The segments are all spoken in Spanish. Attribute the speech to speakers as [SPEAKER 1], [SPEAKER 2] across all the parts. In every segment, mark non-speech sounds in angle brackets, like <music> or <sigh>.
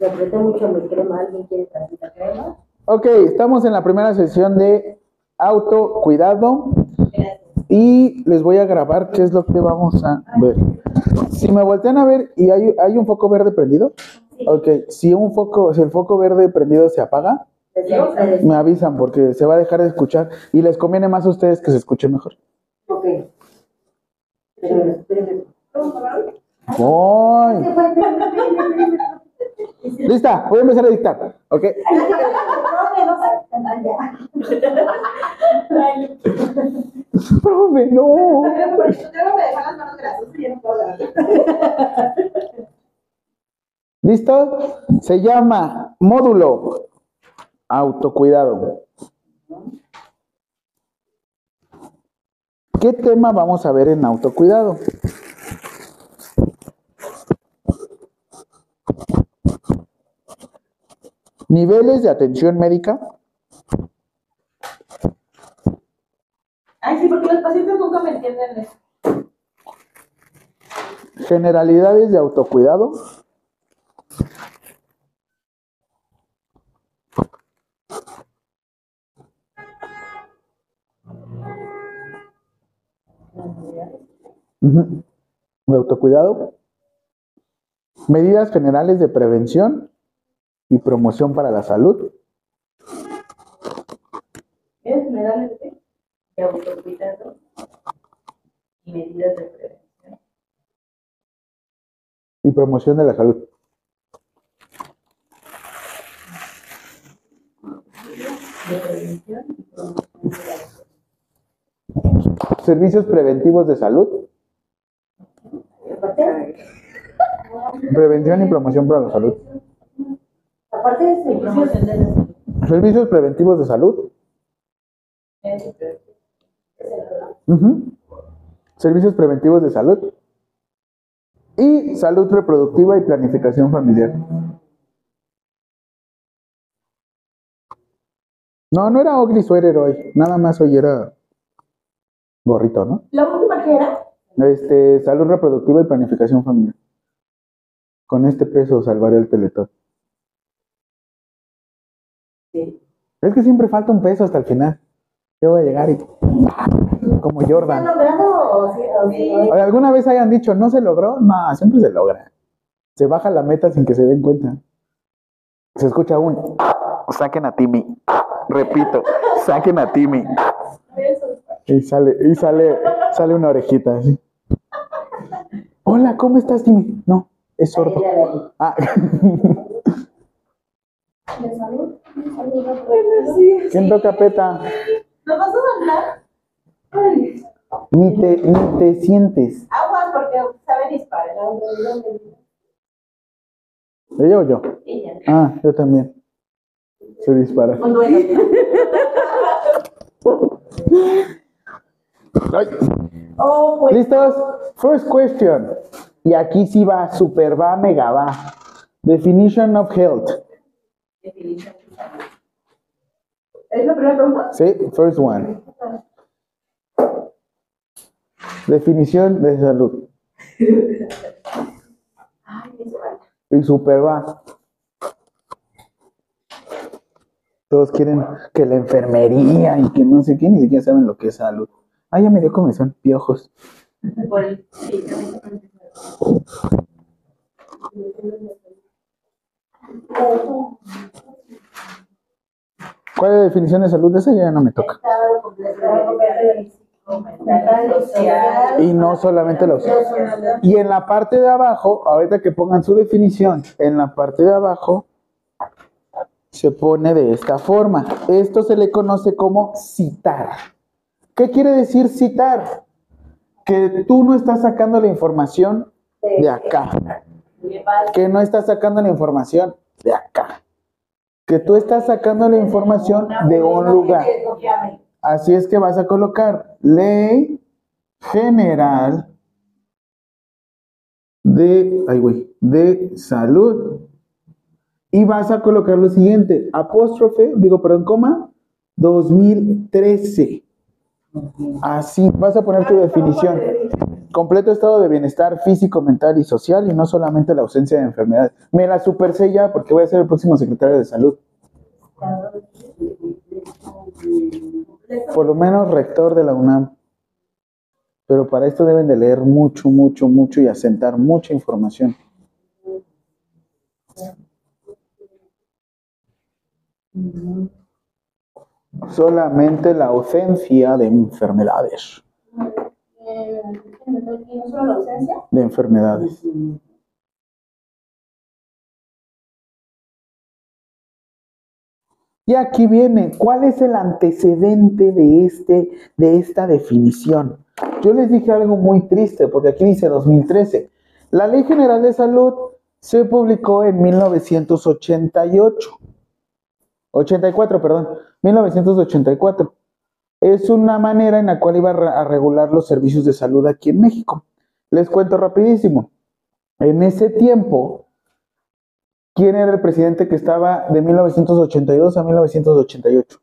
[SPEAKER 1] Le apreté mucho mi crema. ¿Alguien quiere tantita crema?
[SPEAKER 2] Ok, estamos en la primera sesión de autocuidado y les voy a grabar qué es lo que vamos a ver. Si me voltean a ver y hay, hay un foco verde prendido, ok, si un foco, si el foco verde prendido se apaga, me avisan porque se va a dejar de escuchar y les conviene más a ustedes que se escuche mejor.
[SPEAKER 1] Ok.
[SPEAKER 2] Voy. Lista, voy a empezar a dictar, ok. Profe, no. ¿Listo? Se llama módulo autocuidado. ¿Qué tema vamos a ver en autocuidado? Niveles de atención médica,
[SPEAKER 3] Ay, sí, porque los pacientes nunca me entienden. Eso.
[SPEAKER 2] generalidades de autocuidado, de autocuidado, medidas generales de prevención y promoción para la salud,
[SPEAKER 3] ¿Es generales de autocuidado y medidas de prevención.
[SPEAKER 2] y promoción de la salud.
[SPEAKER 3] De prevención y promoción de la salud.
[SPEAKER 2] Servicios preventivos de salud, prevención y promoción para la salud.
[SPEAKER 1] Aparte de servicios,
[SPEAKER 3] salud.
[SPEAKER 2] Servicios preventivos de salud. Servicios preventivos de salud. Y salud reproductiva y planificación familiar. No, no era Ogli Sweater hoy. Nada más hoy era gorrito, ¿no?
[SPEAKER 3] La última que era,
[SPEAKER 2] Este, salud reproductiva y planificación familiar. Con este peso salvaré el teletón.
[SPEAKER 3] Sí.
[SPEAKER 2] Es que siempre falta un peso hasta el final. Yo voy a llegar y. Como
[SPEAKER 1] ¿está
[SPEAKER 2] Jordan.
[SPEAKER 1] nombrado o sí? o sí?
[SPEAKER 2] ¿Alguna vez hayan dicho no se logró? No, siempre se logra. Se baja la meta sin que se den cuenta. Se escucha un saquen a Timmy. Repito, saquen a Timmy. Y sale, y sale, sale una orejita así. Hola, ¿cómo estás, Timmy? No, es sordo. Ah,
[SPEAKER 1] ¿De salud? ¿De salud?
[SPEAKER 3] Bueno, sí.
[SPEAKER 2] ¿quién toca peta?
[SPEAKER 3] ¿Nos vas a mandar?
[SPEAKER 2] Ni te, ni te sientes.
[SPEAKER 3] aguas porque sabe disparar.
[SPEAKER 2] ¿Ella o yo?
[SPEAKER 3] Ella.
[SPEAKER 2] Ah, yo también. Se dispara.
[SPEAKER 3] Oh, pues.
[SPEAKER 2] ¿Listos? First question. Y aquí sí va, super va, mega va. Definition of health.
[SPEAKER 3] Definición de salud. ¿Es la primera pregunta?
[SPEAKER 2] Sí, first one. Definición de salud. Y super va. Todos quieren que la enfermería y que no sé qué, ni siquiera saben lo que es salud. Ah, ya me dio comezón, piojos.
[SPEAKER 3] Por el. Sí.
[SPEAKER 2] ¿Cuál es la definición de salud? Esa ya no me toca. Y no solamente los... Y en la parte de abajo, ahorita que pongan su definición, en la parte de abajo se pone de esta forma. Esto se le conoce como citar. ¿Qué quiere decir citar? Que tú no estás sacando la información de acá, que no estás sacando la información de acá, que tú estás sacando la información de un lugar. Así es que vas a colocar ley general de, ay, de salud. Y vas a colocar lo siguiente, apóstrofe, digo, perdón, coma, 2013. Así, vas a poner tu definición. Completo estado de bienestar físico, mental y social y no solamente la ausencia de enfermedades. Me la super sé ya porque voy a ser el próximo secretario de salud. Por lo menos rector de la UNAM. Pero para esto deben de leer mucho, mucho, mucho y asentar mucha información. Solamente la ausencia de enfermedades.
[SPEAKER 1] ¿Y no solo la ausencia?
[SPEAKER 2] De enfermedades. Y aquí viene, ¿cuál es el antecedente de, este, de esta definición? Yo les dije algo muy triste, porque aquí dice 2013. La Ley General de Salud se publicó en 1988. 84, perdón, 1984. Es una manera en la cual iba a regular los servicios de salud aquí en México. Les cuento rapidísimo. En ese tiempo, ¿quién era el presidente que estaba de 1982 a 1988?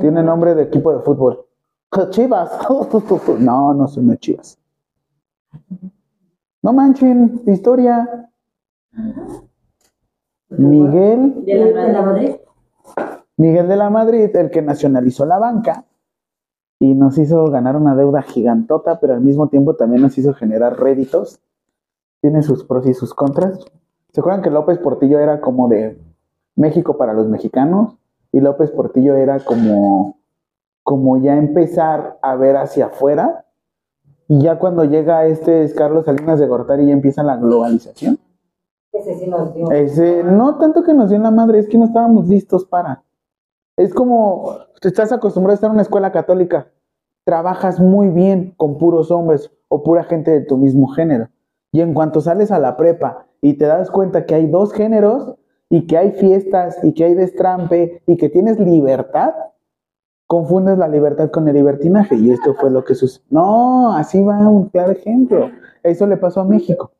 [SPEAKER 2] Tiene nombre de equipo de fútbol. <laughs> Chivas. <laughs> No, no son Chivas. No manchen, historia. Miguel.
[SPEAKER 3] De la
[SPEAKER 1] ¿De la
[SPEAKER 3] Madrid.
[SPEAKER 2] Miguel de la Madrid, el que nacionalizó la banca y nos hizo ganar una deuda gigantota, pero al mismo tiempo también nos hizo generar réditos. Tiene sus pros y sus contras. ¿Se acuerdan que López Portillo era como de México para los mexicanos? Y López Portillo era como, como ya empezar a ver hacia afuera. Y ya cuando llega este es Carlos Salinas de Gortari ya empieza la globalización.
[SPEAKER 1] Ese sí nos dio.
[SPEAKER 2] Ese, no tanto que nos dio en la madre, es que no estábamos listos para. Es como, te estás acostumbrado a estar en una escuela católica, trabajas muy bien con puros hombres o pura gente de tu mismo género. Y en cuanto sales a la prepa y te das cuenta que hay dos géneros y que hay fiestas y que hay destrampe y que tienes libertad, confundes la libertad con el libertinaje. Y esto fue lo que sucedió. No, así va un claro ejemplo. Eso le pasó a México.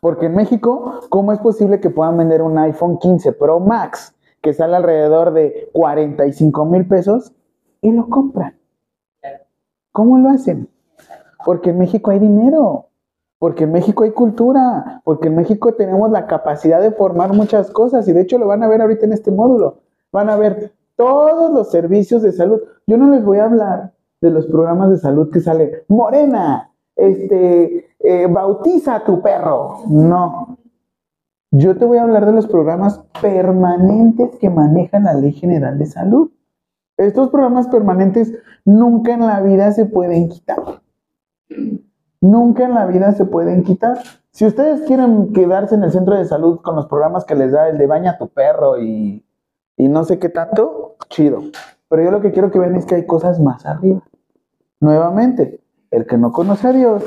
[SPEAKER 2] Porque en México, ¿cómo es posible que puedan vender un iPhone 15 Pro Max que sale alrededor de 45 mil pesos y lo compran? ¿Cómo lo hacen? Porque en México hay dinero, porque en México hay cultura, porque en México tenemos la capacidad de formar muchas cosas y de hecho lo van a ver ahorita en este módulo. Van a ver todos los servicios de salud. Yo no les voy a hablar de los programas de salud que sale Morena, este, eh, bautiza a tu perro. No. Yo te voy a hablar de los programas permanentes que maneja la Ley General de Salud. Estos programas permanentes nunca en la vida se pueden quitar. Nunca en la vida se pueden quitar. Si ustedes quieren quedarse en el centro de salud con los programas que les da el de baña a tu perro y, y no sé qué tanto, chido. Pero yo lo que quiero que vean es que hay cosas más arriba. Nuevamente, el que no conoce a Dios,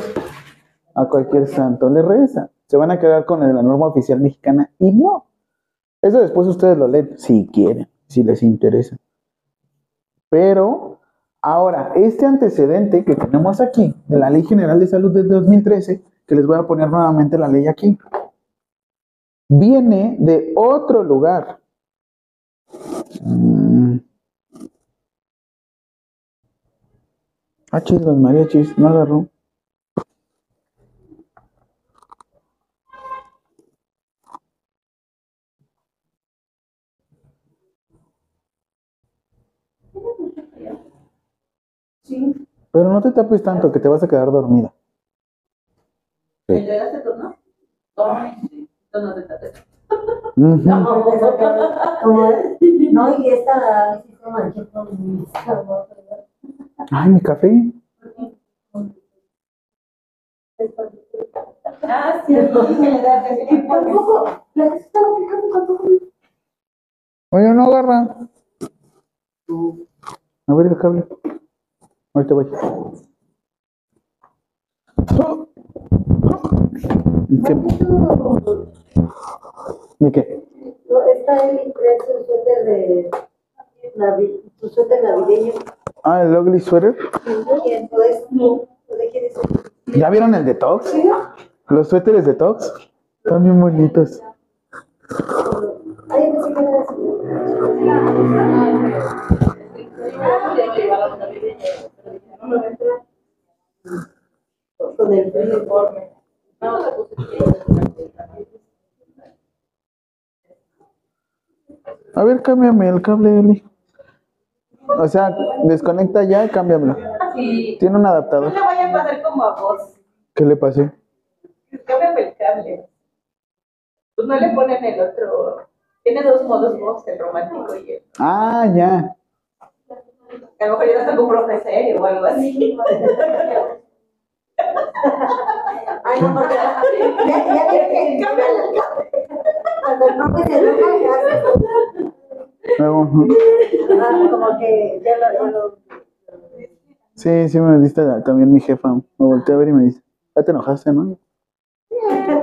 [SPEAKER 2] a cualquier santo le reza. Se van a quedar con la norma oficial mexicana y no. Eso después ustedes lo leen, si quieren, si les interesa. Pero ahora, este antecedente que tenemos aquí de la Ley General de Salud del 2013, que les voy a poner nuevamente la ley aquí, viene de otro lugar. Mm. Ah, chis, los mariachis, no agarró.
[SPEAKER 1] Sí.
[SPEAKER 2] Pero no te tapes tanto que te vas a quedar dormida.
[SPEAKER 3] ¿Me entregaste turno? Ay, sí. Tú no te tapes. <laughs>
[SPEAKER 1] Como, no, y esta sí.
[SPEAKER 2] Ay, mi café.
[SPEAKER 3] Ah, sí, que le da que sí.
[SPEAKER 1] Tampoco, la que se estaba picando tampoco.
[SPEAKER 2] Oye, no agarra. A ver el cable. Ahorita voy. ¿Qué? ¿De qué?
[SPEAKER 1] No, está Eli trae su suéter de navi- suéter navideño.
[SPEAKER 2] Ah, el ugly sweater.
[SPEAKER 1] Y entonces, no, ¿de quién es?
[SPEAKER 2] ¿Ya vieron el detox? Los suéteres detox. Están bien bonitos.
[SPEAKER 1] Ay, yo pensé que era así. Con el.
[SPEAKER 3] Uniforme. No, la.
[SPEAKER 2] A ver, cámbiame el cable, Eli. O sea, desconecta ya y cámbiamelo.
[SPEAKER 3] Sí.
[SPEAKER 2] Tiene un
[SPEAKER 3] No
[SPEAKER 2] adaptador.
[SPEAKER 3] le vaya a pasar como a vos.
[SPEAKER 2] ¿Qué le pasó?
[SPEAKER 3] Cámbiame el cable. Pues no le ponen el otro. Tiene dos modos vos, el romántico y el.
[SPEAKER 2] Ah, ya.
[SPEAKER 3] A lo mejor ya está con profe serio o algo así.
[SPEAKER 1] Ay, no, porque ya, <laughs> ya tiene que Cuando el profe se enoja, ya ah, como que ya lo.
[SPEAKER 2] Sí, sí me diste también mi jefa. Me volteé a ver y me dice, ya te enojaste, ¿no? <laughs>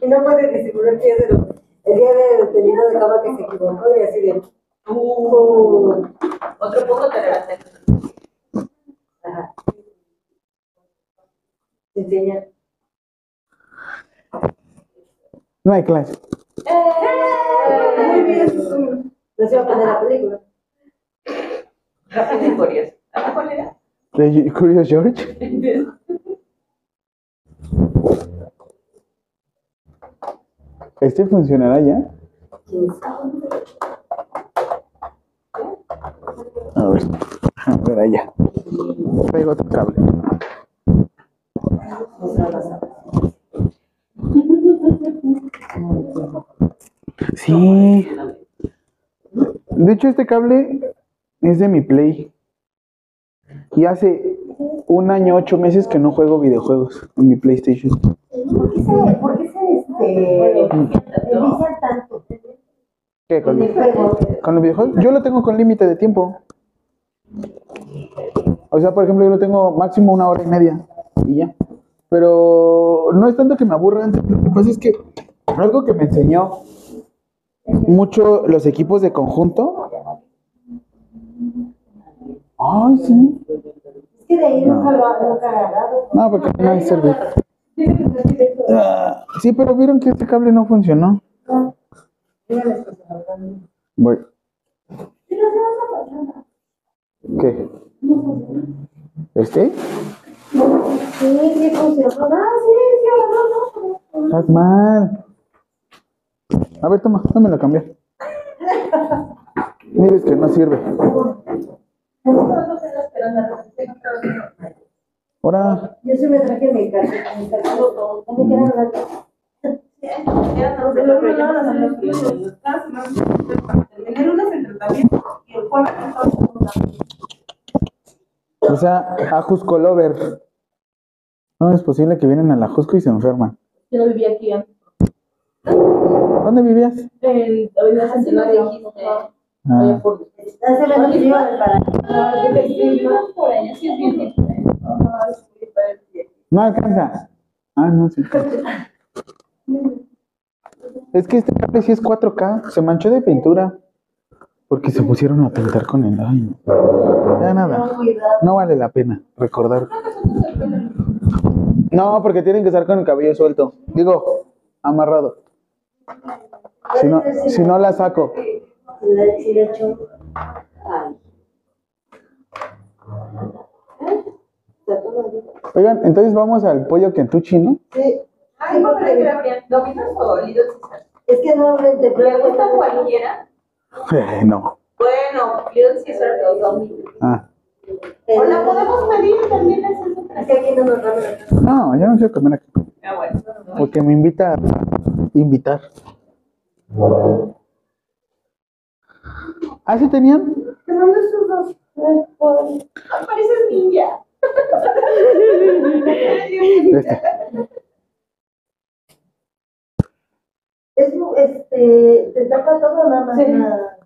[SPEAKER 1] Y no puede disimular que es el, el día de tenido de cama que se equivocó y así de. Uh,
[SPEAKER 3] Otro poco tolerante.
[SPEAKER 1] ajá. Te enseñan.
[SPEAKER 2] No hay clase.
[SPEAKER 1] Muy bien. No se va a poner la película.
[SPEAKER 3] Rápido y curioso. ¿A cuál era?
[SPEAKER 2] ¿De Curious George? <laughs> ¿Este funcionará ya?
[SPEAKER 1] ¿Quién sabe?
[SPEAKER 2] A ver, a ver allá. Pego otro cable. Sí. De hecho, este cable es de mi Play. Y hace un año, ocho meses que no juego videojuegos en mi PlayStation.
[SPEAKER 1] ¿Por qué se, por qué se este, tanto
[SPEAKER 2] ¿Con, los videojuegos? Yo lo tengo con límite de tiempo. O sea, por ejemplo, yo lo tengo máximo una hora y media y ya. Pero no es tanto que me aburran, lo que pasa es que algo que me enseñó mucho los equipos de conjunto. Ay, sí.
[SPEAKER 1] Es que de ahí nunca lo agarrado.
[SPEAKER 2] No, porque no hay servir. <laughs> Ah, sí, pero vieron que este cable no funcionó. Voy. ¿Qué? ¿Este?
[SPEAKER 1] Sí, sí funciona. Ah, sí, sí, agarró, no.
[SPEAKER 2] Estás mal. A ver, toma, dámelo a cambiar. Diles que no sirve. Ahora,
[SPEAKER 1] Yo sí me traje mi casa, mi casa. No me quiero hablar.
[SPEAKER 2] O sea, Ajusco Lover. No es posible que vienen a la Ajusco y se enferman.
[SPEAKER 3] Yo no vivía aquí antes.
[SPEAKER 2] ¿Dónde vivías?
[SPEAKER 3] En Avenida Centenario.
[SPEAKER 2] Ah, no alcanza. Ah, no, sí. Es que este cable sí es 4K. Se manchó de pintura. Porque se pusieron a pintar con el. Ay. Ya nada. No vale la pena recordar. No, porque tienen que estar con el cabello suelto. Digo, amarrado. Si no, si no la saco. Oigan, entonces vamos al pollo Kentucky, ¿no?
[SPEAKER 1] Sí.
[SPEAKER 3] Ay, ¿cómo crees que la abrían? ¿Dominos o Little Caesar?
[SPEAKER 1] Es que normalmente.
[SPEAKER 3] ¿Le gusta cualquiera?
[SPEAKER 2] Eh, no.
[SPEAKER 3] Bueno, Little Caesar o Domino's.
[SPEAKER 2] Ah,
[SPEAKER 3] O la podemos pedir también, es otra.
[SPEAKER 1] Es que aquí no nos dan la-
[SPEAKER 2] no, yo no quiero comer aquí.
[SPEAKER 3] Ah, bueno.
[SPEAKER 2] Porque me invita a invitar. ¿Ah, sí tenían?
[SPEAKER 1] Te mando esos dos. Ay, por-
[SPEAKER 3] pareces ninja. <laughs>
[SPEAKER 2] Este.
[SPEAKER 1] Es, este, te tapa todo nada más.
[SPEAKER 3] Sí.
[SPEAKER 1] nada.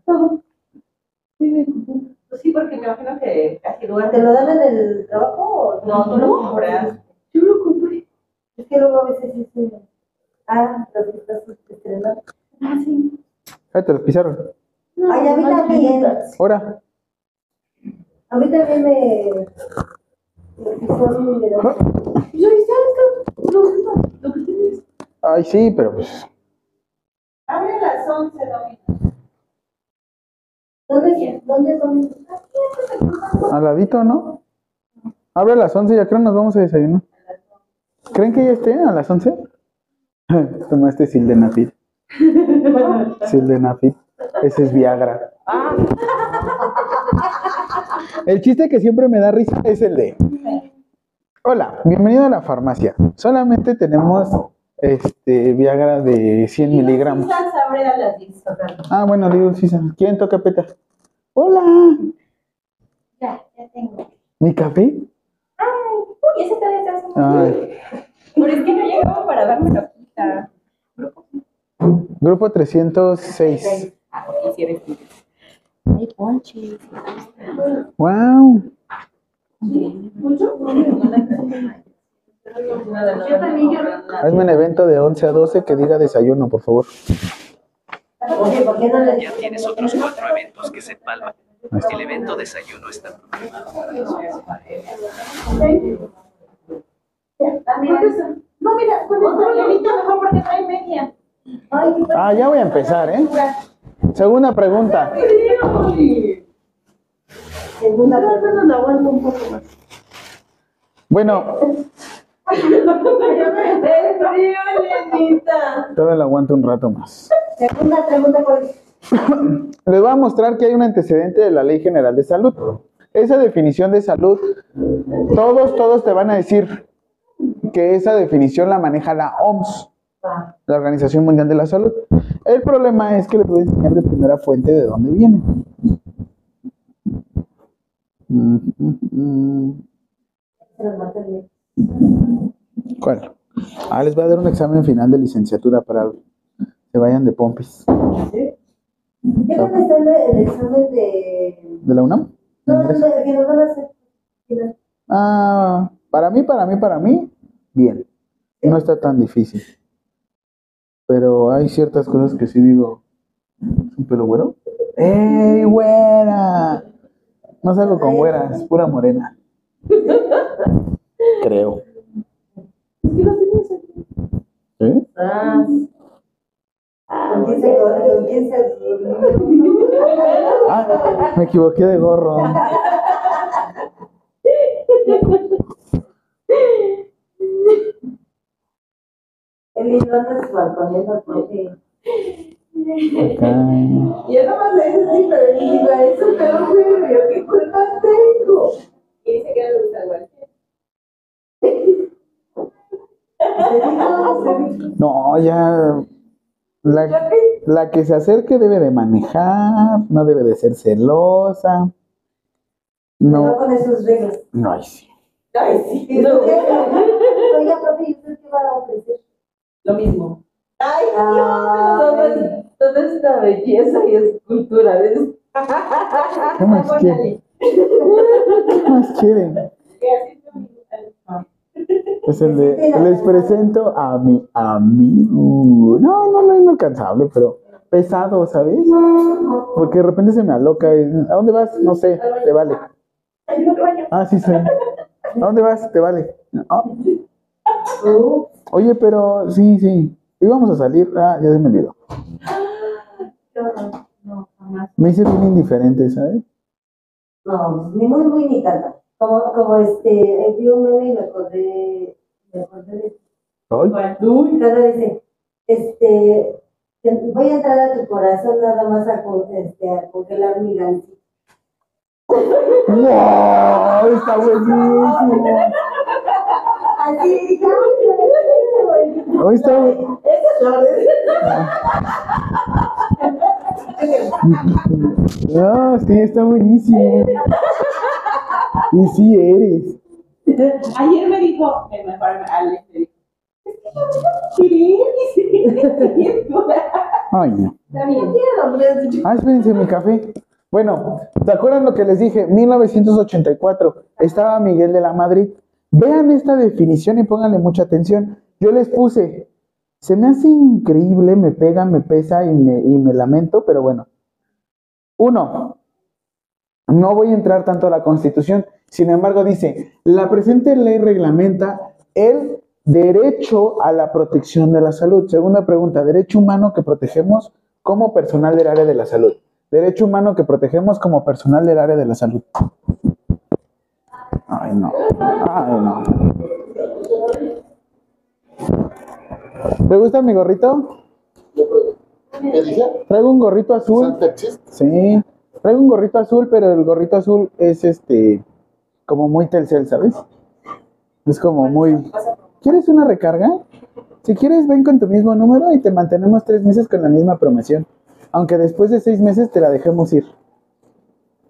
[SPEAKER 3] Pues sí, porque me imagino que casi
[SPEAKER 1] ¿Te
[SPEAKER 3] durante
[SPEAKER 1] lo dan en el trabajo o
[SPEAKER 3] No, tú lo compras.
[SPEAKER 1] Yo lo compré. Es que luego a veces sí se... Ah, los que estás estrenando.
[SPEAKER 3] Ah, sí.
[SPEAKER 2] Ah, te los pisaron.
[SPEAKER 1] Ay, a mí también.
[SPEAKER 2] Ahora.
[SPEAKER 1] A mí también me... me pisaron mi dedo.
[SPEAKER 3] Yo hice esto. Lo siento. Lo que tienes.
[SPEAKER 2] Ay, sí, pero pues.
[SPEAKER 3] Abre a las 11, Domino.
[SPEAKER 1] ¿Dónde, dónde, dónde?
[SPEAKER 2] Al ladito, ¿no? Abre a las 11, ya creo nos vamos a desayunar. ¿Creen que ya esté a las 11? <laughs> Toma este sildenafil. <laughs> Sildenafil. Ese es Viagra.
[SPEAKER 3] Ah,
[SPEAKER 2] El chiste que siempre me da risa es el de. Hola, bienvenido a la farmacia. Solamente tenemos este Viagra de 100 miligramos.
[SPEAKER 3] A las 10.
[SPEAKER 2] Ah, bueno, digo, sí, sí. ¿quién toca peta? Hola,
[SPEAKER 3] Ya, ya tengo.
[SPEAKER 2] ¿mi café?
[SPEAKER 3] Uy, ese todavía está haciendo.
[SPEAKER 2] Ay,
[SPEAKER 3] Pero es que no llegaba para darme la quita.
[SPEAKER 2] grupo 306.
[SPEAKER 3] Ah, eres tú. Ay, ponches.
[SPEAKER 2] Wow.
[SPEAKER 3] ¿Mucho? Yo también, yo
[SPEAKER 2] Hazme un evento de 11 a 12 que diga desayuno, por favor.
[SPEAKER 1] Oye, ¿por qué no le
[SPEAKER 4] Ya tienes otros cuatro eventos que se empalman. El evento desayuno está
[SPEAKER 3] No, mira, con esta levita mejor porque trae media.
[SPEAKER 2] Ah, ya voy a empezar, ¿eh? Segunda pregunta.
[SPEAKER 1] segunda
[SPEAKER 3] No, no, no, no, aguanto un poco más.
[SPEAKER 2] Bueno,
[SPEAKER 3] Es frío, Lenita.
[SPEAKER 2] todavía lo aguanto un rato más.
[SPEAKER 1] Segunda pregunta. <coughs>
[SPEAKER 2] Les voy a mostrar que hay un antecedente de la Ley General de Salud. Esa definición de salud, todos, todos te van a decir que esa definición la maneja la OMS, la Organización Mundial de la Salud. El problema es que les voy a enseñar de primera fuente de dónde viene. Mm, mm, mm. ¿Cuál? Ah, les voy a dar un examen final de licenciatura para que se vayan de pompis.
[SPEAKER 1] ¿Qué dónde está el, el examen de...
[SPEAKER 2] ¿De la UNAM?
[SPEAKER 1] No, no, no, que nos van a hacer.
[SPEAKER 2] Ah, para mí, para mí, para mí, bien. No está tan difícil. Pero hay ciertas cosas que sí digo. ¿Es un pelo güero? ¡Ey, güera! No salgo con güera, es pura morena. <laughs> Creo. ¿Eh?
[SPEAKER 3] Ah,
[SPEAKER 1] ¿Con quién se con quién se
[SPEAKER 2] Ah, me equivoqué de gorro.
[SPEAKER 1] El hilo balconeando porque...
[SPEAKER 2] Acá.
[SPEAKER 3] Yo nomás le dije sí, pero él dijo, eso pero yo qué culpa tengo. Y dice que no le gusta igual.
[SPEAKER 2] No, ya. La, la que se acerque debe de manejar, no debe de ser celosa.
[SPEAKER 1] No
[SPEAKER 2] No,
[SPEAKER 1] pone sus reglas.
[SPEAKER 2] no, ay, sí.
[SPEAKER 3] Ay, sí.
[SPEAKER 1] ¿Y usted qué? Oiga, profe, ¿y usted qué va a ofrecer?
[SPEAKER 3] Lo mismo. Ay. Dios, toda, esta belleza y escultura. ¿ves? <laughs>
[SPEAKER 2] ¿Qué más quiere? ¿Qué más quieren?
[SPEAKER 3] Es
[SPEAKER 2] el de, les presento a mi amigo. No, no, no es inalcanzable, pero pesado, ¿sabes? Porque de repente se me aloca. y, ¿A dónde vas? No sé, te vale. Ah, sí, sí. ¿A dónde vas? Te vale. Ah. Oye, pero sí, sí. Íbamos a salir. Ah, ya se me olvidó.
[SPEAKER 3] No, jamás.
[SPEAKER 2] Me hice bien indiferente, ¿sabes?
[SPEAKER 1] No, ni muy, muy, ni tanta. Como, como este, vi un meme y me acordé,
[SPEAKER 3] Uy,
[SPEAKER 1] Cada dice, este, te- voy a entrar a tu corazón nada más a, con- este, a congelar mi.
[SPEAKER 2] ¡Wow! <laughs> Está buenísimo.
[SPEAKER 1] Así,
[SPEAKER 2] Hoy está. No, sí, está buenísimo. Y sí eres.
[SPEAKER 3] Ayer me dijo, el mejor Alex me dijo, es que yo no quiero querer,
[SPEAKER 2] Ay, no.
[SPEAKER 3] Bien, quiero,
[SPEAKER 2] Ah, espérense, mi café. Bueno, ¿se acuerdan lo que les dije? 1984. Estaba Miguel de la Madrid. Vean esta definición y pónganle mucha atención. Yo les puse, se me hace increíble, me pega, me pesa y me, y me lamento, pero bueno. Uno, no voy a entrar tanto a la Constitución. Sin embargo, dice, la presente ley reglamenta el derecho a la protección de la salud. Segunda pregunta, derecho humano que protegemos como personal del área de la salud. derecho humano que protegemos como personal del área de la salud. Ay, no. Ay, no. ¿Te gusta mi gorrito?
[SPEAKER 5] ¿Qué dice?
[SPEAKER 2] Traigo un gorrito azul. Sí, traigo un gorrito azul, pero el gorrito azul es este, como muy Telcel, ¿sabes? Es como muy... ¿Quieres una recarga? Si quieres, ven con tu mismo número y te mantenemos tres meses con la misma promoción. Aunque después de seis meses te la dejemos ir.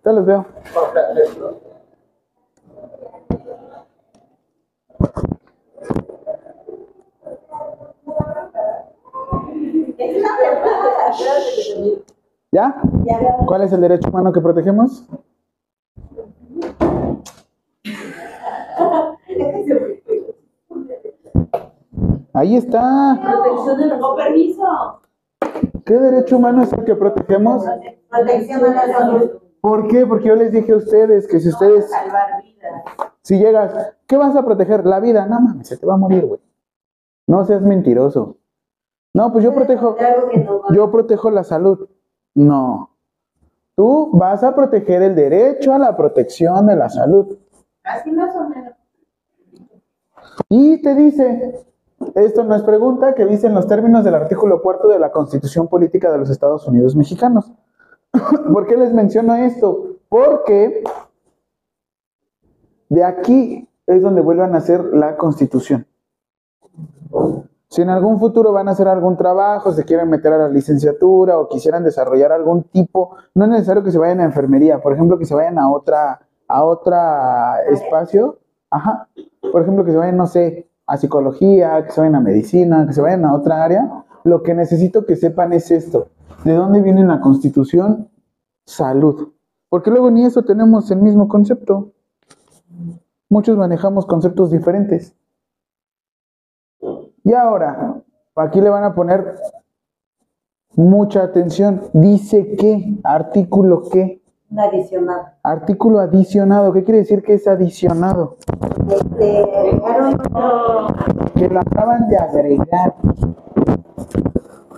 [SPEAKER 2] Te los veo.
[SPEAKER 1] Es la verdad.
[SPEAKER 2] ¿Ya?
[SPEAKER 1] Ya.
[SPEAKER 2] ¿Cuál es el derecho humano que protegemos? Ahí está.
[SPEAKER 1] Protección
[SPEAKER 3] permiso.
[SPEAKER 2] ¿Qué derecho humano es el que protegemos?
[SPEAKER 1] Protección de la salud.
[SPEAKER 2] ¿Por qué? Porque yo les dije a ustedes que si ustedes,
[SPEAKER 3] Salvar vidas.
[SPEAKER 2] si llegas, ¿qué vas a proteger? La vida. No mames, se te va a morir, güey. No seas mentiroso. No, pues yo protejo, yo protejo la salud. No. Tú vas a proteger el derecho a la protección de la salud.
[SPEAKER 3] Así más o menos.
[SPEAKER 2] Y te dice, esto no es pregunta, que dice en los términos del artículo cuarto de la Constitución Política de los Estados Unidos Mexicanos. <laughs> ¿Por qué les menciono esto? Porque de aquí es donde vuelvan a hacer la Constitución. Si en algún futuro van a hacer algún trabajo, se quieren meter a la licenciatura o quisieran desarrollar algún tipo, no es necesario que se vayan a enfermería, por ejemplo, que se vayan a otra, a otra espacio, ajá, por ejemplo, que se vayan, no sé, a psicología, que se vayan a medicina, que se vayan a otra área, lo que necesito que sepan es esto. ¿De dónde viene la constitución? Salud. Porque luego ni eso tenemos el mismo concepto. Muchos manejamos conceptos diferentes. Y ahora, aquí le van a poner mucha atención. Dice que, artículo que,
[SPEAKER 1] Un adicional.
[SPEAKER 2] artículo adicionado. ¿Qué quiere decir que es adicionado?
[SPEAKER 1] Este,
[SPEAKER 2] Que lo acaban de agregar.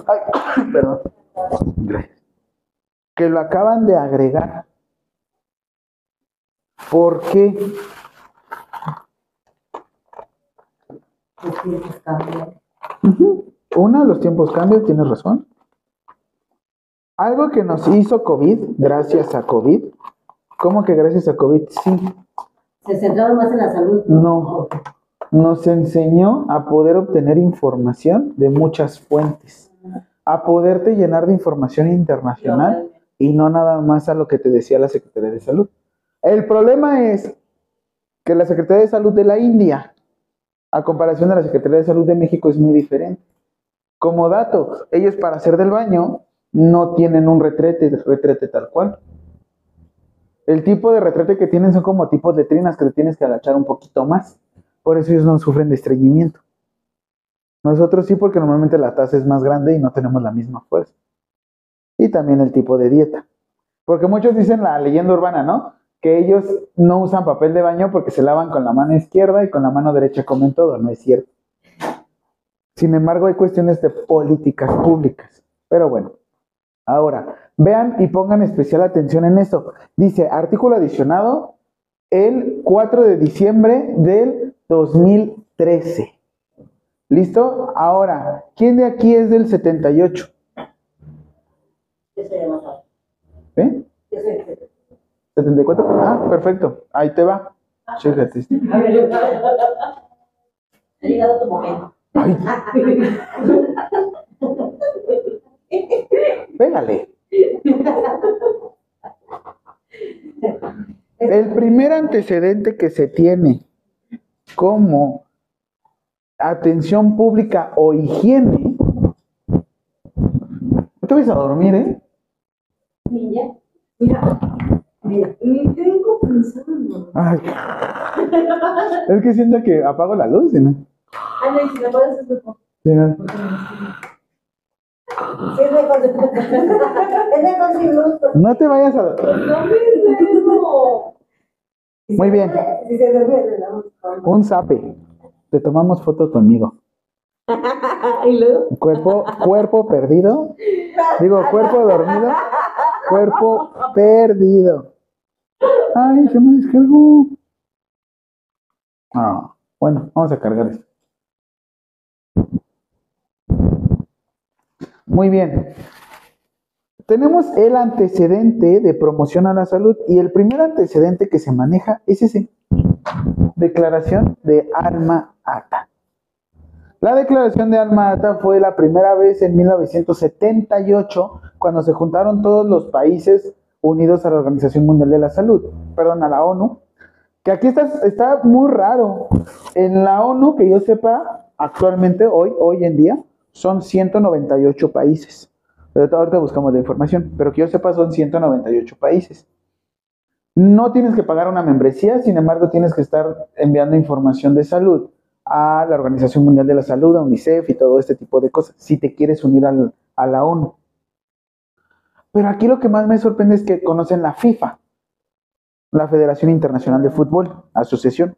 [SPEAKER 2] Ay, <coughs> perdón. Gracias. Que lo acaban de agregar. ¿Por qué?
[SPEAKER 1] Los tiempos cambian.
[SPEAKER 2] Una, los tiempos cambian, tienes razón. Algo que nos hizo COVID, gracias a COVID. ¿Cómo que gracias a COVID? Sí,
[SPEAKER 1] Se centraron más en la salud.
[SPEAKER 2] No. nos enseñó a poder obtener información de muchas fuentes, a poderte llenar de información internacional y no nada más a lo que te decía la Secretaría de Salud. El problema es que la Secretaría de Salud de la India, a comparación de la Secretaría de Salud de México, es muy diferente. Como dato, ellos para hacer del baño no tienen un retrete, retrete tal cual. El tipo de retrete que tienen son como tipos de trinas que te tienes que agachar un poquito más. Por eso ellos no sufren de estreñimiento. Nosotros sí, porque normalmente la taza es más grande y no tenemos la misma fuerza. Y también el tipo de dieta. Porque muchos dicen la leyenda urbana, ¿no? Que ellos no usan papel de baño porque se lavan con la mano izquierda y con la mano derecha comen todo. No es cierto. Sin embargo, hay cuestiones de políticas públicas. Pero bueno, ahora, vean y pongan especial atención en esto. Dice, artículo adicionado, el 4 de diciembre del 2013. ¿Listo? Ahora, ¿quién de aquí es del 78?
[SPEAKER 1] Yo soy de más alto.
[SPEAKER 2] ¿Eh?
[SPEAKER 1] Yo soy de-
[SPEAKER 2] 74. Ah, perfecto. Ahí te va. Chécate.
[SPEAKER 1] Ha llegado tu momento.
[SPEAKER 2] Ay, pégale. El primer antecedente que se tiene como atención pública o higiene. No te vas a dormir, ¿eh?
[SPEAKER 1] Niña, mira, mira, ni tengo pensando.
[SPEAKER 2] Ay. Es que siento que apago la luz, ¿no?
[SPEAKER 3] Ah, no, si me puedes hacer mejor.
[SPEAKER 2] Sí, ¿no?
[SPEAKER 1] Sí, es de con- es de con sin luz.
[SPEAKER 2] No te vayas a...
[SPEAKER 3] No me.
[SPEAKER 1] Si
[SPEAKER 2] Muy bien.
[SPEAKER 1] Si se duerme,
[SPEAKER 2] Un zape. Te tomamos foto conmigo. <laughs>
[SPEAKER 3] Y luego.
[SPEAKER 2] Cuerpo, cuerpo perdido. <laughs> Digo, cuerpo dormido. Cuerpo perdido. Ay, se me descargó. Ah, bueno, vamos a cargar esto. Muy bien. Tenemos el antecedente de promoción a la salud y el primer antecedente que se maneja es ese. Declaración de Alma Ata. La declaración de Alma Ata fue la primera vez en 1978 cuando se juntaron todos los países unidos a la Organización Mundial de la Salud, perdón, a la ONU, que aquí está, está muy raro. En la ONU, que yo sepa, actualmente, hoy, hoy en día, son 198 países. Ahorita buscamos la información, pero que yo sepa son 198 países. No tienes que pagar una membresía, sin embargo tienes que estar enviando información de salud a la Organización Mundial de la Salud, a UNICEF y todo este tipo de cosas, si te quieres unir al- a la ONU. Pero aquí lo que más me sorprende es que conocen la FIFA, la Federación Internacional de Fútbol, asociación.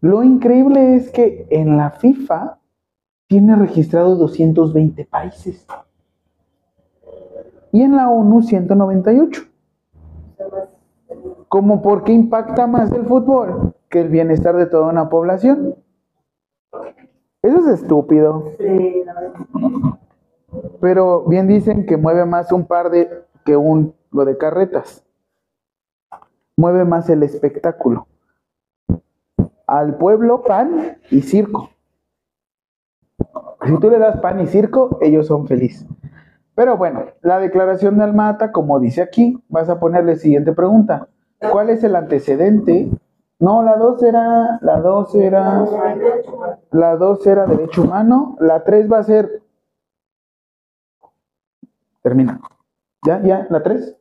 [SPEAKER 2] Lo increíble es que en la FIFA tiene registrado 220 países y en la ONU 198. ¿Cómo por qué impacta más el fútbol que el bienestar de toda una población? Eso es estúpido.
[SPEAKER 1] Sí.
[SPEAKER 2] Pero bien dicen que mueve más un par de que un lo de carretas. Mueve más el espectáculo. Al pueblo pan y circo. Si tú le das pan y circo, ellos son felices. Pero bueno, la declaración de Almata, como dice aquí, vas a ponerle siguiente pregunta. ¿Cuál es el antecedente? No, la 2 era, la 2 era, la 2 era derecho humano, la 3 va a ser Termina. ¿Ya? ¿Ya? ¿La 3?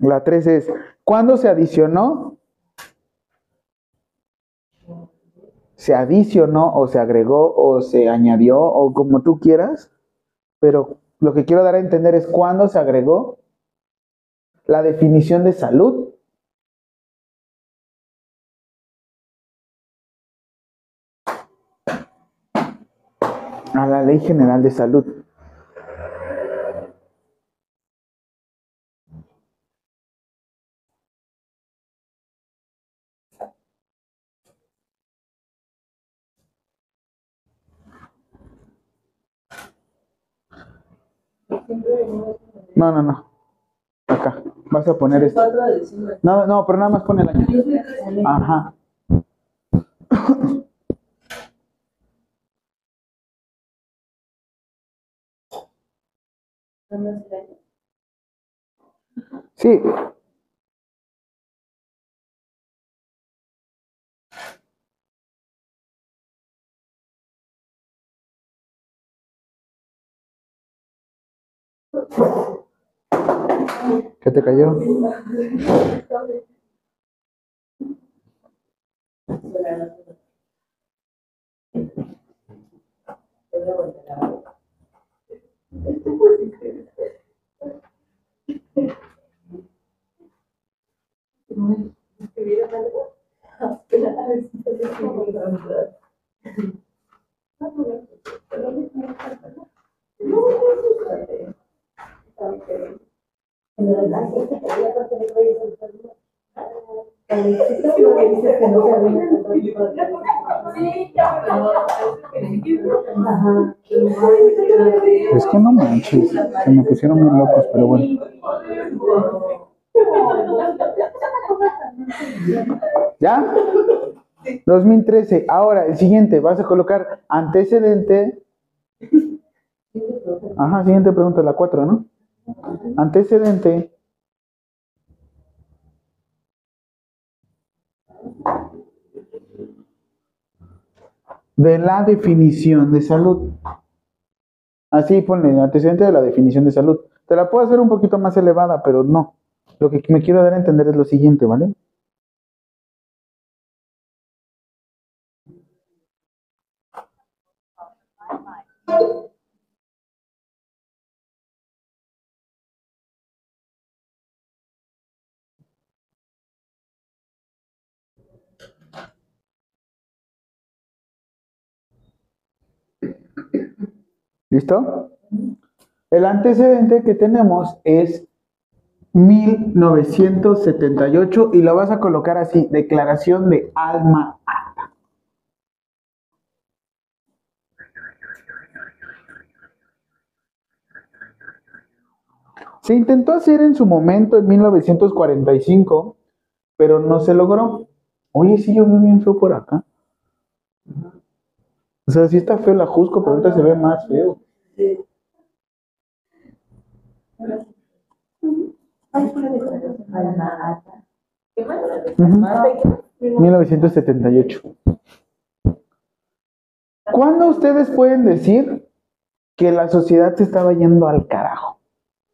[SPEAKER 2] La 3 es, ¿cuándo se adicionó? Se adicionó o se agregó o se añadió o como tú quieras, pero lo que quiero dar a entender es cuándo se agregó la definición de salud a la Ley General de Salud. No, no, no. Acá. Vas a poner esto. No, no, pero nada más pone el año. Ajá. Sí. ¿Qué te cayó? Es que no manches. Se me pusieron bien locos, pero bueno. ¿Ya? 2013. Ahora, el siguiente. Vas a colocar antecedente. Ajá, siguiente pregunta, la 4, ¿no? Antecedente. De la definición de salud. Así ponle, antecedente de la definición de salud. Te la puedo hacer un poquito más elevada, pero no. Lo que me quiero dar a entender es lo siguiente, ¿vale? ¿Listo? El antecedente que tenemos es 1978 y lo vas a colocar así, declaración de alma ata. Se intentó hacer en su momento en 1945, pero no se logró. Oye, sí, yo veo bien por acá. O sea, sí está feo la Jusco, pero ahorita se ve más feo.
[SPEAKER 3] ¿Qué más?
[SPEAKER 2] Ujú. 1978. ¿Cuándo ustedes pueden decir que la sociedad se estaba yendo al carajo?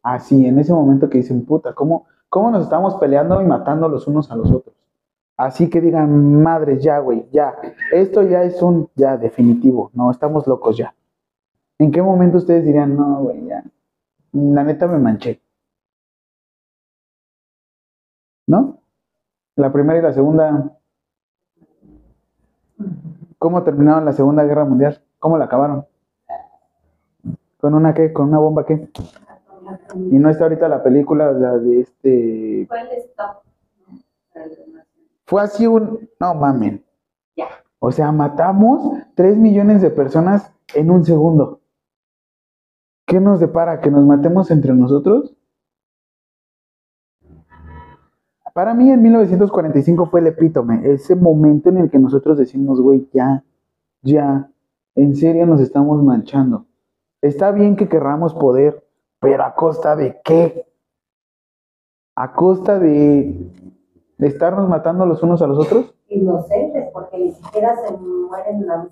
[SPEAKER 2] Así, en ese momento que dicen, puta, ¿cómo, cómo nos estamos peleando y matando los unos a los otros? Así que digan, madres, ya, güey, ya. Esto ya es un, ya, definitivo. No, estamos locos ya. ¿En qué momento ustedes dirían, no, güey, ya? La neta me manché. ¿No? La primera y la segunda. ¿Cómo terminaron la Segunda Guerra Mundial? ¿Cómo la acabaron? ¿Con una qué? ¿Con una bomba qué? Y no está ahorita la película la de este.
[SPEAKER 3] ¿Cuál es top?
[SPEAKER 2] Fue así un. No mamen.
[SPEAKER 3] Ya.
[SPEAKER 2] O sea, matamos 3 millones de personas en un segundo. ¿Qué nos depara? ¿Que nos matemos entre nosotros? Para mí en 1945 fue el epítome, ese momento en el que nosotros decimos, güey, ya, ya, en serio nos estamos manchando. Está bien que querramos poder, pero ¿a costa de qué? ¿A costa de, de estarnos matando los unos a los otros?
[SPEAKER 1] Inocentes, porque ni siquiera se mueren la.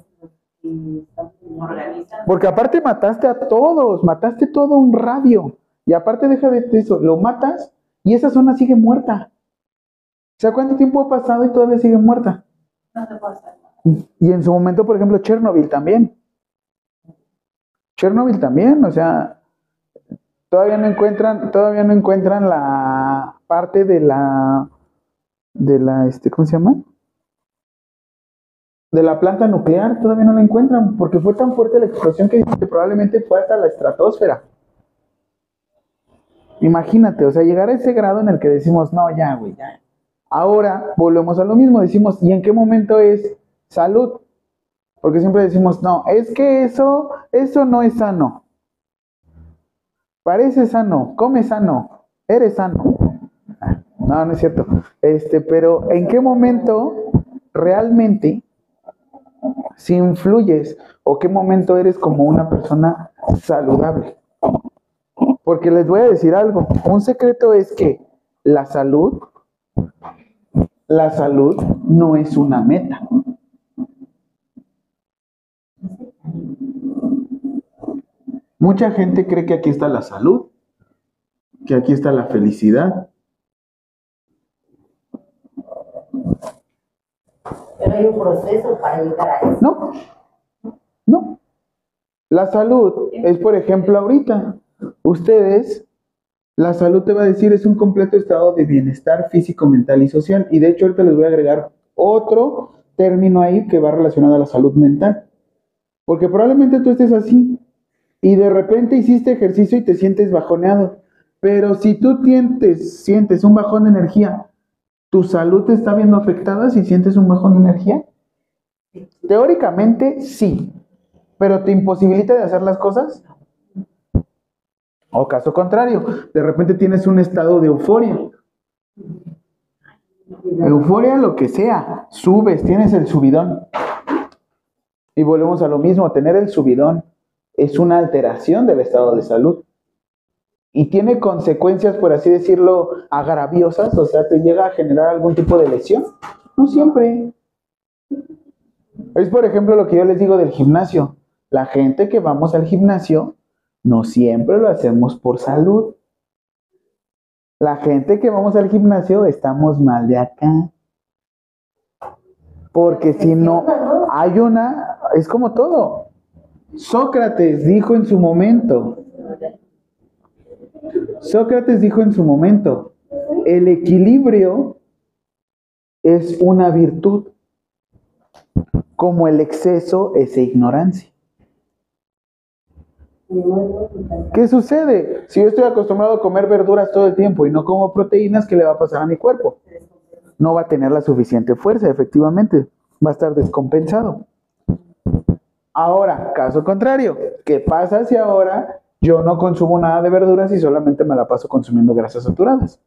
[SPEAKER 2] Porque aparte mataste a todos, mataste todo un radio. Y aparte deja de eso, lo matas y esa zona sigue muerta. O sea, ¿cuánto tiempo ha pasado y todavía sigue muerta?
[SPEAKER 3] No hacer nada.
[SPEAKER 2] Y en su momento, por ejemplo, Chernobyl también. Chernobyl también, o sea, todavía no encuentran, todavía no encuentran la parte de la, de la, este, ¿cómo se llama? De la planta nuclear, todavía no la encuentran, porque fue tan fuerte la explosión que que probablemente fue hasta la estratosfera. Imagínate, o sea, llegar a ese grado en el que decimos, no, ya, güey, ya. Ahora volvemos a lo mismo, decimos, ¿y en qué momento es salud? Porque siempre decimos, no, es que eso, eso no es sano. Parece sano, come sano, eres sano. No, no es cierto. Este, pero ¿en qué momento realmente si influyes o qué momento eres como una persona saludable? Porque les voy a decir algo, un secreto es que la salud la salud no es una meta. Mucha gente cree que aquí está la salud, que aquí está la felicidad.
[SPEAKER 1] Pero hay un proceso para llegar a eso.
[SPEAKER 2] No, no. La salud es, por ejemplo, ahorita, ustedes, la salud te va a decir es un completo estado de bienestar físico, mental y social. Y de hecho ahorita les voy a agregar otro término ahí que va relacionado a la salud mental. Porque probablemente tú estés así y de repente hiciste ejercicio y te sientes bajoneado. Pero si tú sientes, sientes un bajón de energía, ¿tu salud está viendo afectada si sientes un bajón de energía? Teóricamente sí, pero ¿te imposibilita de hacer las cosas? O caso contrario, de repente tienes un estado de euforia. Euforia, lo que sea, subes, tienes el subidón. Y volvemos a lo mismo, tener el subidón es una alteración del estado de salud. Y tiene consecuencias, por así decirlo, agraviosas, o sea, te llega a generar algún tipo de lesión. No siempre. Es, por ejemplo, lo que yo les digo del gimnasio. La gente que vamos al gimnasio, no siempre lo hacemos por salud. La gente que vamos al gimnasio estamos mal de acá. Porque si no, hay una, es como todo. Sócrates dijo en su momento, Sócrates dijo en su momento, el equilibrio es una virtud, como el exceso es ignorancia. ¿Qué sucede? Si yo estoy acostumbrado a comer verduras todo el tiempo y no como proteínas, ¿qué le va a pasar a mi cuerpo? No va a tener la suficiente fuerza, efectivamente. Va a estar descompensado. Ahora, caso contrario, ¿qué pasa si ahora yo no consumo nada de verduras y solamente me la paso consumiendo grasas saturadas?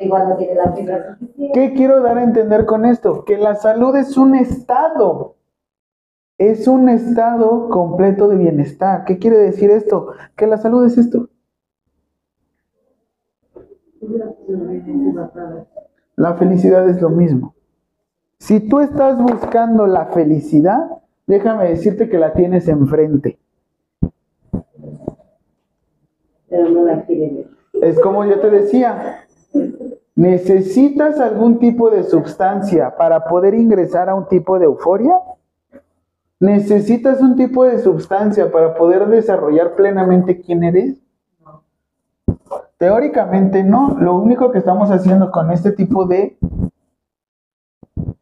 [SPEAKER 1] Igual no tiene la fibra suficiente.
[SPEAKER 2] ¿Qué quiero dar a entender con esto? Que la salud es un estado. Es un estado completo de bienestar. ¿Qué quiere decir esto? Que la salud es esto. La felicidad es lo mismo. Si tú estás buscando la felicidad, déjame decirte que la tienes enfrente.
[SPEAKER 1] Pero no la quiere ver.
[SPEAKER 2] Es como yo te decía, ¿necesitas algún tipo de sustancia para poder ingresar a un tipo de euforia? ¿Necesitas un tipo de sustancia para poder desarrollar plenamente quién eres? Teóricamente no. Lo único que estamos haciendo con este tipo de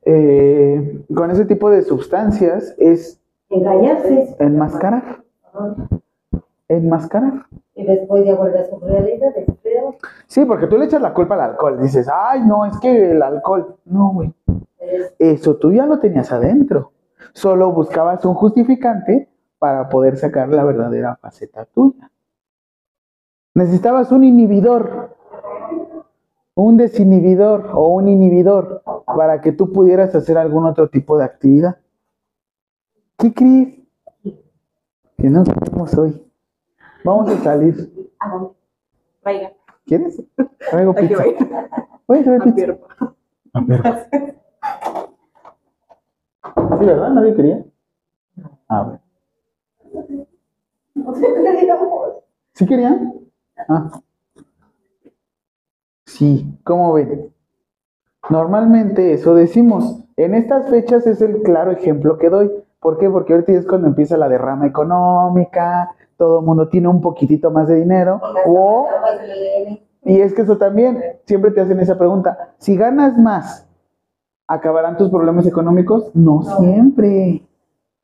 [SPEAKER 2] eh, con ese tipo de sustancias es
[SPEAKER 1] Engañarse.
[SPEAKER 2] enmascarar. Enmascarar.
[SPEAKER 1] Y después ya vuelve a su realidad.
[SPEAKER 2] Sí, porque tú le echas la culpa al alcohol. Dices, ay, no, es que el alcohol. No, güey.
[SPEAKER 1] Es-
[SPEAKER 2] Eso tú ya lo tenías adentro. Solo buscabas un justificante para poder sacar la verdadera faceta tuya. Necesitabas un inhibidor, un desinhibidor o un inhibidor para que tú pudieras hacer algún otro tipo de actividad. ¿Qué crees? Que no sabemos hoy. Vamos a salir.
[SPEAKER 3] Vaya,
[SPEAKER 2] ¿Quieres? Traigo pizza. Voy a traer
[SPEAKER 3] A
[SPEAKER 2] pizza.
[SPEAKER 3] ver,
[SPEAKER 2] A ver. Sí, ¿verdad? ¿Nadie quería? A ver. ¿Sí querían? Ah. Sí, ¿cómo ven? Normalmente eso decimos. En estas fechas es el claro ejemplo que doy. ¿Por qué? Porque ahorita es cuando empieza la derrama económica, todo el mundo tiene un poquitito más de dinero. O y es que eso también, siempre te hacen esa pregunta. Si ganas más, ¿acabarán tus problemas económicos? No, siempre.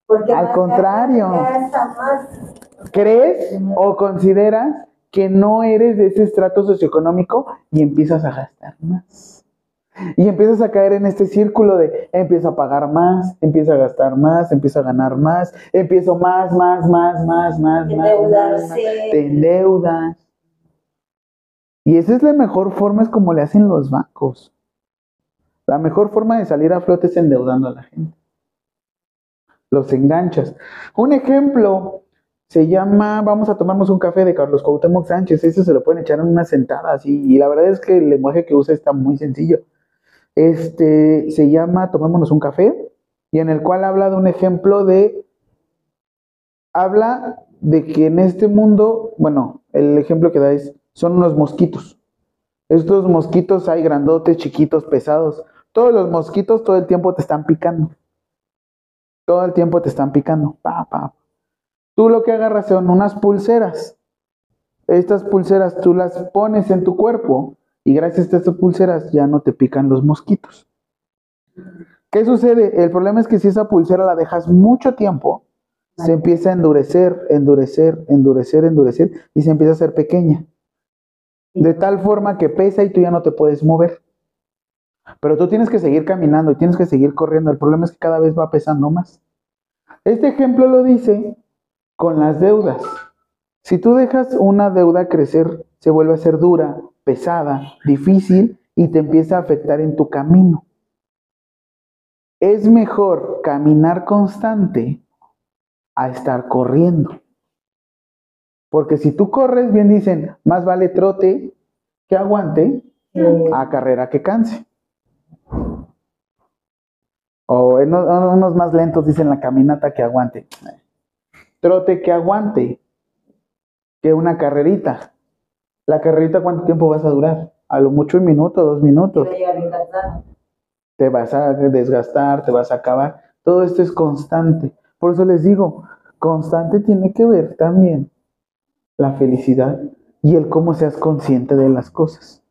[SPEAKER 1] Porque
[SPEAKER 2] Al contrario. ¿Crees o consideras que no eres de ese estrato socioeconómico y empiezas a gastar más? Y empiezas a caer en este círculo de empiezo a pagar más, empiezo a gastar más, empiezo a ganar más, empiezo más, más, más, más, más, más. Te endeudas. Y esa es la mejor forma, es como le hacen los bancos. La mejor forma de salir a flote es endeudando a la gente. Los enganchas. Un ejemplo se llama, vamos a tomarnos un café de Carlos Cuauhtémoc Sánchez. Ese se lo pueden echar en una sentada así. Y la verdad es que el lenguaje que usa está muy sencillo. Este se llama Tomémonos un café y en el cual habla de un ejemplo de habla de que en este mundo, bueno, el ejemplo que da es, son unos mosquitos. Estos mosquitos hay grandotes, chiquitos, pesados. Todos los mosquitos todo el tiempo te están picando. Todo el tiempo te están picando. Pa, pa. Tú lo que agarras son unas pulseras. Estas pulseras tú las pones en tu cuerpo y gracias a estas pulseras ya no te pican los mosquitos. ¿Qué sucede? El problema es que si esa pulsera la dejas mucho tiempo, se empieza a endurecer, endurecer, endurecer, endurecer y se empieza a hacer pequeña. De tal forma que pesa y tú ya no te puedes mover. Pero tú tienes que seguir caminando y tienes que seguir corriendo. El problema es que cada vez va pesando más. Este ejemplo lo dice con las deudas. Si tú dejas una deuda crecer, se vuelve a ser dura, pesada, difícil y te empieza a afectar en tu camino. Es mejor caminar constante a estar corriendo. Porque si tú corres, bien dicen, más vale trote que aguante a carrera que canse. O en o- unos más lentos dicen la caminata que aguante. Trote que aguante. Que una carrerita. La carrerita, ¿cuánto tiempo vas a durar? A lo mucho un minuto, dos minutos. Te vas a desgastar, te vas a acabar. Todo esto es constante. Por eso les digo, constante tiene que ver también la felicidad y el cómo seas consciente de las cosas.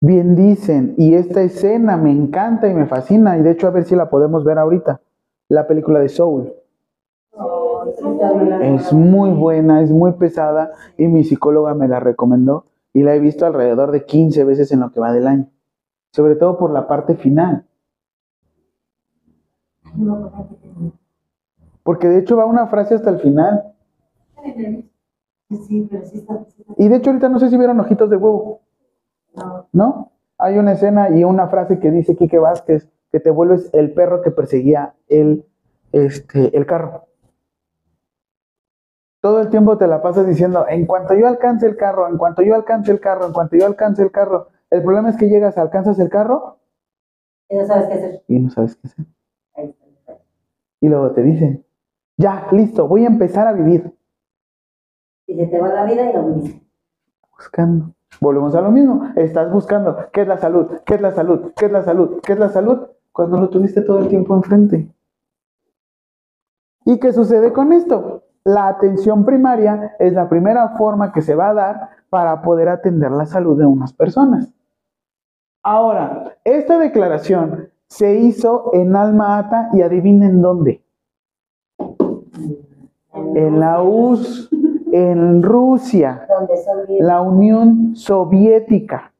[SPEAKER 2] Bien dicen, y esta escena me encanta y me fascina, y de hecho a ver si la podemos ver ahorita, la película de Soul. Es muy buena, es muy pesada y mi psicóloga me la recomendó y la he visto alrededor de 15 veces en lo que va del año, sobre todo por la parte final, porque de hecho va una frase hasta el final y de hecho ahorita no sé si vieron Ojitos de Huevo.
[SPEAKER 1] ¿no?
[SPEAKER 2] Hay una escena y una frase que dice Quique Vázquez que te vuelves el perro que perseguía el, este, el carro. Todo el tiempo te la pasas diciendo, en cuanto yo alcance el carro, en cuanto yo alcance el carro, en cuanto yo alcance el carro. El problema es que llegas, alcanzas el carro
[SPEAKER 1] Y no sabes qué hacer.
[SPEAKER 2] y no sabes qué hacer. Y luego te dicen, ya, listo, voy a empezar a vivir.
[SPEAKER 1] Y se te va la vida y no viviste.
[SPEAKER 2] Buscando. Volvemos a lo mismo. Estás buscando, ¿qué es la salud? ¿Qué es la salud? ¿Qué es la salud? ¿Qué es la salud? Cuando lo tuviste todo el tiempo enfrente. ¿Y qué sucede con esto? La atención primaria es la primera forma que se va a dar para poder atender la salud de unas personas. Ahora, esta declaración se hizo en Alma Ata y adivinen dónde. En la US, en Rusia, la Unión Soviética.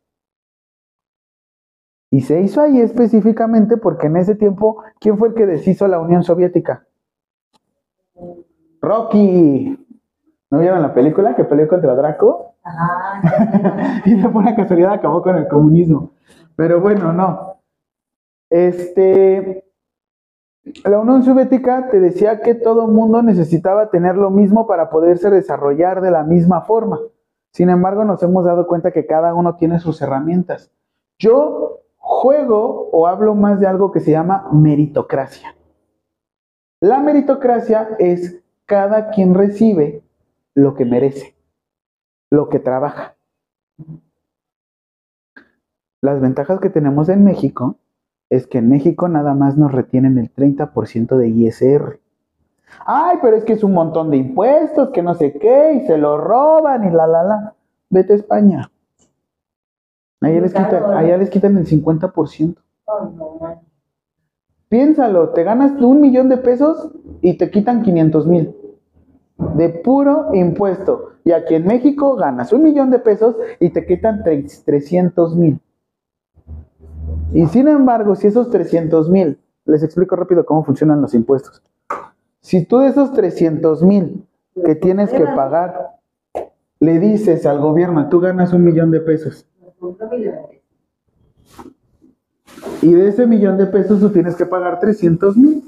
[SPEAKER 2] Y se hizo ahí específicamente porque en ese tiempo, ¿quién fue el que deshizo la Unión Soviética? Rocky. ¿No vieron la película que peleó contra Draco? <laughs> Y de buena casualidad acabó con el comunismo. Pero bueno, no. Este, la Unión Soviética te decía que todo mundo necesitaba tener lo mismo para poderse desarrollar de la misma forma. Sin embargo, nos hemos dado cuenta que cada uno tiene sus herramientas. Yo juego o hablo más de algo que se llama meritocracia. La meritocracia es cada quien recibe lo que merece, lo que trabaja. Las ventajas que tenemos en México es que en México nada más nos retienen el 30% de ISR. Ay, pero es que es un montón de impuestos, que no sé qué, y se lo roban y la, la, la. Vete a España. Allá les, quitan, allá les quitan el 50%.
[SPEAKER 1] Ay, no, man.
[SPEAKER 2] Piénsalo, te ganas un millón de pesos y te quitan 500 mil de puro impuesto. Y aquí en México ganas un millón de pesos y te quitan tre- 300 mil. Y sin embargo, si esos 300 mil, les explico rápido cómo funcionan los impuestos. Si tú de esos 300 mil que tienes que pagar, le dices al gobierno, tú ganas un millón de pesos. Y de ese millón de pesos tú tienes que pagar 300 mil.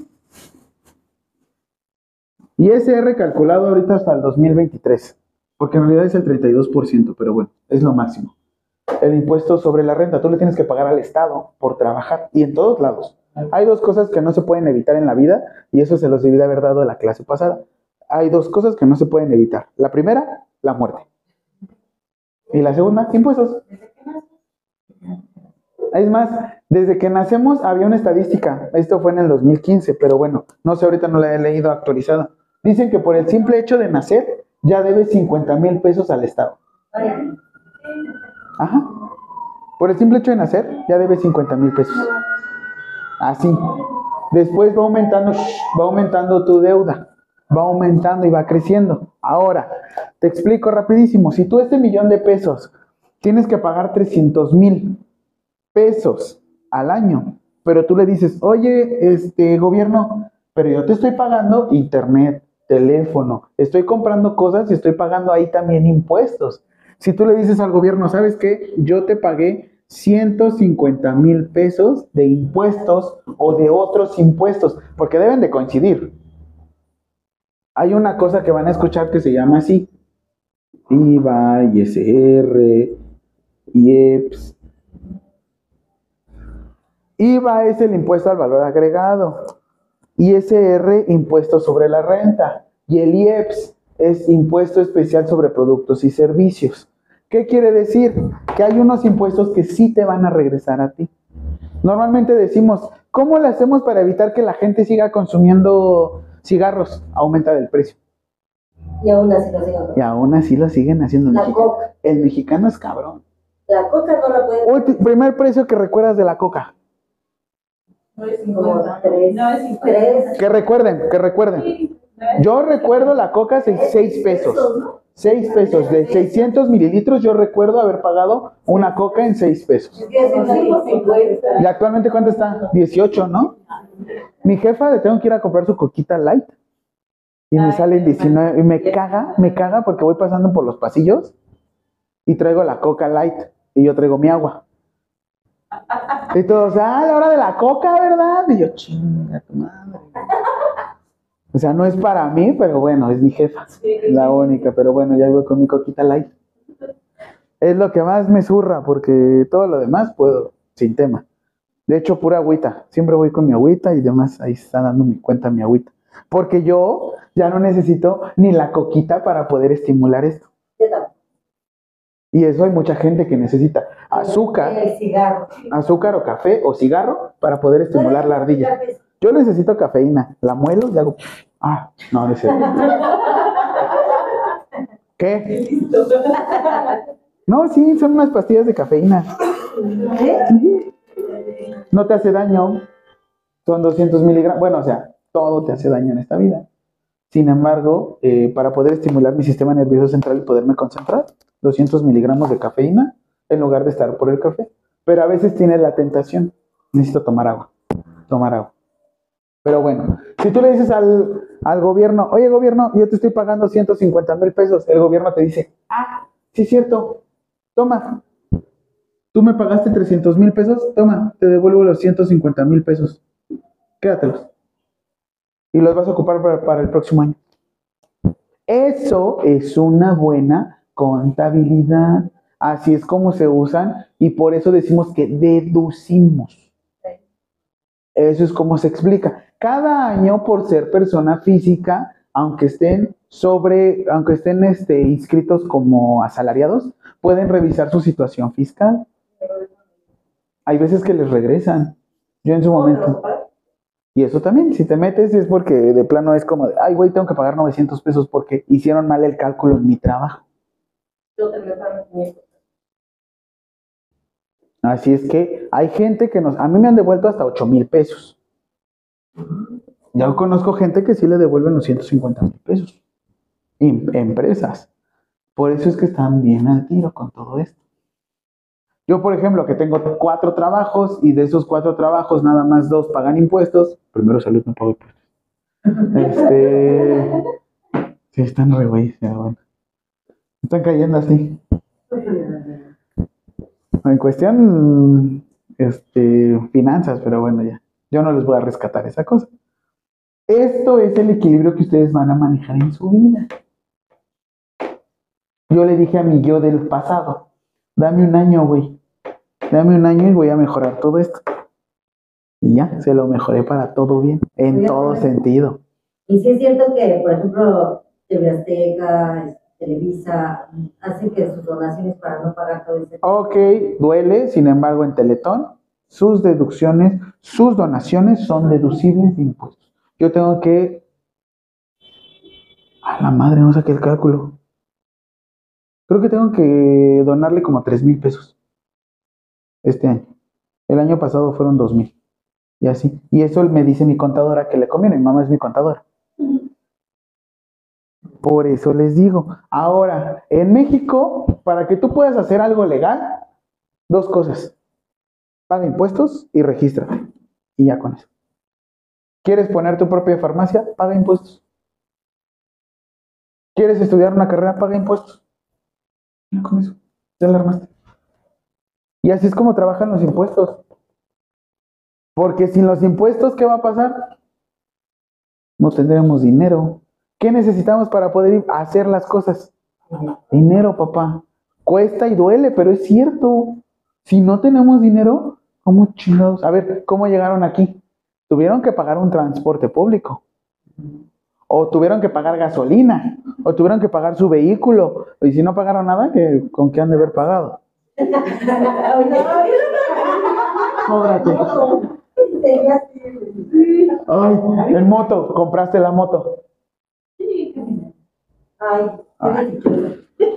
[SPEAKER 2] Y ese es recalculado ahorita hasta el 2023, porque en realidad es el 32%, pero bueno, es lo máximo. El impuesto sobre la renta, tú le tienes que pagar al Estado por trabajar, y en todos lados. Hay dos cosas que no se pueden evitar en la vida, y eso se los debí de haber dado en la clase pasada. Hay dos cosas que no se pueden evitar. La primera, la muerte. Y la segunda, impuestos. Es más, desde que nacemos había una estadística, esto fue en el 2015, pero bueno, no sé, ahorita no la he leído actualizada. Dicen que por el simple hecho de nacer ya debes 50 mil pesos al Estado. Ajá. Por el simple hecho de nacer ya debes 50 mil pesos. Así. Después va aumentando, va aumentando tu deuda. Va aumentando y va creciendo. Ahora, te explico rapidísimo. Si tú este millón de pesos tienes que pagar 300 mil pesos al año, pero tú le dices, oye, este gobierno, pero yo te estoy pagando internet, teléfono, estoy comprando cosas y estoy pagando ahí también impuestos. Si tú le dices al gobierno, ¿sabes qué? Yo te pagué 150 mil pesos de impuestos o de otros impuestos, porque deben de coincidir. Hay una cosa que van a escuchar que se llama así. IVA, ISR, IEPS, IVA es el impuesto al valor agregado. ISR, impuesto sobre la renta. Y el IEPS es impuesto especial sobre productos y servicios. ¿Qué quiere decir? Que hay unos impuestos que sí te van a regresar a ti. Normalmente decimos, ¿cómo le hacemos para evitar que la gente siga consumiendo cigarros? Aumenta el precio.
[SPEAKER 1] Y aún así lo sigo.
[SPEAKER 2] Y aún así lo siguen haciendo. El
[SPEAKER 1] La
[SPEAKER 2] mexicano,
[SPEAKER 1] coca.
[SPEAKER 2] el mexicano es cabrón.
[SPEAKER 1] La coca no la pueden.
[SPEAKER 2] Ulti- primer precio que recuerdas de la coca.
[SPEAKER 3] No es
[SPEAKER 1] Como
[SPEAKER 3] 50.
[SPEAKER 1] tres.
[SPEAKER 3] No es 50.
[SPEAKER 1] Tres.
[SPEAKER 2] Que recuerden, que recuerden. Yo recuerdo la coca 6 pesos. 6 pesos. De 600 mililitros yo recuerdo haber pagado una coca en 6 pesos.
[SPEAKER 1] Es que es un tipo 50.
[SPEAKER 2] ¿Y actualmente cuánto está? 18, ¿no? Mi jefa le tengo que ir a comprar su coquita light. Y me sale en
[SPEAKER 3] qué
[SPEAKER 2] 19. Y me caga, me caga porque voy pasando por los pasillos y traigo la coca light. Y yo traigo mi agua. Y todos, ah, la hora de la coca, ¿verdad? Y yo, chinga tu madre. O sea, no es para mí, pero bueno, es mi jefa. La única, pero bueno, ya voy con mi coquita light. Es lo que más me zurra, porque todo lo demás puedo, sin tema. De hecho, pura agüita. Siempre voy con mi agüita y demás. Ahí está dando mi cuenta mi agüita. Porque yo ya no necesito ni la coquita para poder estimular esto. Y eso hay mucha gente que necesita azúcar, azúcar o café o cigarro para poder estimular la ardilla. Yo necesito cafeína. La muelo y hago. Ah, no, no cierto. <laughs> ¿Qué? No, sí, son unas pastillas de cafeína. No te hace daño. Son 200 miligramos. Bueno, o sea, todo te hace daño en esta vida. Sin embargo, eh, para poder estimular mi sistema nervioso central y poderme concentrar, 200 miligramos de cafeína en lugar de estar por el café. Pero a veces tienes la tentación. Necesito tomar agua. Tomar agua. Pero bueno, si tú le dices al, al gobierno, oye gobierno, yo te estoy pagando 150 mil pesos, el gobierno te dice, ah, sí es cierto, toma. Tú me pagaste 300 mil pesos, toma, te devuelvo los 150 mil pesos. Quédatelos. Y los vas a ocupar para, para el próximo año. Eso es una buena contabilidad. Así es como se usan y por eso decimos que deducimos. Eso es como se explica. Cada año, por ser persona física, aunque estén sobre, aunque estén este, inscritos como asalariados, pueden revisar su situación fiscal. Hay veces que les regresan. Yo en su momento. Y eso también, si te metes es porque de plano es como, de, ay, güey, tengo que pagar 900 pesos porque hicieron mal el cálculo en mi trabajo.
[SPEAKER 3] Yo también pago 500.
[SPEAKER 2] Así es que hay gente que nos, a mí me han devuelto hasta 8 mil pesos. Yo conozco gente que sí le devuelven los 150 mil pesos. Em- empresas. Por eso es que están bien al tiro con todo esto. Yo, por ejemplo, que tengo cuatro trabajos y de esos cuatro trabajos nada más dos pagan impuestos. Primero salud no pago impuestos. Este. Sí, están re güeyes, ya, bueno. Están cayendo así. En cuestión, este, finanzas, pero bueno, ya. Yo no les voy a rescatar esa cosa. Esto es el equilibrio que ustedes van a manejar en su vida. Yo le dije a mi yo del pasado, dame un año, güey. Dame un año y voy a mejorar todo esto. Y ya, se lo mejoré para todo bien, en
[SPEAKER 1] Oye,
[SPEAKER 2] todo sentido.
[SPEAKER 1] Y sí es cierto que, por ejemplo, TV Azteca, Televisa, hacen que sus donaciones para no pagar todo ese...
[SPEAKER 2] Ok, duele, sin embargo, en Teletón, sus deducciones, sus donaciones son deducibles de impuestos. Yo tengo que. A la madre, no saqué el cálculo. Creo que tengo que donarle como 3 mil pesos este año. El año pasado fueron 2 mil. Y así. Y eso me dice mi contadora que le conviene. Mi mamá es mi contadora. Por eso les digo. Ahora, en México, para que tú puedas hacer algo legal, dos cosas. Paga impuestos y regístrate. Y ya con eso. ¿Quieres poner tu propia farmacia? Paga impuestos. ¿Quieres estudiar una carrera? Paga impuestos. Con eso. Ya la armaste. Y así es como trabajan los impuestos. Porque sin los impuestos, ¿qué va a pasar? No tendremos dinero. ¿Qué necesitamos para poder hacer las cosas? Dinero, papá. Cuesta y duele, pero es cierto. Si no tenemos dinero, ¿cómo chingados? A ver, ¿cómo llegaron aquí? Tuvieron que pagar un transporte público. O tuvieron que pagar gasolina. O tuvieron que pagar su vehículo. Y si no pagaron nada, ¿qué- ¿con qué han de haber pagado? En moto, compraste la moto.
[SPEAKER 1] Ay.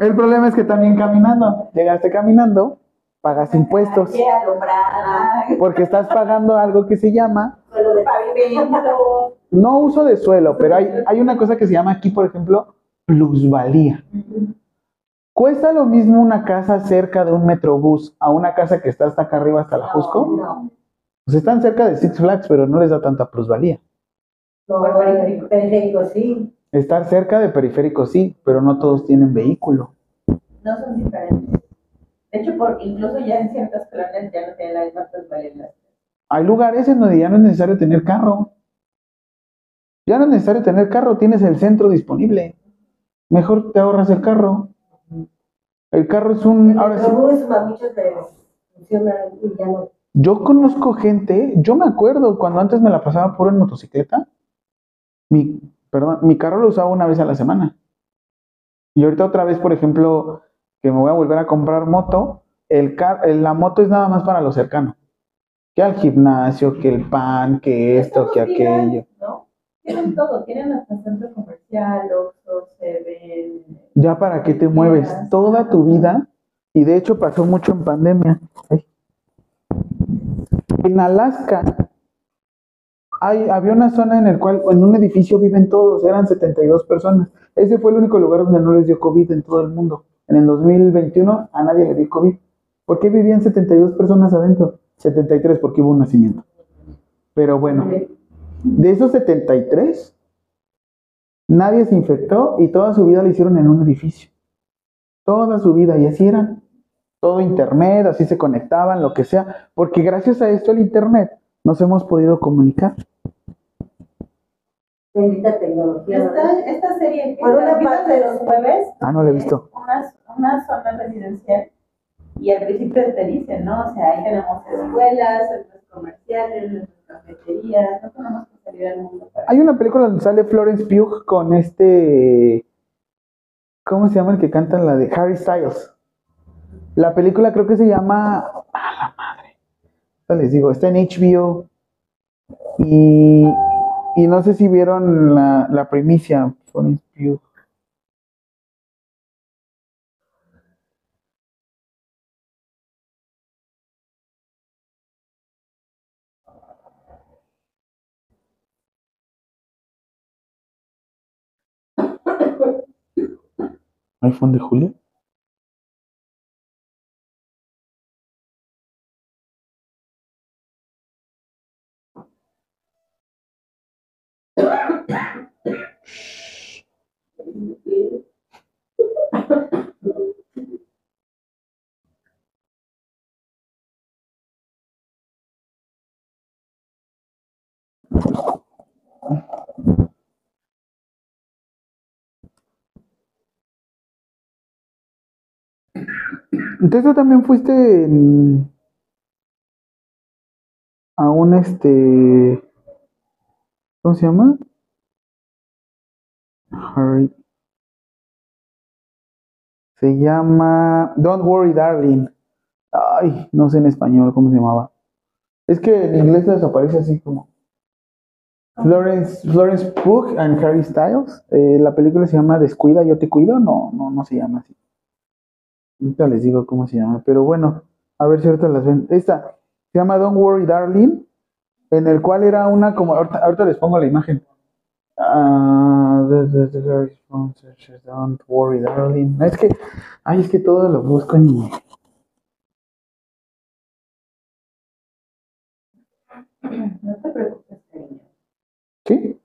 [SPEAKER 2] El problema es que también caminando, llegaste caminando, pagas impuestos, porque estás pagando algo que se llama. No uso de suelo, pero hay, hay una cosa que se llama aquí, por ejemplo, plusvalía. ¿Cuesta lo mismo una casa cerca de un metrobús a una casa que está hasta acá arriba, hasta la Jusco?
[SPEAKER 1] No,
[SPEAKER 2] Pues están cerca de Six Flags, pero no les da tanta plusvalía.
[SPEAKER 1] no, periférico. periférico sí.
[SPEAKER 2] Estar cerca de periférico sí, pero no todos tienen vehículo.
[SPEAKER 3] No son diferentes. De hecho, por, incluso ya en ciertas colonias ya no tienen la misma plusvalía.
[SPEAKER 2] Hay lugares en donde ya no es necesario tener carro. Ya no es necesario tener carro, tienes el centro disponible. Mejor te ahorras el carro. El carro es un... Ahora sí, yo conozco gente, yo me acuerdo cuando antes me la pasaba puro en motocicleta. Mi, perdón, mi carro lo usaba una vez a la semana. Y ahorita otra vez, por ejemplo, que me voy a volver a comprar moto, el car el- la moto es nada más para lo cercano. Que al gimnasio, que el pan, que esto, que aquello.
[SPEAKER 3] ¿no? Tienen todo, tienen hasta centro comercial, Oxxo, Seven.
[SPEAKER 2] Ya para qué te mueves toda tu vida. Y de hecho pasó mucho en pandemia. Ay. En Alaska hay, había una zona en el cual en un edificio viven todos, eran 72 personas. Ese fue el único lugar donde no les dio COVID en todo el mundo. En el 2021 a nadie le dio COVID. ¿Por qué vivían 72 personas adentro? 73 porque hubo un nacimiento. Pero bueno, de esos 73, nadie se infectó y toda su vida la hicieron en un edificio. Toda su vida, y así eran. Todo internet, así se conectaban, lo que sea, porque gracias a esto el internet nos hemos podido comunicar.
[SPEAKER 1] Bendita tecnología.
[SPEAKER 3] Esta, esta serie,
[SPEAKER 1] Por una
[SPEAKER 3] ¿la
[SPEAKER 1] parte-
[SPEAKER 3] de los jueves,
[SPEAKER 2] Ah, no lo he visto.
[SPEAKER 3] una, una zona residencial y al principio te dicen, ¿no? O sea, ahí tenemos escuelas, centros comerciales,
[SPEAKER 2] Hay una película donde sale Florence Pugh con este. ¿Cómo se llama el que canta la de Harry Styles? La película creo que se llama. ¡A la madre! Ya les digo, está en HBO. Y, y no sé si vieron la, la primicia. Florence Pugh. iPhone de Julia. Entonces tú también fuiste en- a un este. ¿Cómo se llama? Harry. Se llama Don't Worry Darling. Ay, no sé en español cómo se llamaba. Es que en inglés les aparece así como Florence, Florence Pugh and Harry Styles. Eh, la película se llama Descuida, yo te cuido. No, no, no se llama así. Ahorita les digo cómo se llama, pero bueno, a ver si ahorita las ven. Esta se llama Don't Worry Darling, en el cual era una como, ahorita, ahorita les pongo la imagen. The- the- the very sponsor, Don't Worry Darling. Es que, ay, es que todo lo busco en...
[SPEAKER 3] No te preocupes, cariño.
[SPEAKER 2] ¿Sí?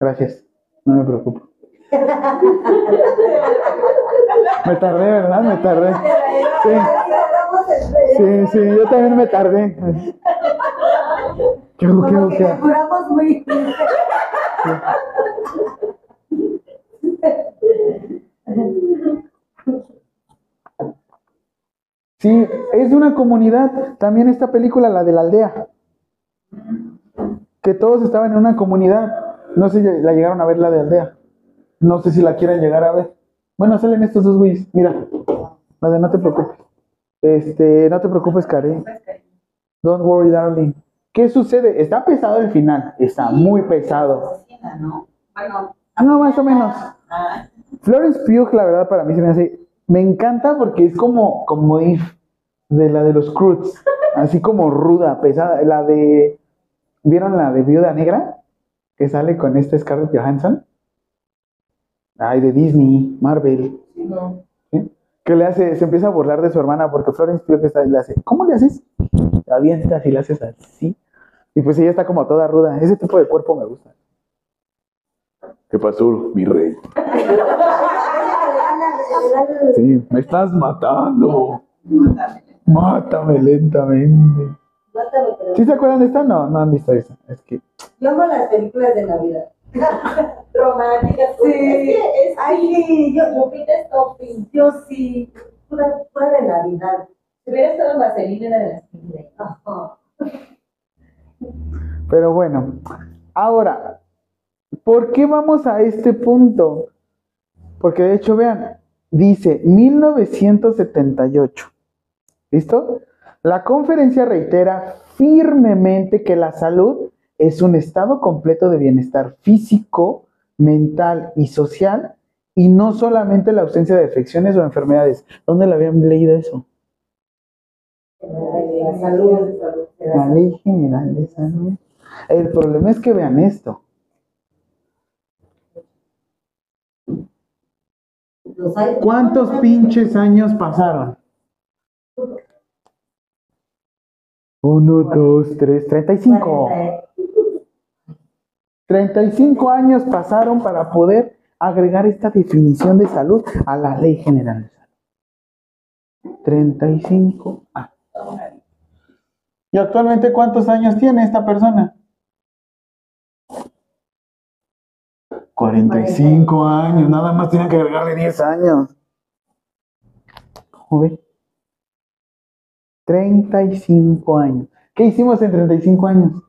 [SPEAKER 2] Gracias, no me preocupo. Me tardé, ¿verdad? Me tardé. Sí. Sí, sí, yo también me tardé. ¿Qué, hago, qué,
[SPEAKER 1] muy.
[SPEAKER 2] Sí, es de una comunidad. También esta película, la de la aldea. Que todos estaban en una comunidad. No sé si la llegaron a ver la de aldea. No sé si la quieran llegar a ver. Bueno, salen estos dos güeyes. Mira, de no te preocupes. Este, no te preocupes, Karen. Don't worry, darling. ¿Qué sucede? Está pesado el final. Está muy pesado.
[SPEAKER 3] ¿no?
[SPEAKER 2] Ah, no, más o menos.
[SPEAKER 3] ah,
[SPEAKER 2] Florence Pugh, la verdad, para mí se me hace. Me encanta porque es como, como Eve, de la de los Croods. Así como ruda, pesada. La de. ¿Vieron la de Viuda Negra? Que sale con este Scarlett Johansson. Ay, de Disney, Marvel.
[SPEAKER 3] No.
[SPEAKER 2] ¿sí? Que le hace, se empieza a burlar de su hermana porque Florence Pugh está, le hace, ¿cómo le haces? La avientas y le haces así. Y pues ella está como toda ruda. Ese tipo de cuerpo me gusta. ¿Qué pasó, mi rey? Sí, me estás matando. Mátame lentamente. ¿Sí se acuerdan de esta? No, no han visto esa. Es que
[SPEAKER 1] Yo amo las películas de Navidad. <laughs>
[SPEAKER 3] Románticas.
[SPEAKER 1] Sí.
[SPEAKER 3] Es que es
[SPEAKER 1] Ay, sí, yo,
[SPEAKER 3] Lupita Stopping.
[SPEAKER 1] yo sí. Pura, pura de Navidad.
[SPEAKER 3] Si hubiera estado en Vaselina era de las películas.
[SPEAKER 1] Ajá.
[SPEAKER 2] Pero bueno, ahora, ¿por qué vamos a este punto? Porque de hecho, vean, dice 1978. ¿Listo? La conferencia reitera firmemente que la salud es un estado completo de bienestar físico, mental y social y no solamente la ausencia de afecciones o enfermedades. ¿Dónde lo habían leído eso?
[SPEAKER 1] La salud. De la
[SPEAKER 2] La Ley General de Salud. El problema es que vean esto. ¿Cuántos pinches años pasaron? Uno, dos, tres, treinta y cinco. 35 años pasaron para poder agregar esta definición de salud a la Ley General de Salud. 35 años. ¿Y actualmente cuántos años tiene esta persona? 45 años, nada más tienen que agregarle 10 años. Joven. 35 años. ¿Qué hicimos en 35 años?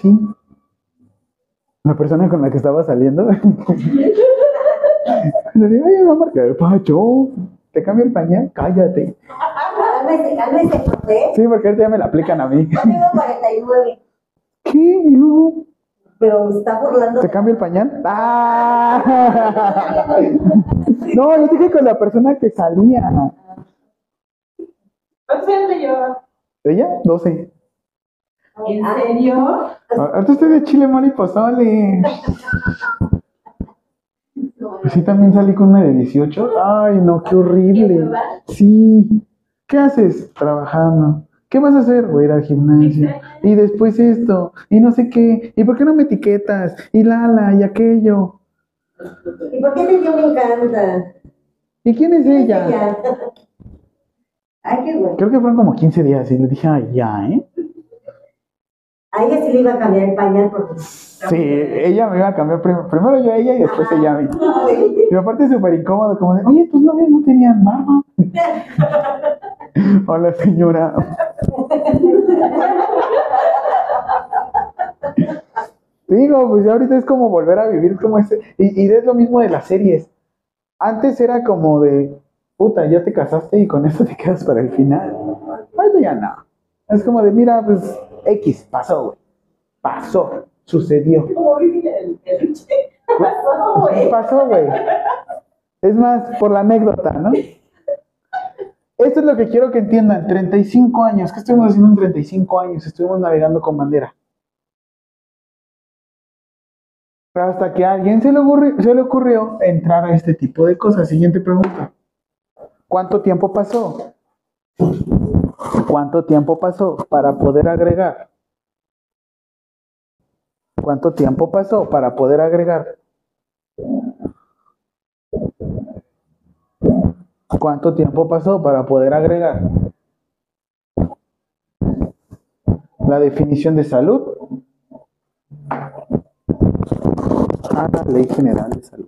[SPEAKER 2] Sí. La persona con la que estaba saliendo. <laughs> Le digo, oye, mamá, ¿qué pacho? ¿Te cambio el pañal? Cállate.
[SPEAKER 1] Cálmese, cálmese, José.
[SPEAKER 2] Sí, porque ahorita ya me la aplican a mí.
[SPEAKER 1] Yo tengo 49,
[SPEAKER 2] ¿Qué? ¿Y luego?
[SPEAKER 1] pero está burlando.
[SPEAKER 2] ¿Te cambio el pañal? ¡Ah! <laughs> No, yo dije con la persona que salía.
[SPEAKER 3] ¿Cuántos años le llevaba?
[SPEAKER 2] ¿Ella? 12.
[SPEAKER 3] ¿En serio?
[SPEAKER 2] Ahorita estoy de chile, mole y pozole. Pues sí, también salí con una de 18. Ay, no, qué horrible. Sí. ¿Qué haces? Trabajando. ¿Qué vas a hacer? Voy a ir al gimnasio. Y después esto. Y no sé qué. ¿Y por qué no me etiquetas? Y Lala, y aquello.
[SPEAKER 1] ¿Y por qué te me encanta?
[SPEAKER 2] ¿Y quién es ella?
[SPEAKER 1] Ya. <laughs> Ay, qué bueno.
[SPEAKER 2] Creo que fueron como 15 días. Y le dije, ay, ya, ¿eh?
[SPEAKER 1] A ella sí le iba a cambiar el pañal porque.
[SPEAKER 2] Sí, ella me iba a cambiar prim- primero yo a ella y después ella a mí. Y aparte súper incómodo, como de, oye, tus novios no tenían barba. <laughs> Hola, señora. Digo, pues ya ahorita es como volver a vivir como ese. Y, y es lo mismo de las series. Antes era como de, puta, ya te casaste y con eso te quedas para el final. Ahorita ya no. Es como de, mira, pues X, pasó, güey. Pasó, sucedió.
[SPEAKER 3] El <laughs> pasó, güey.
[SPEAKER 2] Pasó, güey. Es más, por la anécdota, ¿no? Esto es lo que quiero que entiendan. 35 años. ¿Qué estuvimos haciendo en 35 años? Estuvimos navegando con bandera. Hasta que a alguien se le, ocurrió, se le ocurrió entrar a este tipo de cosas. Siguiente pregunta. ¿Cuánto tiempo pasó? ¿Cuánto tiempo pasó para poder agregar? ¿Cuánto tiempo pasó para poder agregar? ¿Cuánto tiempo pasó para poder agregar? La definición de salud a la Ley General de Salud.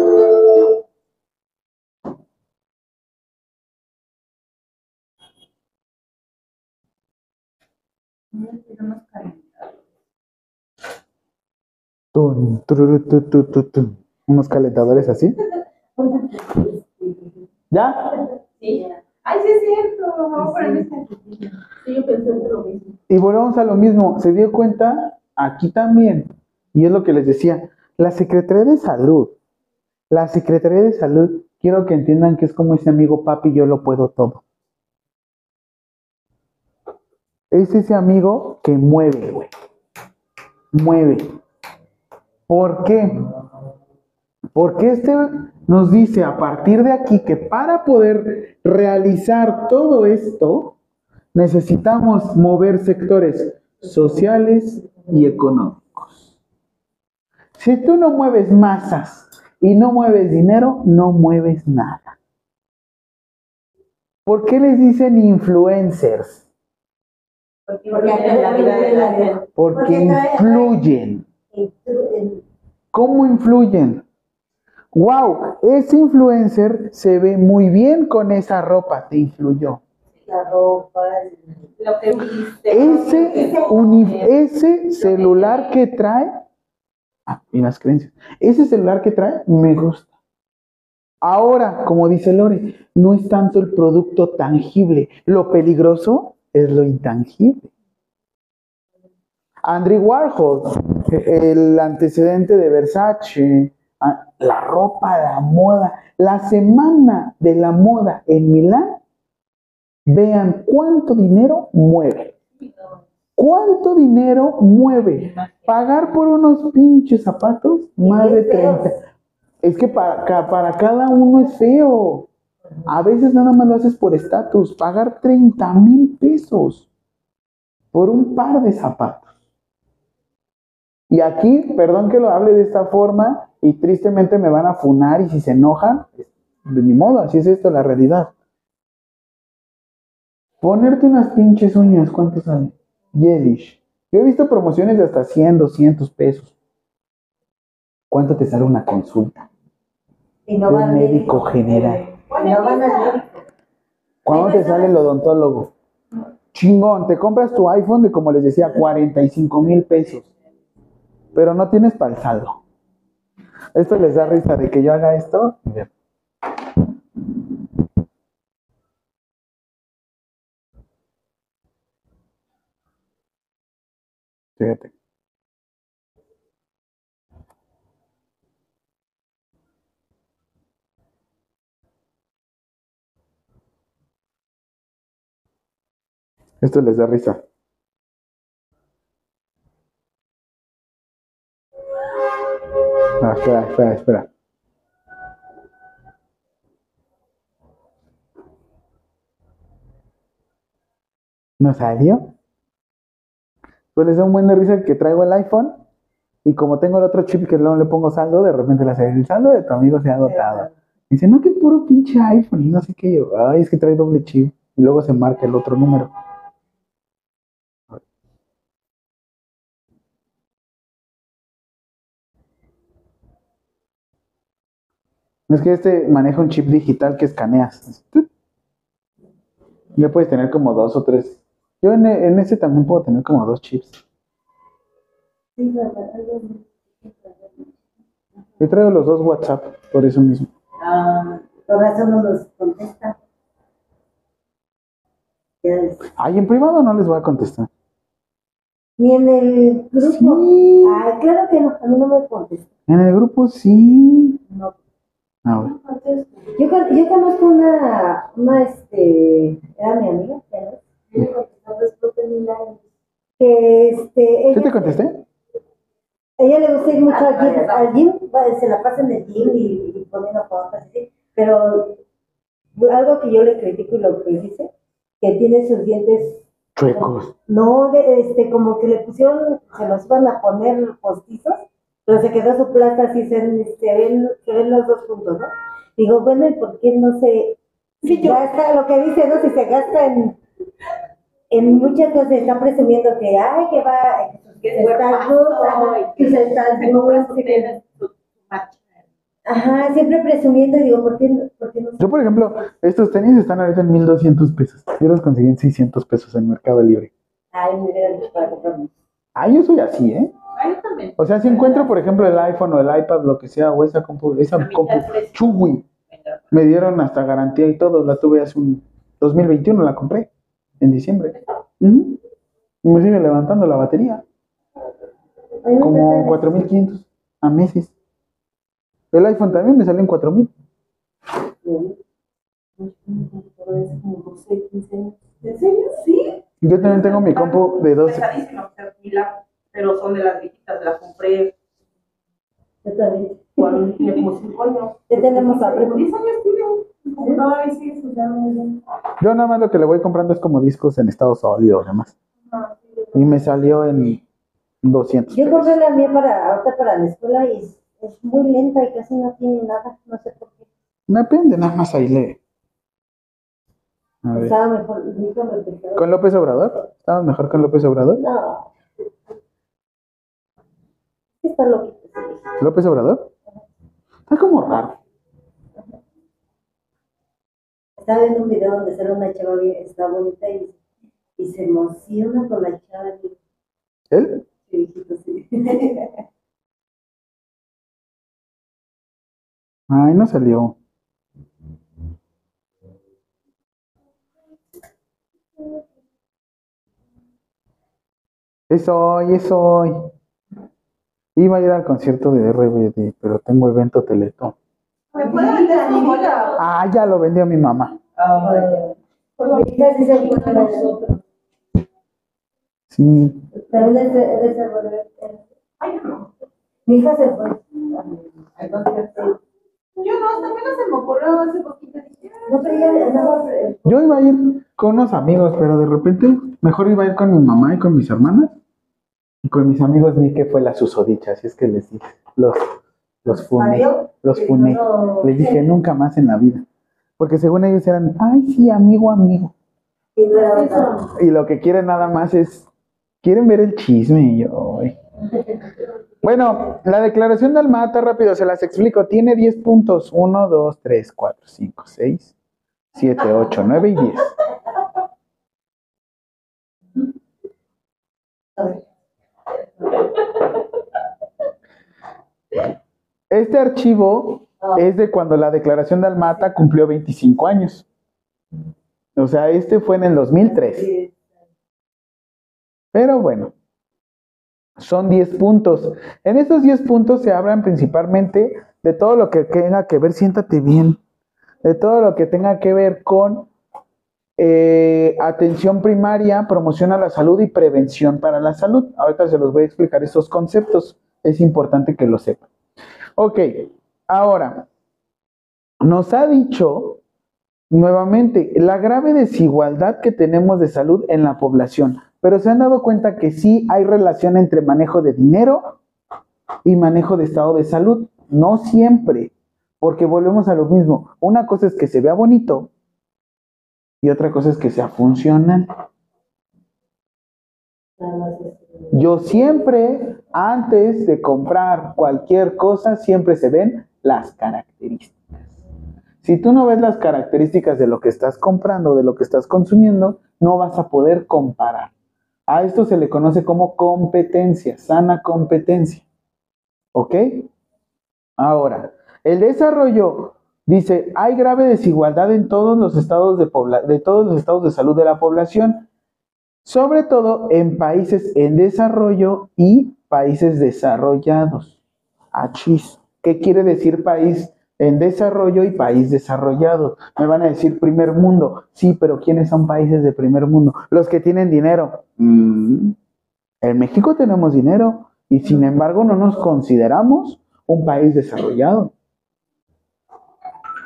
[SPEAKER 2] Tun, tururu, tu, tu, tu, tu. Unos calentadores así. ¿Ya?
[SPEAKER 3] Sí. Ay, sí es cierto. Vamos a Sí, yo pensé en lo mismo.
[SPEAKER 2] Y volvemos a lo mismo. Se dio cuenta aquí también. Y es lo que les decía. La Secretaría de Salud. La Secretaría de Salud, quiero que entiendan que es como ese amigo papi, yo lo puedo todo. Es ese amigo que mueve, güey. Mueve. ¿Por qué? Porque este nos dice a partir de aquí que para poder realizar todo esto, necesitamos mover sectores sociales y económicos. Si tú no mueves masas y no mueves dinero, no mueves nada. ¿Por qué les dicen influencers?
[SPEAKER 3] Porque
[SPEAKER 1] Porque
[SPEAKER 3] influyen en la vida de la gente.
[SPEAKER 2] Porque
[SPEAKER 1] Porque trae-
[SPEAKER 2] influyen.
[SPEAKER 1] En- en-
[SPEAKER 2] ¿Cómo influyen? Wow, ese influencer se ve muy bien con esa ropa, te influyó.
[SPEAKER 1] La ropa,
[SPEAKER 3] Lo que viste.
[SPEAKER 2] Ese, ese celular que trae, ah, y las creencias, ese celular que trae me gusta. Ahora, como dice Lore, no es tanto el producto tangible, lo peligroso es lo intangible. Andy Warhol, el antecedente de Versace, ah, la ropa, la moda, la semana de la moda en Milán, vean cuánto dinero mueve. ¿Cuánto dinero mueve? Pagar por unos pinches zapatos, más de 30. Es que para, para cada uno es feo. A veces nada más lo haces por estatus. Pagar 30 mil pesos por un par de zapatos. Y aquí, perdón que lo hable de esta forma, y tristemente me van a funar y si se enojan, de mi modo, así es esto la realidad. Ponerte unas pinches uñas, ¿cuánto sale? Yedish. Yo he visto promociones de hasta 100, 200 pesos. ¿Cuánto te sale una consulta?
[SPEAKER 1] y no
[SPEAKER 2] De un médico general.
[SPEAKER 1] Y no van al médico.
[SPEAKER 2] ¿Cuánto te sale el odontólogo? Chingón, te compras tu iPhone de, como les decía, 45 mil pesos. Pero no tienes para el saldo. Esto les da risa de que yo haga esto. Fíjate. Esto les da risa. Ah, espera, espera, espera. ¿No salió? Pues les da un buen de risa que traigo el iPhone y como tengo el otro chip que luego le pongo saldo, de repente le hace el saldo de tu amigo se ha agotado. Dice, no, que puro pinche iPhone y no sé qué yo. Ay, es que trae doble chip. Y luego se marca el otro número. Es que este maneja un chip digital que escaneas. Ya puedes tener como dos o tres. Yo en, en ese también puedo tener como dos chips.
[SPEAKER 1] Yo-
[SPEAKER 2] traigo los dos WhatsApp, por eso mismo.
[SPEAKER 1] Ah, por eso no nos contesta.
[SPEAKER 2] Ay, en privado no les voy a contestar.
[SPEAKER 1] Ni en el grupo.
[SPEAKER 2] Sí.
[SPEAKER 1] Ah, claro que no, a mí no me contesta.
[SPEAKER 2] En el grupo sí.
[SPEAKER 1] No.
[SPEAKER 2] A ver.
[SPEAKER 1] Yo, con- yo conozco una, una, este, era mi amiga, no, que, este,
[SPEAKER 2] ¿Sí
[SPEAKER 1] ella,
[SPEAKER 2] te contesté?
[SPEAKER 1] ella le gusta ir mucho al gym, al gym, se la pasa en el gym y, y poniendo fotos, así, pero algo que yo le critico y lo que dice, que tiene sus dientes
[SPEAKER 2] Chuecos.
[SPEAKER 1] no, de, este, como que le pusieron, se los iban a poner postizos, pero se quedó su plata así, se, se, ven, se ven los dos puntos, ¿no? Digo, bueno, ¿y por qué no se gasta, lo que dice, ¿no? Si se gasta en, en muchas cosas, está presumiendo que, ay, que va, que se está ajá, que se está. Ajá, siempre presumiendo, y digo, ¿por qué, no- por qué no
[SPEAKER 2] Yo, por ejemplo, estos tenis están ahorita en 1200 pesos. Yo los conseguí en 600 pesos en Mercado Libre.
[SPEAKER 1] Ay, dicho para comprarme.
[SPEAKER 2] Ah, yo soy así, ¿eh?
[SPEAKER 3] También.
[SPEAKER 2] O sea, si encuentro, por ejemplo, el iPhone o el iPad, lo que sea, o esa compu, esa compu,
[SPEAKER 3] Venga.
[SPEAKER 2] me dieron hasta garantía y todo, la tuve hace un 2021, la compré, en diciembre. Y me sigue levantando la batería, como
[SPEAKER 1] encanta-
[SPEAKER 2] 4500 a meses. El iPhone también me salió en 4000.
[SPEAKER 1] como 6, 15 años.
[SPEAKER 3] ¿En serio? Sí.
[SPEAKER 2] Yo también tengo mi compu de 12.
[SPEAKER 3] Pero son de las viejitas, la compré
[SPEAKER 1] Yo también.
[SPEAKER 3] cuando tenía como 5 años.
[SPEAKER 1] Ya tenemos a primo.
[SPEAKER 3] 10 años tiene. Ya muy bien.
[SPEAKER 2] Yo nada más lo que le voy comprando es como discos en estado sólido, demás.
[SPEAKER 3] Ah, sí,
[SPEAKER 2] Y me salió en 200.
[SPEAKER 1] Yo compré la mía para, ahorita para la escuela y es, es muy lenta y casi no tiene nada, no sé por qué.
[SPEAKER 2] Depende, nada más ahí. A ver.
[SPEAKER 1] Estaba mejor,
[SPEAKER 2] ¿Con López Obrador? ¿Estabas mejor con López Obrador?
[SPEAKER 1] No. Está loquito.
[SPEAKER 2] ¿López Obrador? Está como raro.
[SPEAKER 1] Estaba viendo un video donde sale una chava bien, está bonita y, y se emociona con la chava.
[SPEAKER 2] ¿Él?
[SPEAKER 1] Sí, sí.
[SPEAKER 2] Ay, no salió. Es hoy, es hoy. Iba a ir al concierto de RBD, pero tengo evento Teletón.
[SPEAKER 3] ¿Me puede vender su bola?
[SPEAKER 2] Ah, ya lo vendió mi mamá.
[SPEAKER 1] Mi hija sí se acuerda de nosotros.
[SPEAKER 2] Sí.
[SPEAKER 1] También es de, es de ese volver.
[SPEAKER 3] Ay, no.
[SPEAKER 1] Mi hija se fue.
[SPEAKER 3] Al concierto. Yo no, también se me ocurrió hace poquito. Ah,
[SPEAKER 1] No, pero ella andaba.
[SPEAKER 2] Yo iba a ir con unos amigos, pero de repente mejor iba a ir con mi mamá y con mis hermanas. Y con mis amigos vi que fue la susodicha, así es que les dije, los, los funé, los funé. Les dije nunca más en la vida. Porque según ellos eran, ay, sí, amigo, amigo.
[SPEAKER 1] Y no era verdad.
[SPEAKER 2] Y lo que quieren nada más es, quieren ver el chisme. Y yo, ay. <laughs> Bueno, la declaración de Almata, rápido, se las explico. Tiene 10 puntos. 1, 2, 3, 4, 5, 6, 7, 8, 9 y 10. <laughs> Este archivo
[SPEAKER 1] Ah.
[SPEAKER 2] es de cuando la declaración de Almata cumplió 25 años. O sea, este fue en el 2003.
[SPEAKER 1] Sí.
[SPEAKER 2] Pero bueno, son 10 puntos. En esos 10 puntos se hablan principalmente de todo lo que tenga que ver, siéntate bien, de todo lo que tenga que ver con eh, atención primaria, promoción a la salud y prevención para la salud. Ahorita se los voy a explicar esos conceptos. Es importante que lo sepan. Ok, ahora, nos ha dicho nuevamente la grave desigualdad que tenemos de salud en la población, pero se han dado cuenta que sí hay relación entre manejo de dinero y manejo de estado de salud. No siempre, porque volvemos a lo mismo. Una cosa es que se vea bonito y otra cosa es que sea funcional. Yo siempre, antes de comprar cualquier cosa, siempre se ven las características. Si tú no ves las características de lo que estás comprando, de lo que estás consumiendo, no vas a poder comparar. A esto se le conoce como competencia, sana competencia. ¿Ok? Ahora, el desarrollo dice, hay grave desigualdad en todos los estados de, de todos los estados de salud de la población sobre todo en países en desarrollo y países desarrollados. Achis. ¿Qué quiere decir país en desarrollo y país desarrollado? Me van a decir primer mundo. Sí, pero ¿quiénes son países de primer mundo? Los que tienen dinero. Mm, En México tenemos dinero y sin embargo no nos consideramos un país desarrollado.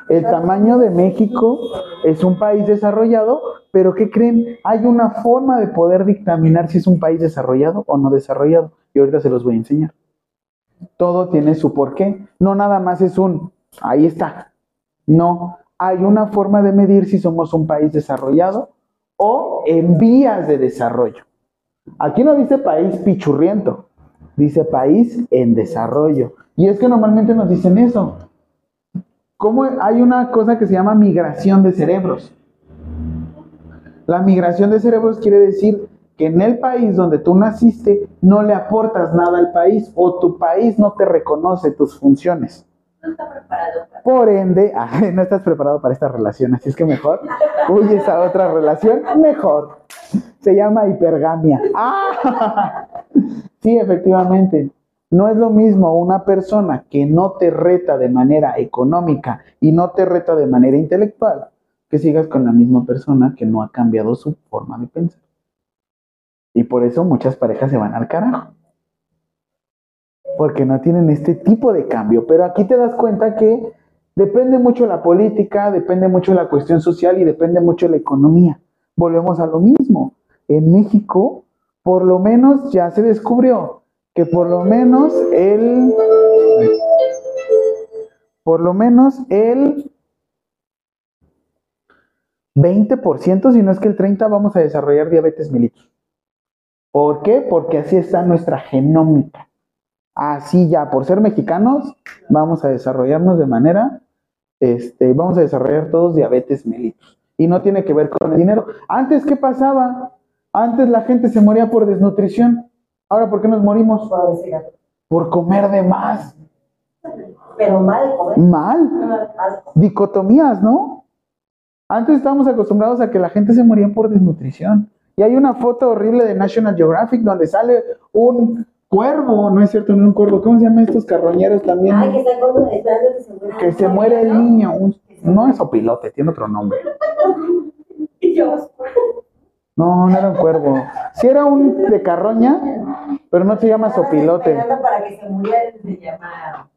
[SPEAKER 2] El tamaño de México es un país desarrollado, pero ¿qué creen? Hay una forma de poder dictaminar si es un país desarrollado o no desarrollado. Y ahorita se los voy a enseñar. Todo tiene su porqué. No nada más es un, ahí está. No, hay una forma de medir si somos un país desarrollado o en vías de desarrollo. Aquí no dice país pichurriento, dice país en desarrollo. Y es que normalmente nos dicen eso. ¿Cómo hay una cosa que se llama migración de cerebros? La migración de cerebros quiere decir que en el país donde tú naciste no le aportas nada al país o tu país no te reconoce tus funciones.
[SPEAKER 3] No está preparado para
[SPEAKER 2] Por ende, ay, <laughs> no estás preparado para esta relación, así es que mejor huyes a otra relación, mejor. Se llama hipergamia. ¡Ah! <laughs> Sí, efectivamente. No es lo mismo una persona que no te reta de manera económica y no te reta de manera intelectual, que sigas con la misma persona que no ha cambiado su forma de pensar. Y por eso muchas parejas se van al carajo. Porque no tienen este tipo de cambio. Pero aquí te das cuenta que depende mucho la política, depende mucho la cuestión social y depende mucho la economía. Volvemos a lo mismo. En México, por lo menos ya se descubrió que por lo menos el por lo menos el 20%, si no es que el 30%, vamos a desarrollar diabetes mellitus. ¿Por qué? Porque así está nuestra genómica. Así ya, por ser mexicanos, vamos a desarrollarnos de manera, este, vamos a desarrollar todos diabetes mellitus. Y no tiene que ver con el dinero. Antes, ¿qué pasaba? Antes la gente se moría por desnutrición. Ahora, ¿por qué nos morimos?
[SPEAKER 1] Por
[SPEAKER 2] comer de más.
[SPEAKER 1] Pero mal, joder.
[SPEAKER 2] Mal. Dicotomías, ¿no? Antes estábamos acostumbrados a que la gente se moría por desnutrición. Y hay una foto horrible de National Geographic donde sale un cuervo, no es cierto, no un cuervo, ¿cómo se llaman estos carroñeros también?
[SPEAKER 1] Ay, que está como esperando que se muera.
[SPEAKER 2] que se muere el niño. un- no es opilote, tiene otro nombre. <laughs>
[SPEAKER 3] Y yo,
[SPEAKER 2] No, no era un cuervo. Sí era un de carroña, pero no se llama sopilote.
[SPEAKER 1] Para que se muriera.
[SPEAKER 3] se llama.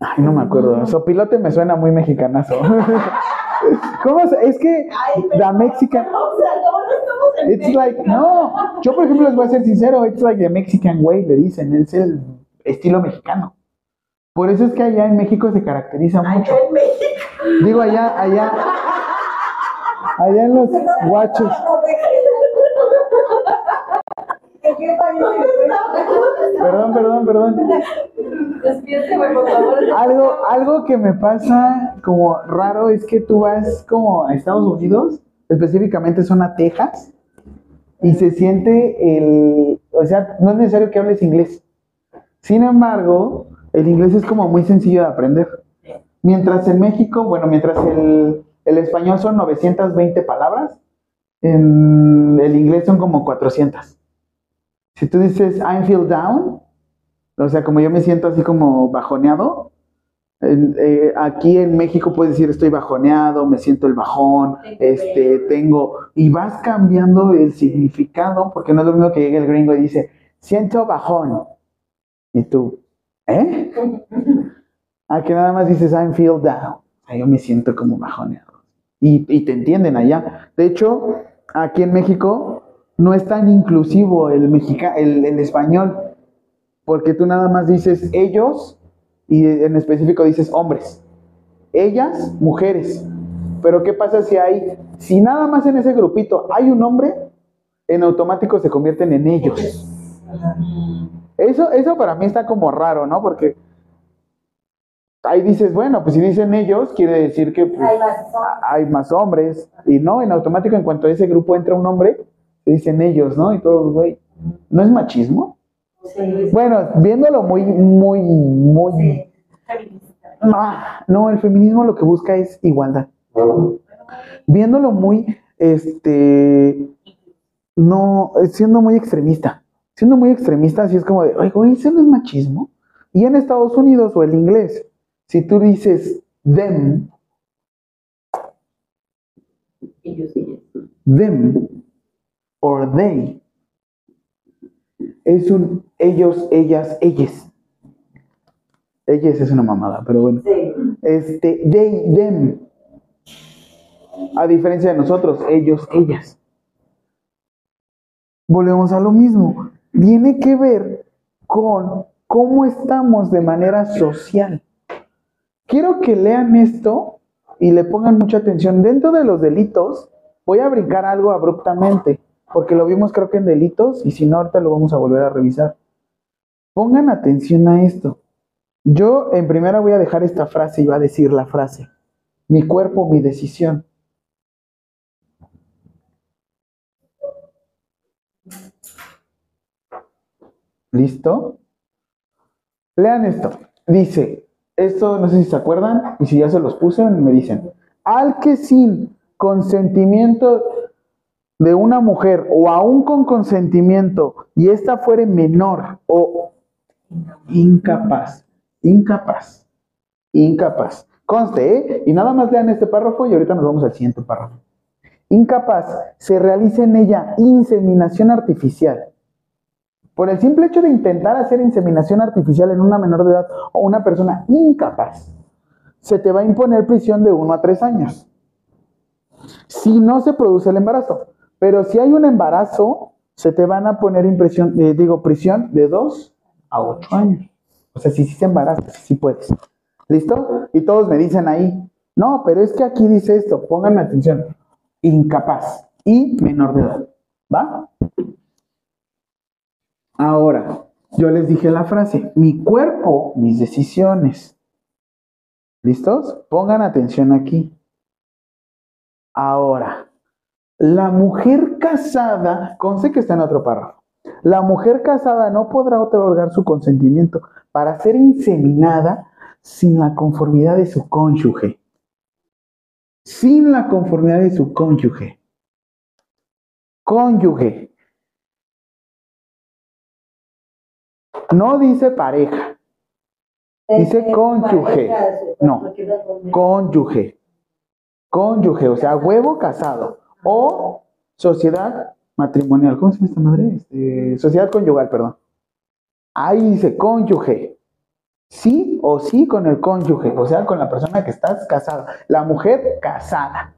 [SPEAKER 2] Ay, no me acuerdo. Sopilote me suena muy mexicanazo. <laughs> ¿Cómo se- Es que la Mexican...
[SPEAKER 3] O sea, ¿cómo no estamos en
[SPEAKER 2] It's like, no. Yo, por ejemplo, les voy a ser sincero. It's like the Mexican way, le dicen. Es el estilo mexicano. Por eso es que allá en México se caracteriza mucho.
[SPEAKER 3] Allá en México.
[SPEAKER 2] Digo, allá, allá. Allá en los guachos.
[SPEAKER 1] ¿En qué país se
[SPEAKER 2] Perdón, perdón, perdón. Algo, algo que me pasa como raro es que tú vas como a Estados Unidos, específicamente zona Texas, y se siente el, o sea, no es necesario que hables inglés. Sin embargo, el inglés es como muy sencillo de aprender. Mientras en México, bueno, mientras el, el español son 920 palabras, en el inglés son como 400. Si tú dices I feel down, o sea, como yo me siento así como bajoneado, eh, aquí en México puedes decir estoy bajoneado, me siento el bajón, este, tengo, y vas cambiando el significado, porque no es lo mismo que llegue el gringo y dice, siento bajón, y tú, ¿eh? <laughs> A que nada más dices I feel down, o sea, yo me siento como bajoneado, y, y te entienden allá. De hecho, aquí en México no es tan inclusivo el, mexica, el, el español, porque tú nada más dices ellos y en específico dices hombres. Ellas, mujeres. Pero ¿qué pasa si hay, si nada más en ese grupito hay un hombre, en automático se convierten en ellos? Eso, eso para mí está como raro, ¿no? Porque ahí dices, bueno, pues si dicen ellos, quiere decir que pues,
[SPEAKER 1] Hay más son.
[SPEAKER 2] hay más hombres. Y no, en automático, en cuanto a ese grupo entra un hombre, se dicen ellos, ¿no? Y todos, güey. ¿No es machismo?
[SPEAKER 1] Sí.
[SPEAKER 2] Bueno, viéndolo muy, muy, muy...
[SPEAKER 1] Sí.
[SPEAKER 2] Ah, no, el feminismo lo que busca es igualdad. Viéndolo muy, este, no, siendo muy extremista. Siendo muy extremista, así es como de, oye, güey, ¿eso no es machismo? Y en Estados Unidos o el inglés, si tú dices them, them, or they, es un ellos, ellas, ellas. Ellas es una mamada, pero bueno. Este, they, them. A diferencia de nosotros, ellos, ellas. Volvemos a lo mismo. Tiene que ver con cómo estamos de manera social. Quiero que lean esto y le pongan mucha atención. Dentro de los delitos, voy a brincar algo abruptamente, porque lo vimos creo que en delitos y si no, ahorita lo vamos a volver a revisar. Pongan atención a esto. Yo en primera voy a dejar esta frase y va a decir la frase. Mi cuerpo, mi decisión. ¿Listo? Lean esto. Dice, esto no sé si se acuerdan y si ya se los puse, me dicen, al que sin consentimiento de una mujer o aún con consentimiento y ésta fuere menor o incapaz, incapaz, incapaz. Conste, ¿eh? Y nada más lean este párrafo y ahorita nos vamos al siguiente párrafo. Incapaz, se realiza en ella inseminación artificial. Por el simple hecho de intentar hacer inseminación artificial en una menor de edad o una persona incapaz, se te va a imponer prisión de 1 a 3 años. Si no se produce el embarazo. Pero si hay un embarazo, se te van a poner impresión, eh, digo, prisión de 2 a 8 años. O sea, si sí se embaraza, si sí puedes. ¿Listo? Y todos me dicen ahí, no, pero es que aquí dice esto, pónganme atención, incapaz y menor de edad. ¿Va? Ahora, yo les dije la frase, mi cuerpo, mis decisiones. ¿Listos? Pongan atención aquí. Ahora, la mujer casada, conste que está en otro párrafo, la mujer casada no podrá otorgar su consentimiento para ser inseminada sin la conformidad de su cónyuge. Sin la conformidad de su cónyuge. Cónyuge. No dice pareja. Dice cónyuge. No, cónyuge. Cónyuge, o sea, huevo casado. O sociedad matrimonial. ¿Cómo se llama esta madre? Este, sociedad conyugal, perdón. Ahí dice cónyuge. Sí o sí con el cónyuge, o sea, con la persona que estás casada. La mujer casada.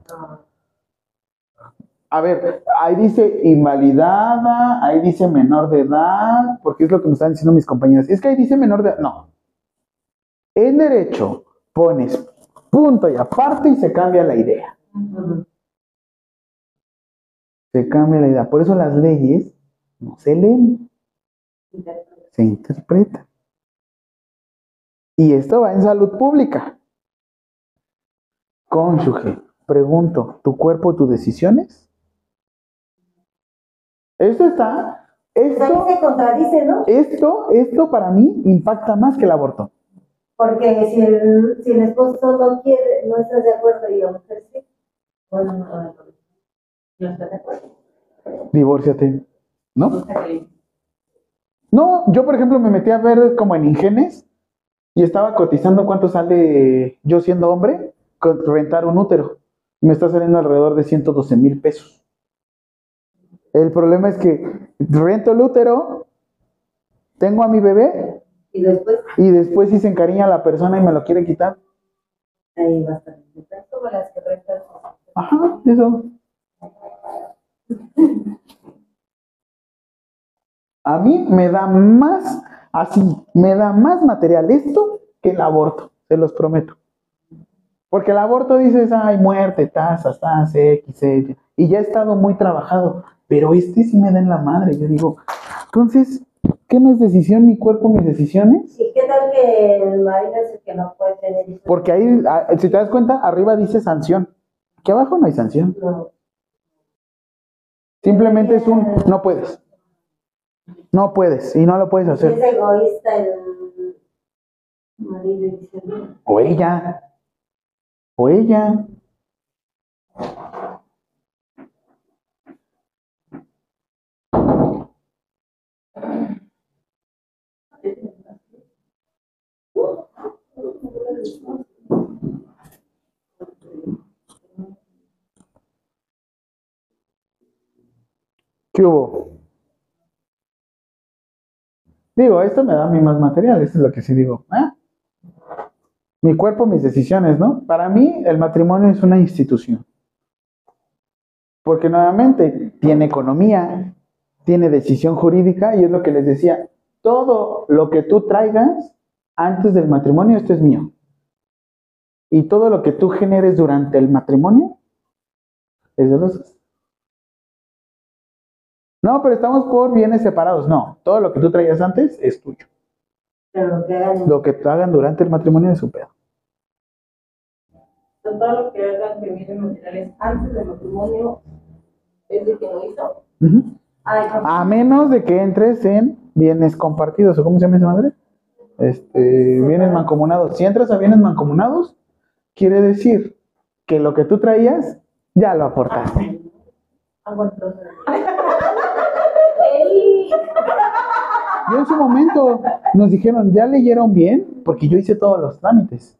[SPEAKER 2] A ver, ahí dice invalidada, ahí dice menor de edad, porque es lo que me están diciendo mis compañeras. Es que ahí dice menor de edad. No. En derecho pones punto y aparte y se cambia la idea. Se cambia la idea. Por eso las leyes no se leen, se interpretan. Y esto va en salud pública. Cónyuge, pregunto, ¿tu cuerpo, tus decisiones? Esto está, esto,
[SPEAKER 1] se contradice, ¿no?
[SPEAKER 2] esto, esto para mí impacta más que el aborto.
[SPEAKER 1] Porque si el, si el esposo no quiere, no estás de acuerdo y la mujer sí, bueno, no, no, no.
[SPEAKER 3] ¿No estás de acuerdo?
[SPEAKER 2] Divórciate, ¿no? No, yo por ejemplo me metí a ver como en Ingenes y estaba cotizando cuánto sale yo siendo hombre rentar un útero. Me está saliendo alrededor de 112 mil pesos. El problema es que rento el útero, tengo a mi bebé
[SPEAKER 1] Y después
[SPEAKER 2] y después si se encariña la persona y me lo quiere quitar.
[SPEAKER 1] ahí va a estar.
[SPEAKER 3] Es como las que rentan.
[SPEAKER 2] Ajá, eso. A mí me da más, así, me da más material esto que el aborto, se los prometo. Porque el aborto dices, ay, muerte, tasas, tasas, X, Y, y ya ha estado muy trabajado. Pero este sí me da en la madre. Yo digo, entonces, ¿qué no es decisión mi cuerpo, mis decisiones?
[SPEAKER 1] ¿Y qué tal que el marido es el que no puede tener?
[SPEAKER 2] Porque ahí, ah, si te das cuenta, arriba dice sanción. Aquí abajo no hay sanción.
[SPEAKER 1] No.
[SPEAKER 2] Simplemente es un no puedes. No puedes y no lo puedes hacer.
[SPEAKER 1] es egoísta el marido.
[SPEAKER 2] O ella. O ella. ¿Qué hubo? Digo, esto me da a mí más material, esto es lo que sí digo. ¿eh? Mi cuerpo, mis decisiones, ¿no? Para mí, el matrimonio es una institución. Porque nuevamente tiene economía, tiene decisión jurídica, y es lo que les decía, todo lo que tú traigas antes del matrimonio, esto es mío. Y todo lo que tú generes durante el matrimonio es de los dos. No, pero estamos por bienes separados. No, todo lo que tú traías antes es tuyo.
[SPEAKER 1] Pero lo que hagan
[SPEAKER 2] Lo que hagan durante el matrimonio es su pedo.
[SPEAKER 3] Todo lo que hagan que vienen materiales antes del matrimonio es de quien lo hizo.
[SPEAKER 2] A menos de que entres en bienes compartidos, o cómo se llama esa madre? Este, bienes mancomunados. Si entras a bienes mancomunados, quiere decir que lo que tú traías ya lo aportaste. <laughs> Y en su momento nos dijeron, ¿ya leyeron bien? Porque yo hice todos los trámites.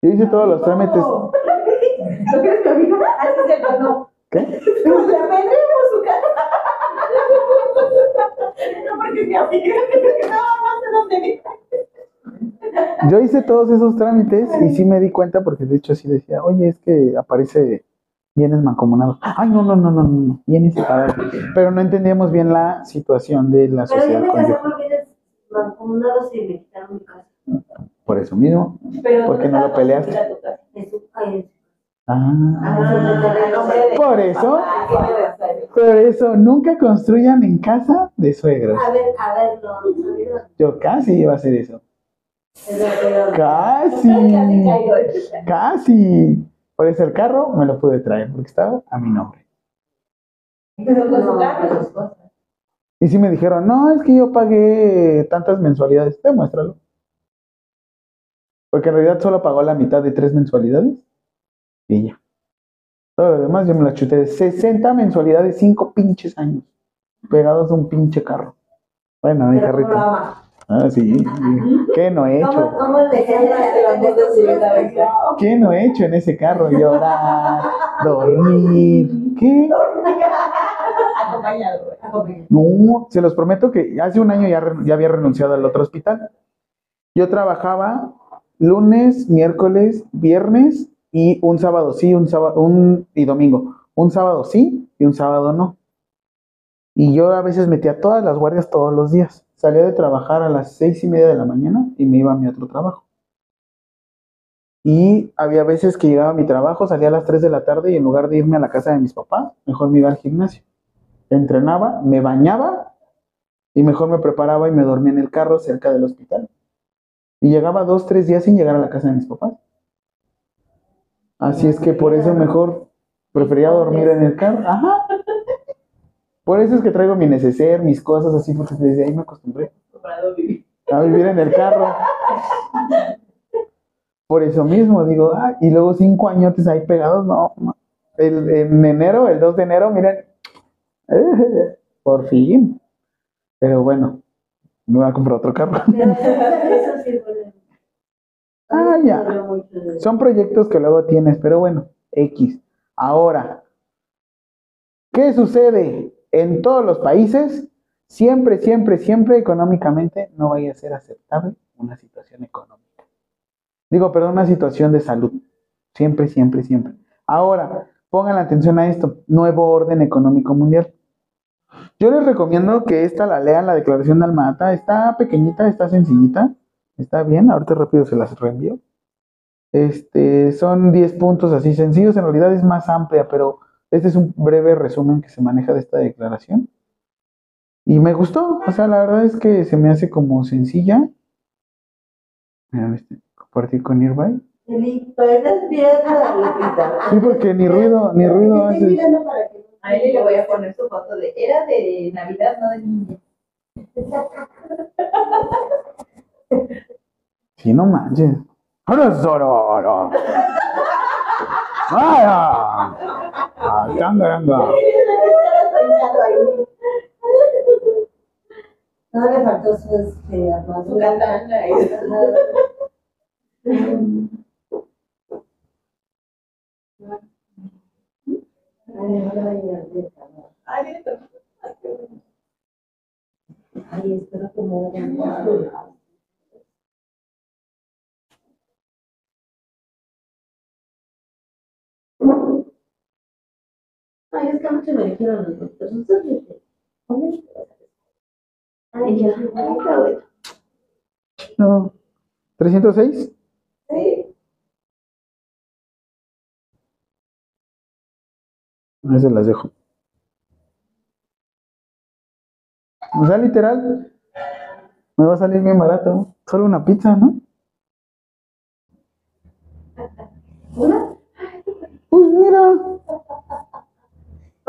[SPEAKER 2] Yo hice todos los trámites. <laughs>
[SPEAKER 3] ¿No crees que amigo? Así se ganó.
[SPEAKER 2] ¿Qué? <laughs>
[SPEAKER 3] Pues le vendemos su casa. No, porque mi amiga nada más de vive.
[SPEAKER 2] Yo hice todos esos trámites y sí me di cuenta porque de hecho sí decía, oye, es que aparece bienes mancomunados. Ay, no, no, no, no, no, bienes separados. Pero no entendíamos bien la situación de la
[SPEAKER 1] Pero yo
[SPEAKER 2] sociedad
[SPEAKER 1] me casé
[SPEAKER 2] conyugal.
[SPEAKER 1] por bienes mancomunados y me quitaron mi casa.
[SPEAKER 2] Por eso mismo.
[SPEAKER 3] Pero
[SPEAKER 2] ¿Por qué no lo peleaste?
[SPEAKER 1] En su- en
[SPEAKER 2] Ah,
[SPEAKER 3] Ah,
[SPEAKER 2] por eso, por eso, nunca construyan en casa de suegros.
[SPEAKER 1] A ver, a ver, no, no,
[SPEAKER 2] Yo casi iba a hacer eso. Casi. <laughs>
[SPEAKER 3] Casi.
[SPEAKER 2] Por eso el carro me lo pude traer porque estaba a mi nombre.
[SPEAKER 3] Pero con su carro y sus cosas.
[SPEAKER 2] Y sí me dijeron, no, es que yo pagué tantas mensualidades. Demuéstralo. Porque en realidad solo pagó la mitad de tres mensualidades. Y ya. Todo lo demás yo me lo chuté de 60 mensualidades, cinco pinches años. Pegados a un pinche carro. Bueno, mi
[SPEAKER 1] ¿cómo
[SPEAKER 2] carrito. Ah, sí. ¿Qué no he
[SPEAKER 1] ¿Cómo,
[SPEAKER 2] hecho?
[SPEAKER 1] cómo le
[SPEAKER 3] vida, venga.
[SPEAKER 2] ¿Qué no he hecho en ese carro? Llorar, dormir. ¿Qué?
[SPEAKER 3] Acompañado, güey. Acompañado.
[SPEAKER 2] No, se los prometo que hace un año ya, ya había renunciado al otro hospital. Yo trabajaba lunes, miércoles, viernes y un sábado sí, un sábado un, y domingo. Un sábado sí y un sábado no. Y yo a veces metía todas las guardias todos los días. Salía de trabajar a las seis y media de la mañana y me iba a mi otro trabajo. Y había veces que llegaba a mi trabajo, salía a las 3 de la tarde y en lugar de irme a la casa de mis papás, mejor me iba al gimnasio entrenaba, me bañaba y mejor me preparaba y me dormía en el carro cerca del hospital. Y llegaba dos, tres días sin llegar a la casa de mis papás. Así es que por eso mejor prefería dormir en el carro. Ajá. Por eso es que traigo mi neceser, mis cosas así, porque desde ahí me acostumbré a vivir en el carro. Por eso mismo digo, ah, y luego cinco añotes ahí pegados, no. no. El, en enero, el 2 de enero, miren, <laughs> por fin. Pero bueno, me voy a comprar otro carro. <laughs>
[SPEAKER 1] Pero eso sí, bueno.
[SPEAKER 2] Ah, ya. Son proyectos que luego tienes, pero bueno, X. Ahora, ¿qué sucede en todos los países? Siempre, siempre, siempre económicamente no vaya a ser aceptable una situación económica. Digo, perdón, una situación de salud. Siempre, siempre, siempre. Ahora, pongan atención a esto. Nuevo orden económico mundial. Yo les recomiendo que esta la lean, la declaración de Almata. Está pequeñita, está sencillita. Está bien, ahorita rápido se las reenvío. Este, son 10 puntos así sencillos, en realidad es más amplia, pero este es un breve resumen que se maneja de esta declaración. Y me gustó, o sea, la verdad es que se me hace como sencilla. Mira, este, compartir con Nearby. Sí, porque ni ruido, ni ruido
[SPEAKER 1] Estoy
[SPEAKER 2] hace.
[SPEAKER 1] mirando para que no-
[SPEAKER 3] A él le voy a poner su foto de. Era de Navidad, no de niña. <laughs>
[SPEAKER 2] Sí, no manches. ¡Ahora Zororo! ¡Vaya! ¡Ah, tangaranga!
[SPEAKER 1] No le faltó su este,
[SPEAKER 3] Su
[SPEAKER 1] armadura.
[SPEAKER 3] katana.
[SPEAKER 1] Ay, no le vaya a hacer calor.
[SPEAKER 3] Ay, mira,
[SPEAKER 1] Ay, Ay, es que mucho me dijeron los doctores. Entonces dije, Ay, ya, ay, está bueno.
[SPEAKER 2] No. ¿306?
[SPEAKER 3] Sí.
[SPEAKER 2] Ahí se las dejo. O sea, literal, me va a salir bien barato. Solo una pizza, ¿no?
[SPEAKER 1] ¿Una?
[SPEAKER 2] Pues mira,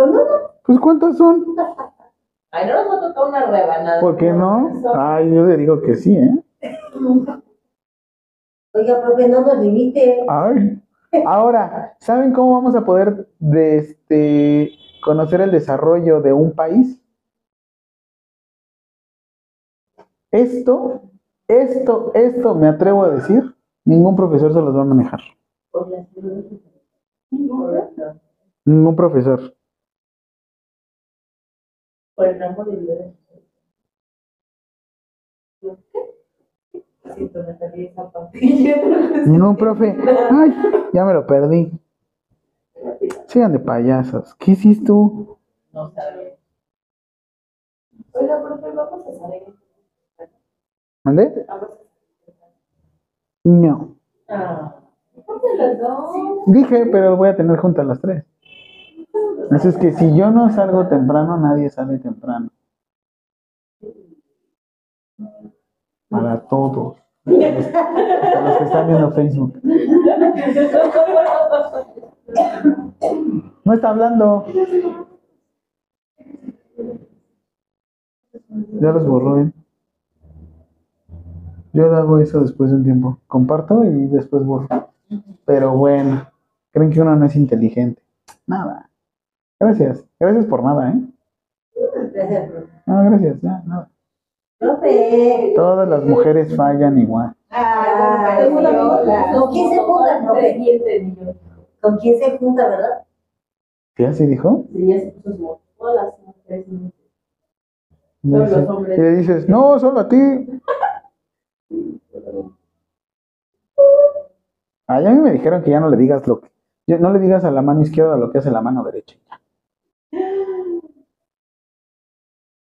[SPEAKER 1] ¿Con uno?
[SPEAKER 2] pues ¿cuántas son?
[SPEAKER 3] Ay, no nos va a tocar una rebanada.
[SPEAKER 2] ¿Por qué no? Ay, yo le digo que sí, ¿eh? <laughs>
[SPEAKER 1] Oiga, profe, no nos limite.
[SPEAKER 2] Ay. Ahora, ¿saben cómo vamos a poder de este, conocer el desarrollo de un país? Esto, esto, esto, me atrevo a decir, ningún profesor se los va a manejar. Ningún profesor.
[SPEAKER 3] Por el rango de vida de Siento, me salí esa papilla. <laughs>
[SPEAKER 2] Ningún profe. Ay, ya me lo perdí. Sigan de payasos. ¿Qué hiciste tú?
[SPEAKER 3] No sabe. Oiga, profe, vamos a salir. Vamos
[SPEAKER 2] No.
[SPEAKER 3] Ah, las dos.
[SPEAKER 2] Dije, pero voy a tener juntas las tres. Así es que si yo no salgo temprano, nadie sale temprano. Para todos. Hasta los que están viendo Facebook. No está hablando. Ya los borró, ¿eh? Yo hago eso después de un tiempo. Comparto y después borro. Pero bueno, creen que uno no es inteligente. Nada. Gracias. Gracias por nada, ¿eh?
[SPEAKER 1] Gracias.
[SPEAKER 2] No, gracias. Ya, nada.
[SPEAKER 1] Profe.
[SPEAKER 2] Todas las mujeres fallan igual.
[SPEAKER 3] Amiga.
[SPEAKER 1] ¿Con quién se junta, profe?
[SPEAKER 3] Sí.
[SPEAKER 1] ¿Con quién se junta, verdad?
[SPEAKER 2] ¿Qué así dijo?
[SPEAKER 3] Sí, ya se puso. Todas las mujeres. Todos los hombres.
[SPEAKER 2] y le dices, no, solo a ti. Ah, ya a mí me dijeron que ya no le digas lo que. No le digas a la mano izquierda lo que hace la mano derecha.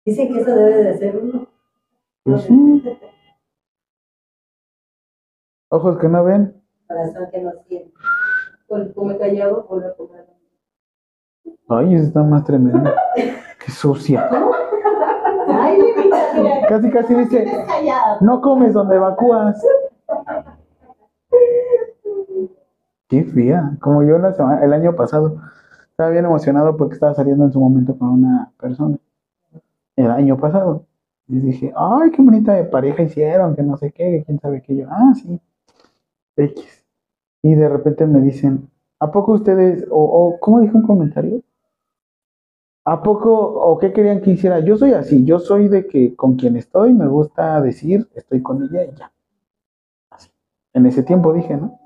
[SPEAKER 1] Dicen que eso debe de ser uno.
[SPEAKER 2] Pues sí. Ojos que no ven.
[SPEAKER 1] Corazón que no siente.
[SPEAKER 3] Con come callado, vuelve a comer.
[SPEAKER 2] Ay, esa está más tremenda. <laughs> Qué sucia.
[SPEAKER 3] Ay, mira.
[SPEAKER 2] Casi, casi dice, no comes donde evacúas. Qué fea. Como yo la semana- el año pasado. Estaba bien emocionado porque estaba saliendo en su momento con una persona. El año pasado. Y dije, ay, qué bonita pareja hicieron, que no sé qué, que quién sabe qué. Yo, ah, sí. X. Y de repente me dicen, ¿a poco ustedes, o, o ¿cómo dijo un comentario? ¿A poco, o qué querían que hiciera? Yo soy así, yo soy de que con quien estoy me gusta decir, estoy con ella y ya. Así. En ese tiempo dije, ¿no?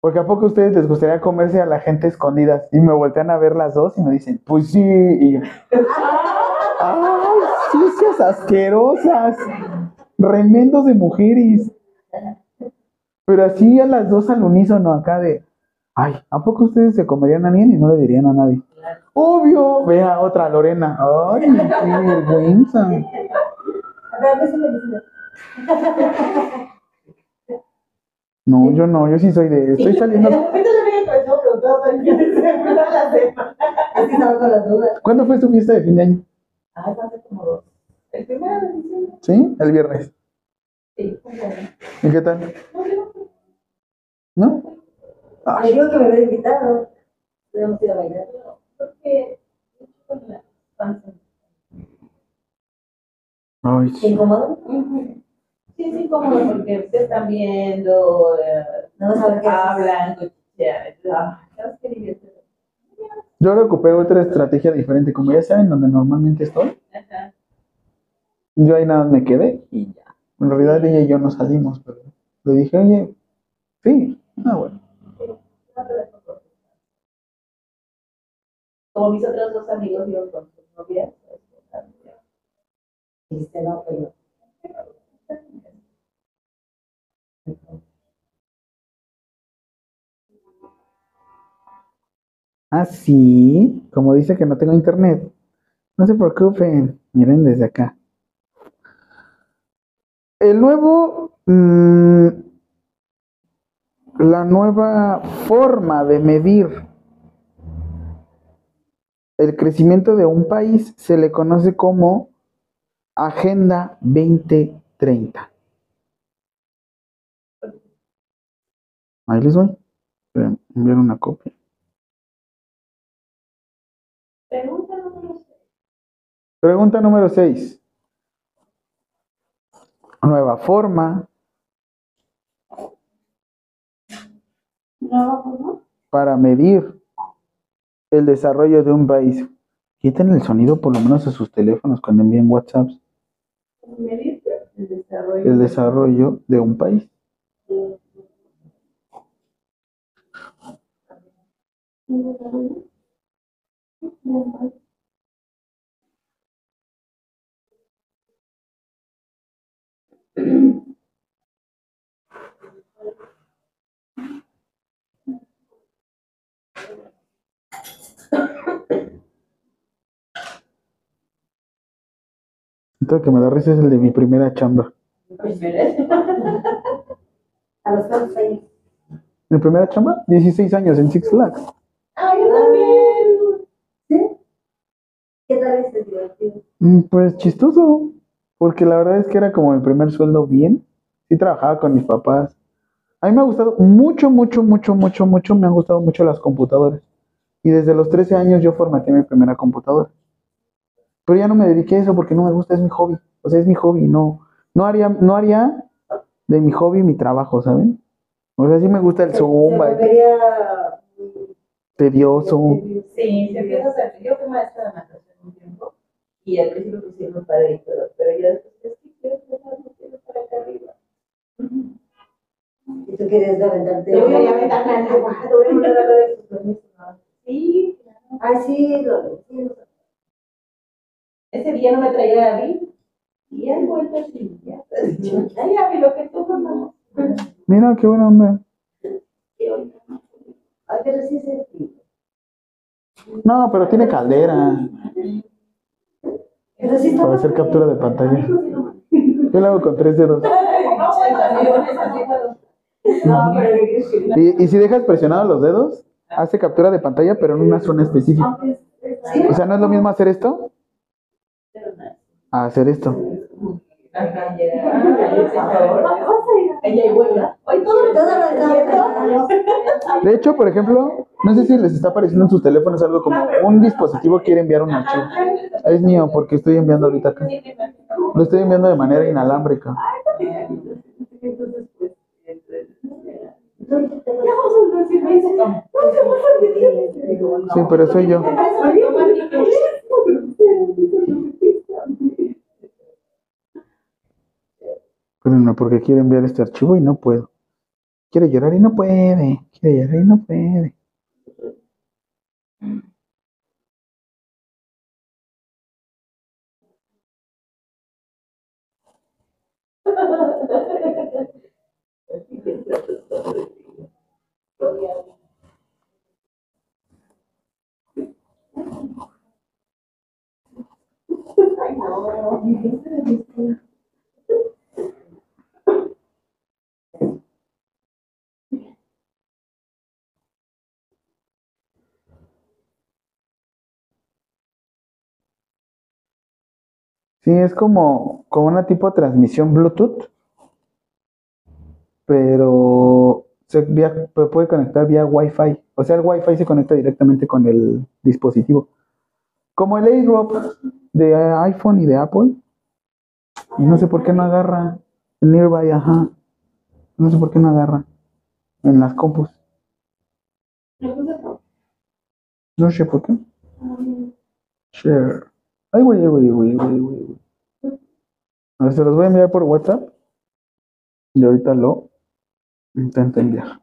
[SPEAKER 2] Porque a poco a ustedes les gustaría comerse a la gente escondidas y me voltean a ver las dos y me dicen, pues sí, y <laughs> ¡ay, sucias asquerosas! Remendos de mujeres. Pero así a las dos al unísono acá de, ay, ¿a poco ustedes se comerían a alguien y no le dirían a nadie? Obvio, vea otra Lorena. Ay, qué vergüenza. No, yo no, yo sí soy de, estoy saliendo. <laughs> <laughs> ¿Cuándo fue tu fiesta de fin de año?
[SPEAKER 3] Ay, hace como dos. El primero de diciembre.
[SPEAKER 2] ¿Sí? El viernes.
[SPEAKER 3] Sí.
[SPEAKER 2] ¿Y qué tal? ¿No?
[SPEAKER 1] Me dijo que me había invitado. Podemos ir a bailar.
[SPEAKER 3] Creo que con la panza.
[SPEAKER 2] Ay,
[SPEAKER 1] ¿Te
[SPEAKER 2] sí.
[SPEAKER 1] incomoda?
[SPEAKER 3] Sí, es incómodo porque se están viendo, eh,
[SPEAKER 1] No vas a ver qué
[SPEAKER 3] hablan, cochichean. Ah, ¿sabes qué divierte?
[SPEAKER 2] Yo ahora ocupé otra estrategia diferente. Como ya saben donde normalmente estoy,
[SPEAKER 3] Ajá.
[SPEAKER 2] yo ahí nada más me quedé y ya. En realidad ella y yo no salimos, pero le dije, oye, sí, ah, bueno.
[SPEAKER 3] Como mis otros dos amigos iban con sus novias. pues,
[SPEAKER 1] Dijiste, no, pero
[SPEAKER 2] Ah, sí, como dice que no tengo internet. No se preocupen, miren desde acá. El nuevo, mm, la nueva forma de medir el crecimiento de un país se le conoce como Agenda 2030. Ahí les voy. Enviar una copia.
[SPEAKER 3] Pregúntalo, no lo sé.
[SPEAKER 2] Pregunta número 6. Nueva forma
[SPEAKER 3] pues no.
[SPEAKER 2] para medir el desarrollo de un país. Quiten el sonido por lo menos a sus teléfonos cuando envíen WhatsApp.
[SPEAKER 3] Medir el desarrollo.
[SPEAKER 2] El desarrollo de un país. Entonces, que me da risa es el de mi primera chamba. <laughs>
[SPEAKER 1] A los cuantos años.
[SPEAKER 2] ¿Mi primera chamba? 16 años en Six Flags.
[SPEAKER 1] ¿Qué tal es el divertido?
[SPEAKER 2] Mm, Pues chistoso, porque la verdad es que era como mi primer sueldo bien. Sí trabajaba con mis papás. A mí me ha gustado mucho, mucho, mucho, mucho, mucho, me han gustado mucho las computadoras. Y desde los 13 años yo formateé mi primera computadora. Pero ya no me dediqué a eso porque no me gusta, es mi hobby. O sea, es mi hobby, no, no haría, no haría de mi hobby mi trabajo, ¿saben? O sea, sí me gusta el
[SPEAKER 1] Se-
[SPEAKER 2] zumba,
[SPEAKER 1] Se
[SPEAKER 2] tedioso.
[SPEAKER 3] Sí, se empieza a hacer. Yo fui maestra de y al principio pues muy padre y todo, pero ya después es que quiero quiero estar acá arriba.
[SPEAKER 1] Y tú querías aventarte.
[SPEAKER 3] Te voy a aventarme al agua, te voy a mandar a permisos. ¿no? Sí, claro.
[SPEAKER 1] Ay, sí, lo lo-
[SPEAKER 3] Ese día no me traía a David y han vuelto así. Ya, Ay, David, lo que tú mamá.
[SPEAKER 2] Mira, qué buena onda.
[SPEAKER 1] Ay, pero sí se.
[SPEAKER 2] No, pero tiene caldera para hacer captura de pantalla. Yo lo hago con tres dedos. <laughs> Y, y si dejas presionados los dedos, hace captura de pantalla, pero en una zona específica. O sea, no es lo mismo hacer esto a hacer esto. De hecho, por ejemplo, no sé si les está apareciendo en sus teléfonos algo como un dispositivo quiere enviar un archivo. Es mío porque estoy enviando ahorita acá. Lo estoy enviando de manera inalámbrica. Sí, pero soy yo. No, porque quiere enviar este archivo y no puedo. Quiere llorar y no puede. Quiere llorar y no puede. Sí, es como, como una tipo de transmisión Bluetooth, pero se vía- puede conectar vía Wi-Fi. O sea, el Wi-Fi se conecta directamente con el dispositivo. Como el AirDrop de iPhone y de Apple. Y no sé por qué no agarra. El Nearby, ajá. No sé por qué no agarra. En las compus. No sé por qué. Share. Ay, güey, güey, güey, güey, güey. A ver, se los voy a enviar por WhatsApp. Y ahorita lo intento enviar.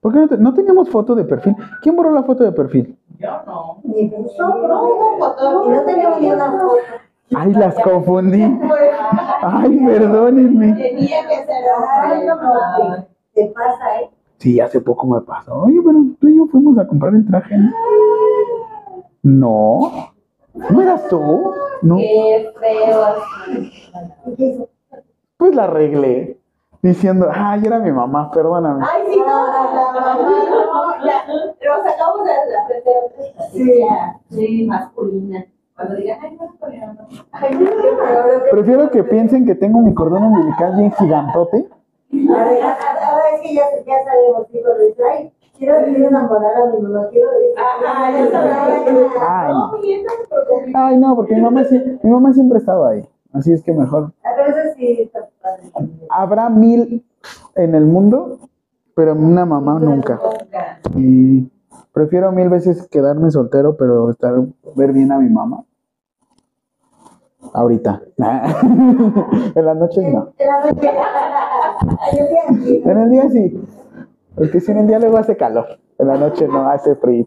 [SPEAKER 2] ¿Por qué no, te- no teníamos foto de perfil? ¿Quién borró la foto de perfil?
[SPEAKER 3] Yo no.
[SPEAKER 1] Ni puso,
[SPEAKER 3] No foto.
[SPEAKER 1] Y no tenemos ni una foto.
[SPEAKER 2] Ay, las confundí. Ay, perdónenme.
[SPEAKER 3] Tenía que ser
[SPEAKER 1] Ay, no, no, te pasa, ¿eh?
[SPEAKER 2] Sí, hace poco me pasó. Oye, pero tú y yo fuimos a comprar el traje. ¿no? No. ¿No eras tú? No.
[SPEAKER 3] Qué feo.
[SPEAKER 2] Pues la arreglé. Diciendo, ay, era mi mamá, perdóname.
[SPEAKER 3] Ay, sí, no, la mamá, no, ya, pero sacamos la, la
[SPEAKER 1] Sí.
[SPEAKER 3] sí, masculina. Cuando digan, ay, no. Ay, qué feo.
[SPEAKER 2] Prefiero que piensen que tengo mi cordón umbilical bien gigantote
[SPEAKER 1] A ver, ahora es que ya, ya sabemos, digo, de ay, quiero, quiero enamorar a mi mamá, quiero...
[SPEAKER 3] Ajá, ya sabes.
[SPEAKER 2] Ay, no.
[SPEAKER 3] No, mientras, porque-
[SPEAKER 2] Ay, no, porque mi mamá, sí- mi mamá siempre ha estado ahí. Así es que mejor.
[SPEAKER 1] A veces sí está padre.
[SPEAKER 2] Habrá mil en el mundo, pero una mamá nunca.
[SPEAKER 3] Nunca.
[SPEAKER 2] Y prefiero mil veces quedarme soltero, pero estar, ver bien a mi mamá. Ahorita. <laughs> en las noches no.
[SPEAKER 1] En
[SPEAKER 2] el día sí. Porque si en el día luego hace calor. En la noche no hace frío.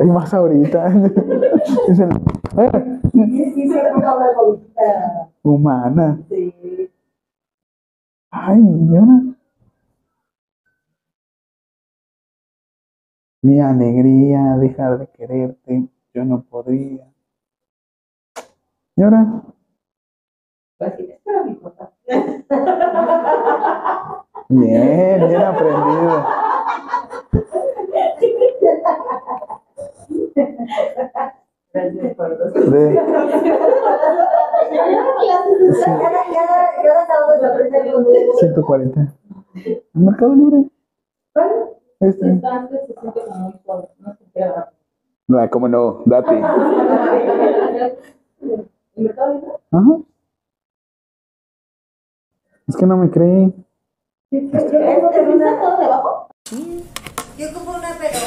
[SPEAKER 2] Y más ahorita. <laughs> eh, humana. Ay, ¿y ahora? Mi alegría, dejar de quererte, yo no podría. ¿Y ahora?
[SPEAKER 3] Pues mi papá.
[SPEAKER 2] Bien, bien aprendido.
[SPEAKER 3] Gracias por los-
[SPEAKER 2] De-
[SPEAKER 1] Cada, cada, cada sábado se aprende conmigo.
[SPEAKER 2] 140. Mercado Libre.
[SPEAKER 1] Bueno,
[SPEAKER 2] Este.
[SPEAKER 3] Entonces se siente como muy solo, no se queda rápido.
[SPEAKER 2] Ah, cómo no, date. <laughs> Ajá. Es que no me cree.
[SPEAKER 1] que una...
[SPEAKER 3] ¿Está todo debajo?
[SPEAKER 1] Yo como una, pero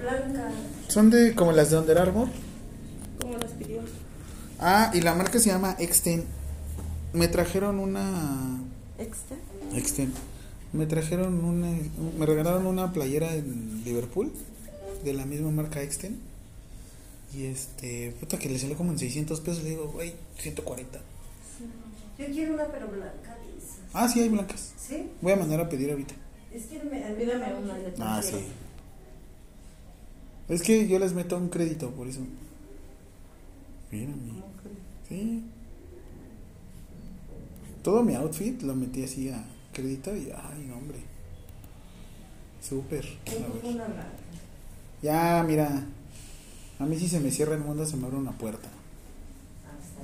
[SPEAKER 1] blanca.
[SPEAKER 2] Son de como las de Under Armour.
[SPEAKER 1] Como las pidió.
[SPEAKER 2] Ah, y la marca se llama Exten. Me trajeron una.
[SPEAKER 1] ¿Extra?
[SPEAKER 2] Exten. Me trajeron una. Me regalaron una playera en Liverpool. De la misma marca Exten. Y este. Puta que le salió como en 600 pesos. Le digo, güey, 140.
[SPEAKER 1] Yo quiero una, pero blanca.
[SPEAKER 2] Ah, sí, hay blancas.
[SPEAKER 1] ¿Sí?
[SPEAKER 2] Voy a mandar a pedir ahorita.
[SPEAKER 1] Es que me, olvídame una. yo
[SPEAKER 2] Ah, sí. Es que yo les meto un crédito, por eso. Mírame. Sí. Todo mi outfit lo metí así a crédito y, ay, no, hombre. Súper. Ya, mira. A mí si se me cierra el mundo se me abre una puerta.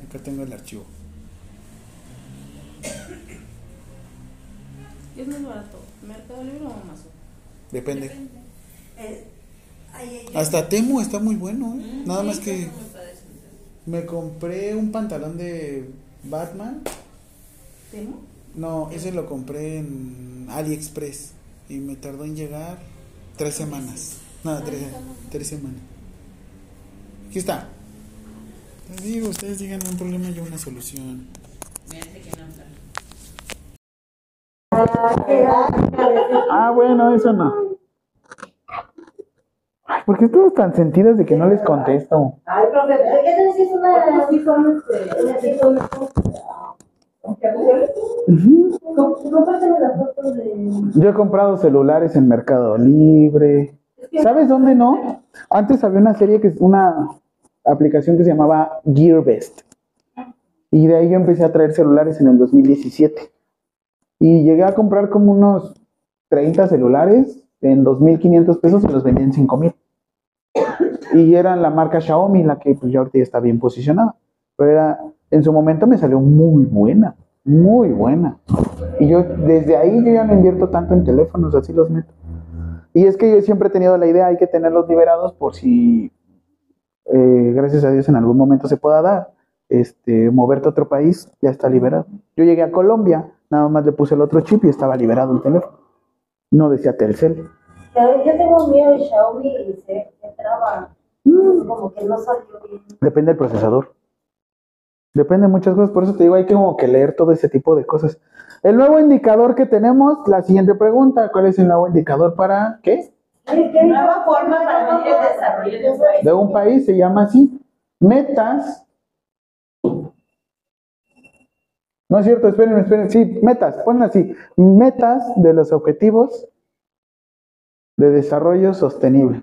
[SPEAKER 2] Acá tengo el archivo.
[SPEAKER 6] ¿Qué es más barato? ¿Mercado Libre o Amazon?
[SPEAKER 2] Depende.
[SPEAKER 1] Eh, ay, ay,
[SPEAKER 2] Hasta Temu está muy bueno, ¿eh? Nada más que me compré un pantalón de Batman.
[SPEAKER 6] ¿Temo?
[SPEAKER 2] No, ese lo compré en AliExpress y me tardó en llegar tres semanas. No, tres, tres semanas. Aquí está. Les digo, ustedes digan un problema y una solución. Ah, bueno, eso no. Ay, ¿por qué todos tan sentidos de que no les contesto?
[SPEAKER 1] Ay, profe, ¿de qué te decís una así con este? Una
[SPEAKER 2] Yo he comprado celulares en Mercado Libre. ¿Sabes dónde no? Antes había una serie que es una aplicación que se llamaba GearBest. Y de ahí yo empecé a traer celulares en el 2017. Y llegué a comprar como unos 30 celulares en 2.500 pesos y los vendía en 5.000. Y era la marca Xiaomi, la que pues ya ahorita ya está bien posicionada. Pero era, en su momento me salió muy buena, muy buena. Y yo desde ahí yo ya no invierto tanto en teléfonos, así los meto. Y es que yo siempre he tenido la idea, hay que tenerlos liberados por si, eh, gracias a Dios, en algún momento se pueda dar. Este, moverte a otro país, ya está liberado. Yo llegué a Colombia, nada más le puse el otro chip y estaba liberado el teléfono. No decía Telcel.
[SPEAKER 1] Yo tengo miedo de Xiaomi y se traba. Como que no salió bien.
[SPEAKER 2] Depende del procesador. Depende de muchas cosas, por eso te digo, hay que como que leer todo ese tipo de cosas. El nuevo indicador que tenemos, la siguiente pregunta, ¿cuál es el nuevo indicador para qué?
[SPEAKER 3] Nueva forma para medir el desarrollo de un país.
[SPEAKER 2] De un país se llama así, metas. No es cierto, esperen, esperen, sí, metas, ponlo así, metas de los objetivos de desarrollo sostenible.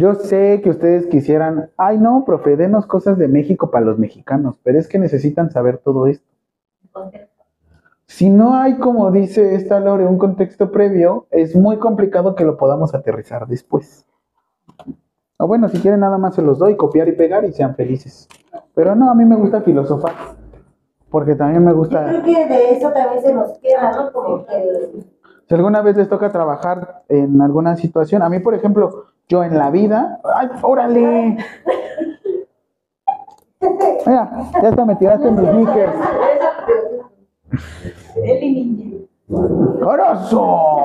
[SPEAKER 2] Yo sé que ustedes quisieran, ay no, profe, denos cosas de México para los mexicanos, pero es que necesitan saber todo esto. Si no hay, como dice esta Lore, un contexto previo, es muy complicado que lo podamos aterrizar después. O bueno, si quieren nada más se los doy, copiar y pegar y sean felices. Pero no, a mí me gusta filosofar. Porque también me
[SPEAKER 1] Yo
[SPEAKER 2] gusta...
[SPEAKER 1] creo que de eso también se nos queda, ¿no? Como que
[SPEAKER 2] Si alguna vez les toca trabajar en alguna situación, a mí, por ejemplo, yo en la vida, ¡ay, órale! Mira, ya hasta me tiraste mis sneakers.
[SPEAKER 3] Eli Ninja.
[SPEAKER 2] ¡Corozo!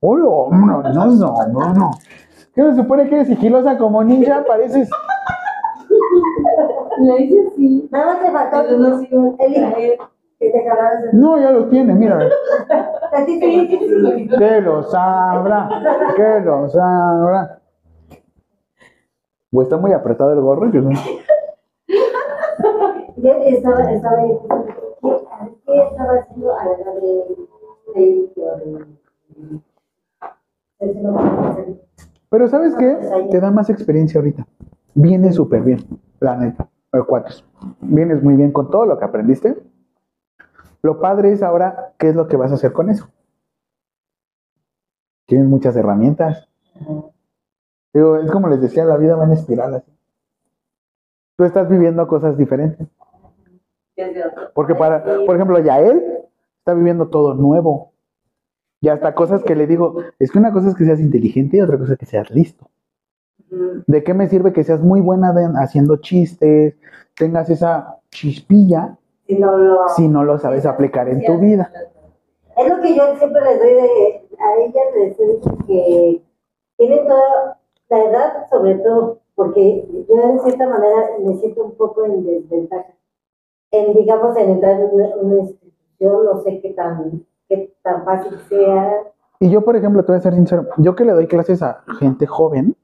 [SPEAKER 2] ¡Hola, hombre! No, no, no, no. ¿Qué se supone que eres sigilosa como ninja? Pareces...
[SPEAKER 3] Le dice sí.
[SPEAKER 1] nada más te faltó
[SPEAKER 3] No,
[SPEAKER 2] ya los tiene, mira. Que lo sabrá, que lo sabrá. O está muy apretado el gorro. Yo no.
[SPEAKER 1] Estaba, estaba yo pensando, ¿qué, ¿qué estaba haciendo a la edad de, de,
[SPEAKER 2] Pero ¿sabes qué? Te da más experiencia ahorita. Vienes súper bien, la neta. cuates. Vienes muy bien con todo lo que aprendiste. Lo padre es ahora, ¿qué es lo que vas a hacer con eso? Tienes muchas herramientas. Digo, es como les decía, la vida va en espiral así. Tú estás viviendo cosas diferentes. Porque para, por ejemplo, Yael está viviendo todo nuevo. Y hasta cosas que le digo, es que una cosa es que seas inteligente y otra cosa es que seas listo. ¿De qué me sirve que seas muy buena de- haciendo chistes, tengas esa chispilla
[SPEAKER 1] Si no lo...
[SPEAKER 2] si no lo sabes aplicar en tu vida?
[SPEAKER 1] Es lo que yo siempre les doy de, a ellas, les dicho que tienen toda la edad, sobre todo, porque yo en cierta manera me siento un poco en desventaja. En, digamos, en entrar en una, una institución, no sé qué tan, qué tan fácil sea.
[SPEAKER 2] Y yo, por ejemplo, te voy a ser sincero, yo que le doy clases a gente joven,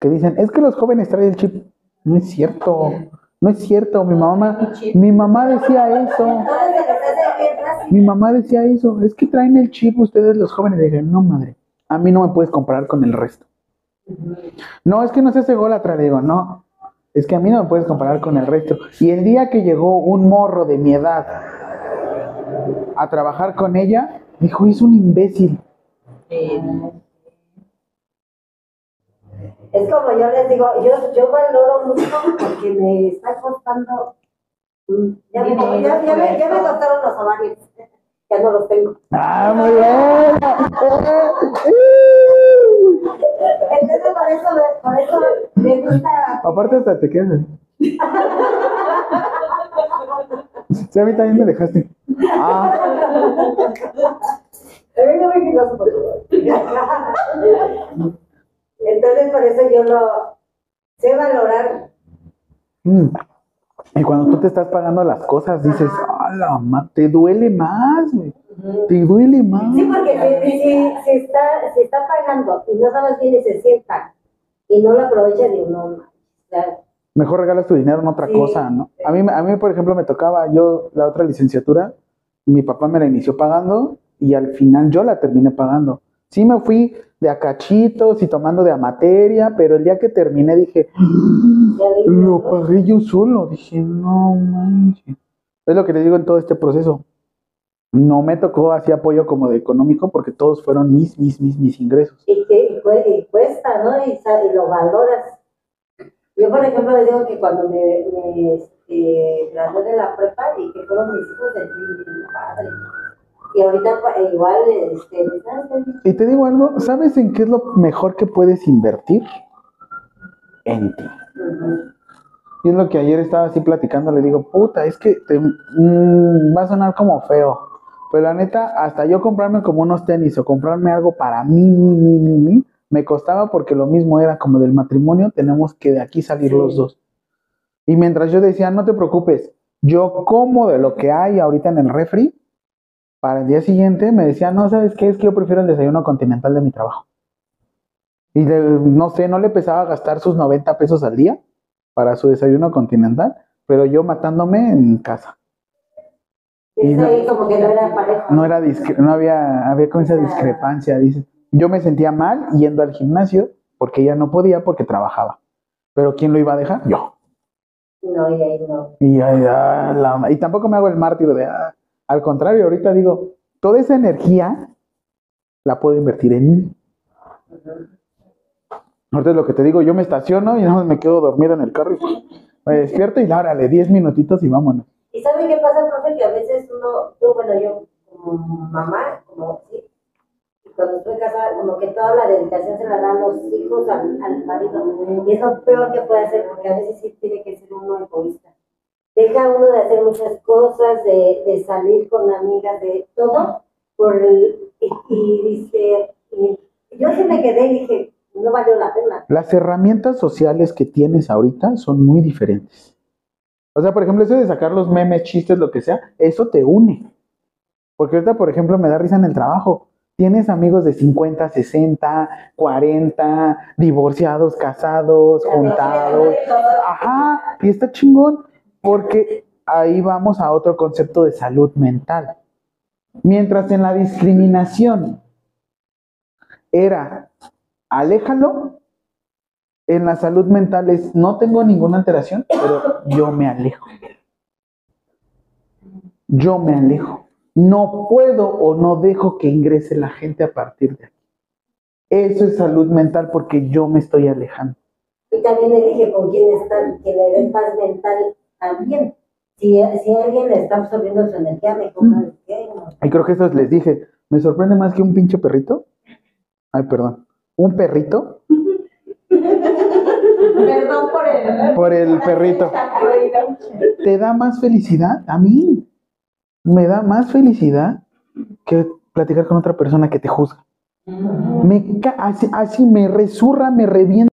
[SPEAKER 2] que dicen, es que los jóvenes traen el chip. No es cierto, no es cierto, mi mamá, mi mamá decía eso.
[SPEAKER 1] Se.
[SPEAKER 2] Mi mamá decía eso, es que traen el chip ustedes los jóvenes. Dije, no madre, a mí no me puedes comparar con el resto. No, es que no seas ególatra, le digo, no, es que a mí no me puedes comparar con el resto. Y el día que llegó un morro de mi edad a trabajar con ella, dijo, es un imbécil.
[SPEAKER 1] Es como yo les digo, yo, yo valoro mucho porque me está costando. mm, Ya, me, ya, ya me, ya me costaron los ovarios. <laughs> Ya no los tengo.
[SPEAKER 2] Ah, muy bien. <laughs>
[SPEAKER 1] Entonces, por eso, me- por eso me gusta.
[SPEAKER 2] Aparte hasta te quedas. así. Sí, a mí también me dejaste. Ah, <laughs>
[SPEAKER 1] Venga, muy filoso, por favor. Entonces, por eso yo lo sé valorar.
[SPEAKER 2] mm. Y cuando tú te estás pagando las cosas, dices, ah, la ma- te duele más, güey. Te duele más.
[SPEAKER 1] Sí, porque si, si, si está, si está pagando y no sabes bien y se sienta y no lo aprovecha, digo, no, ma, o sea,
[SPEAKER 2] Mejor regalas tu dinero en otra
[SPEAKER 1] Sí.
[SPEAKER 2] cosa, ¿no? A mí, a mí, por ejemplo, me tocaba, yo la otra licenciatura, mi papá me la inició pagando y al final yo la terminé pagando. Sí me fui de a cachitos y tomando de a materia, pero el día que terminé dije,
[SPEAKER 1] vi,
[SPEAKER 2] lo pagué yo solo. Dije, no manches. Es lo que les digo en todo este proceso. No me tocó así apoyo como de económico porque todos fueron mis, mis, mis, mis ingresos.
[SPEAKER 1] y que y cue- y cuesta, ¿no? Y, y lo valoras. Yo, por ejemplo, les digo que cuando me, me gradué de la prepa y que fueron mis hijos, sentí padre. Y ahorita pa- igual, este,
[SPEAKER 2] Y te digo algo, ¿sabes en qué es lo mejor que puedes invertir? En ti. Y es lo que ayer estaba así platicando, le digo, puta, es que te, mm, va a sonar como feo. Pero la neta, hasta yo comprarme como unos tenis o comprarme algo para mí, mí, mí, mí, mí, me costaba porque lo mismo era como del matrimonio, tenemos que de aquí salir
[SPEAKER 1] Sí.
[SPEAKER 2] los dos. Y mientras yo decía, no te preocupes, yo como de lo que hay ahorita en el refri, para el día siguiente me decía, no, ¿sabes qué? Es que yo prefiero el desayuno continental de mi trabajo. Y no sé, no le pesaba gastar sus 90 pesos al día para su desayuno continental, pero yo matándome en casa. Y no-
[SPEAKER 1] como que no era pareja.
[SPEAKER 2] No era discre- no había, había con esa discrepancia, dice. Yo me sentía mal yendo al gimnasio porque ella no podía porque trabajaba. Pero ¿quién lo iba a dejar? Yo.
[SPEAKER 1] No, y ahí no.
[SPEAKER 2] Y, ay, ah, la- y tampoco me hago el mártir de, ah, al contrario, ahorita digo, toda esa energía la puedo invertir en mí. Ahorita es lo que te digo, yo me estaciono y nada me quedo dormido en el carro y me despierto y órale, 10 minutitos y vámonos.
[SPEAKER 1] ¿Y sabe qué pasa, profe? Que a veces uno, yo, bueno, yo como mamá, como sí, cuando estoy casada, como que toda la dedicación se la dan los hijos al, al marido. Y es lo peor que puede hacer, porque a veces sí tiene que ser uno egoísta. Deja uno de hacer muchas cosas, de, de salir con amigas, de todo, por el, y, y dice, y yo sí me quedé y dije, no valió la pena.
[SPEAKER 2] Las herramientas sociales que tienes ahorita son muy diferentes. O sea, por ejemplo, eso de sacar los memes, chistes, lo que sea, eso te une. Porque ahorita, por ejemplo, me da risa en el trabajo. Tienes amigos de 50, 60, 40, divorciados, casados, juntados. Ajá, y está chingón, porque ahí vamos a otro concepto de salud mental. Mientras en la discriminación era aléjalo, en la salud mental es no tengo ninguna alteración, pero yo me alejo. Yo me alejo. No puedo o no dejo que ingrese la gente a partir de aquí. Eso es salud mental porque yo me estoy alejando.
[SPEAKER 1] Y también le dije con quién está, que le dé paz mental también. Si, si alguien le está absorbiendo su energía, mejor qué, no.
[SPEAKER 2] Y creo que eso les dije. Me sorprende más que un pinche perrito. Ay, perdón. Un perrito
[SPEAKER 3] Perdón por el.
[SPEAKER 2] por el perrito. ¿Te da más felicidad? A mí. Me da más felicidad que platicar con otra persona que te juzga. Me ca- así, así me resurra, me revienta.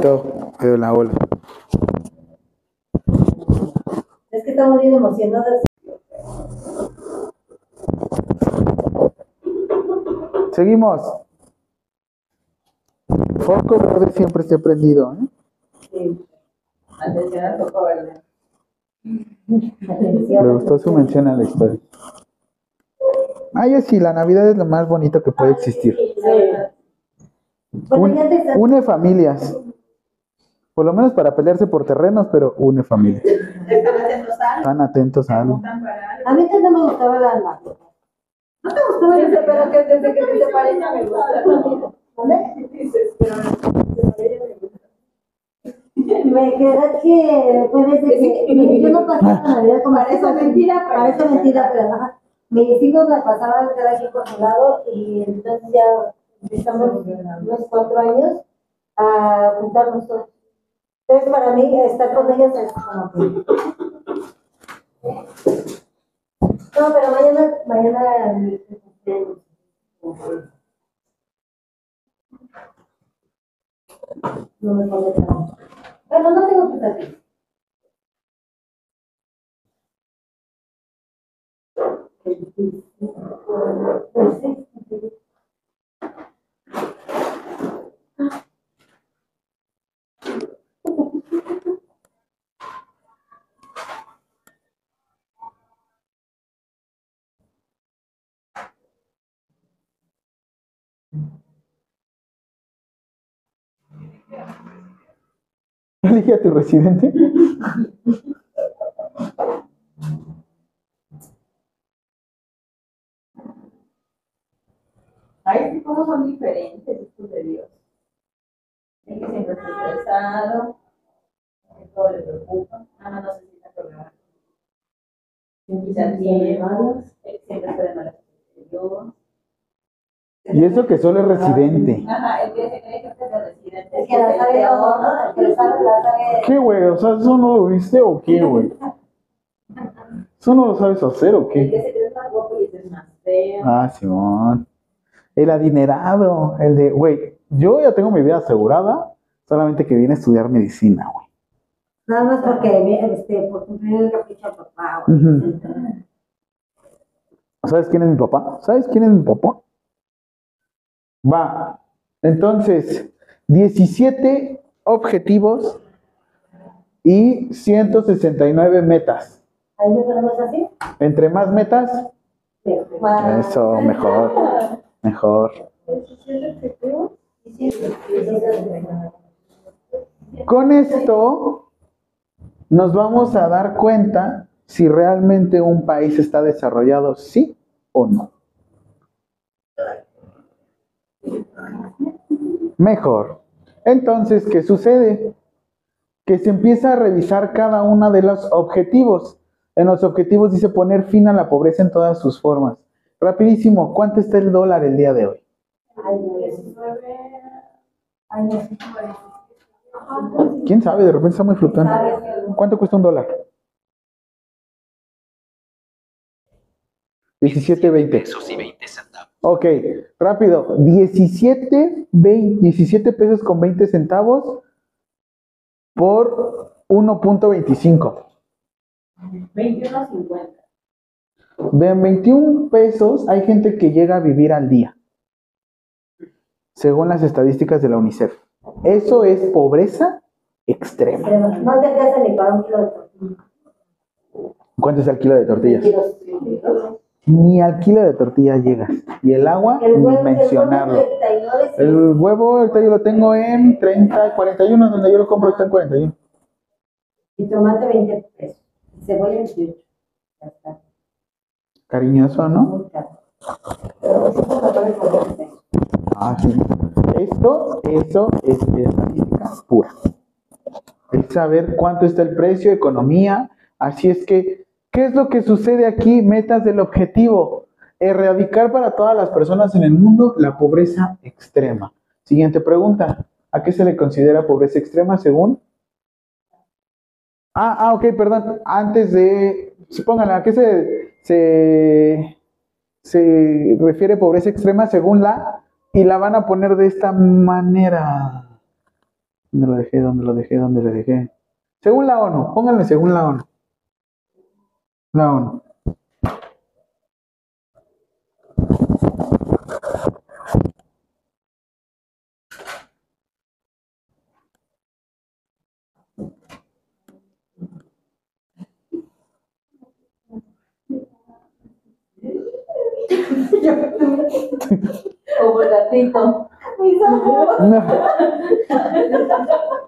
[SPEAKER 2] Todo, de la ola.
[SPEAKER 1] Es que estamos bien emocionadas.
[SPEAKER 2] Seguimos. Foco verde siempre esté prendido. ¿eh?
[SPEAKER 1] Sí,
[SPEAKER 3] Atención al foco verde. <laughs>
[SPEAKER 2] Me gustó su mención a la historia. Ay, sí, la Navidad es lo más bonito que puede existir.
[SPEAKER 1] Está-
[SPEAKER 2] une familias. Por lo menos para pelearse por terrenos, pero une familias.
[SPEAKER 3] Están atentos a algo.
[SPEAKER 2] Están atentos a algo.
[SPEAKER 1] A mí no me gustaba la Navidad.
[SPEAKER 3] ¿No te gustaba ese pero que desde que te separas me gusta?
[SPEAKER 1] ¿Vale?
[SPEAKER 3] Dices, pero desde me gusta.
[SPEAKER 1] Me quedé que fue desde que yo no pasaba la Navidad como
[SPEAKER 3] Parece mentira, pero-
[SPEAKER 1] Parece mentira, pero ajá. Mis hijos la pasaban cada quien por su lado y entonces ya empezamos unos cuatro años a juntarnos todos. Entonces para mí estar con ellos es como. No, pero mañana, mañana. No me pone tan... Bueno, no tengo que estar
[SPEAKER 2] Elige a tu residente.
[SPEAKER 3] Ay, cómo son diferentes estos de Dios. El que siempre está estresado, que todo le preocupa, nada más necesita programar. Quizás tiene malos, el que siempre está de malas Dios.
[SPEAKER 2] Y eso que solo es residente.
[SPEAKER 3] Ajá, el que se cree que es de residente.
[SPEAKER 1] Es que la sabe todo, ¿no? El que lo sabe, la sabe.
[SPEAKER 2] ¿Qué, güey? O sea, ¿eso no lo viste o qué, güey? ¿Eso no lo sabes hacer o
[SPEAKER 3] El que
[SPEAKER 2] qué?
[SPEAKER 3] se cree más guapo y ese es más feo.
[SPEAKER 2] Ah, Simón. El adinerado. El de, güey, yo ya tengo mi vida asegurada, solamente que vine a estudiar medicina, güey.
[SPEAKER 1] Nada más porque, este, por cumplir el capricho papá.
[SPEAKER 2] Ujú. ¿Sabes quién es mi papá? ¿Sabes quién es mi papá? Va. Entonces, 17 objetivos y 169 metas.
[SPEAKER 1] Ahí me ponemos así.
[SPEAKER 2] Entre más metas, eso, mejor. Mejor. Con esto nos vamos a dar cuenta si realmente un país está desarrollado, sí o no. Mejor. Entonces, ¿qué sucede? Que se empieza a revisar cada uno de los objetivos. En los objetivos dice poner fin a la pobreza en todas sus formas. Rapidísimo, ¿cuánto está el dólar el día de hoy? ¿Quién sabe? De repente está muy fluctuante. ¿Cuánto cuesta un dólar? 17.20.
[SPEAKER 4] pesos y 20 centavos.
[SPEAKER 2] Ok, rápido. 17, 20, 17 pesos con 20 centavos por 1.25.
[SPEAKER 3] 21.50.
[SPEAKER 2] Vean, 21 pesos hay gente que llega a vivir al día, según las estadísticas de la UNICEF. Eso es pobreza extrema.
[SPEAKER 1] No te alcanza ni para un kilo de tortilla.
[SPEAKER 2] ¿Cuánto es el kilo de tortillas? Ni al kilo de tortilla llegas. Y el agua,
[SPEAKER 1] El
[SPEAKER 2] ni
[SPEAKER 1] huevo,
[SPEAKER 2] mencionarlo.
[SPEAKER 1] el huevo 39, sí.
[SPEAKER 2] El huevo, ahorita yo lo tengo en 30, 41, donde yo lo compro está en 41.
[SPEAKER 1] Y tomate 20 pesos. Y cebolla 28. Ya está.
[SPEAKER 2] Cariñoso, ¿no?
[SPEAKER 1] Muy caro. Pero sí, me ponen por 20 pesos.
[SPEAKER 2] Ah, sí. Esto, eso es estadística pura. Es saber cuánto está el precio, economía. Así es que, ¿qué es lo que sucede aquí? Metas del objetivo. Erradicar para todas las personas en el mundo la pobreza extrema. Siguiente pregunta. ¿A qué se le considera pobreza extrema según? Ah, ah, ok, perdón. Antes de... sí, Pónganla, ¿a qué se, se, se refiere pobreza extrema según la y la van a poner de esta manera. ¿Dónde lo dejé? ¿Dónde lo dejé? ¿Dónde lo dejé? Según la ONU, pónganle según la ONU. La ONU.
[SPEAKER 3] Como el gatito.
[SPEAKER 2] No.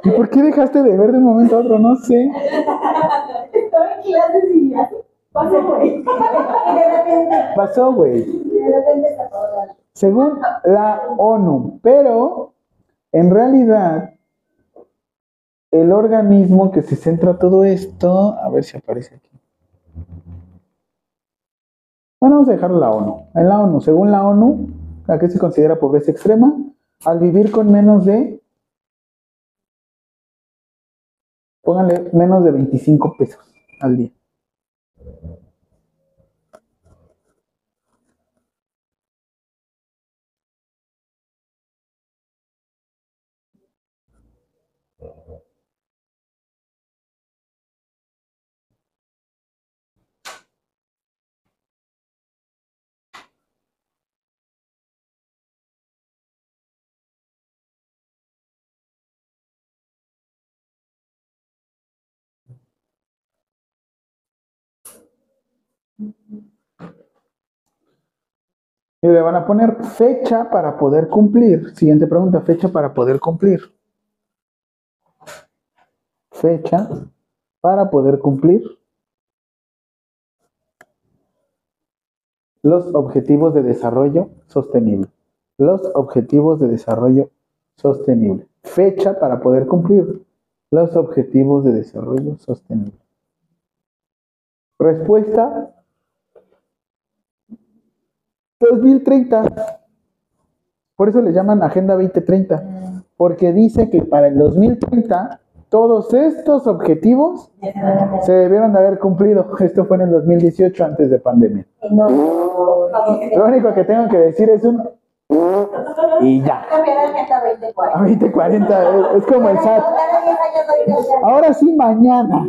[SPEAKER 2] ¿Y por qué dejaste de ver de un momento a otro? No sé.
[SPEAKER 3] Estaba en clases y ya. Pasa por ahí.
[SPEAKER 1] Y de repente,
[SPEAKER 2] Pasó, güey.
[SPEAKER 1] de repente se.
[SPEAKER 2] Según la ONU. Pero, en realidad, el organismo que se centra todo esto, a ver si aparece aquí. Bueno, vamos a dejar la ONU. En la ONU, según la ONU, ¿a qué se considera pobreza extrema? Al vivir con menos de, pónganle menos de 25 pesos al día. Y le van a poner fecha para poder cumplir. Siguiente pregunta, fecha para poder cumplir. Fecha para poder cumplir los objetivos de desarrollo sostenible. Los objetivos de desarrollo sostenible. Fecha para poder cumplir los objetivos de desarrollo sostenible. Respuesta 2030. Por eso le llaman Agenda 2030, porque dice que para el 2030 todos estos objetivos se debieron de haber cumplido. Esto fue en el 2018 antes de pandemia.
[SPEAKER 1] No,
[SPEAKER 2] Lo único que tengo que decir es un y ya.
[SPEAKER 3] A Agenda 2040.
[SPEAKER 2] A 2040 es, como el SAT.
[SPEAKER 1] Cada 10 años doy una-
[SPEAKER 2] Ahora sí mañana.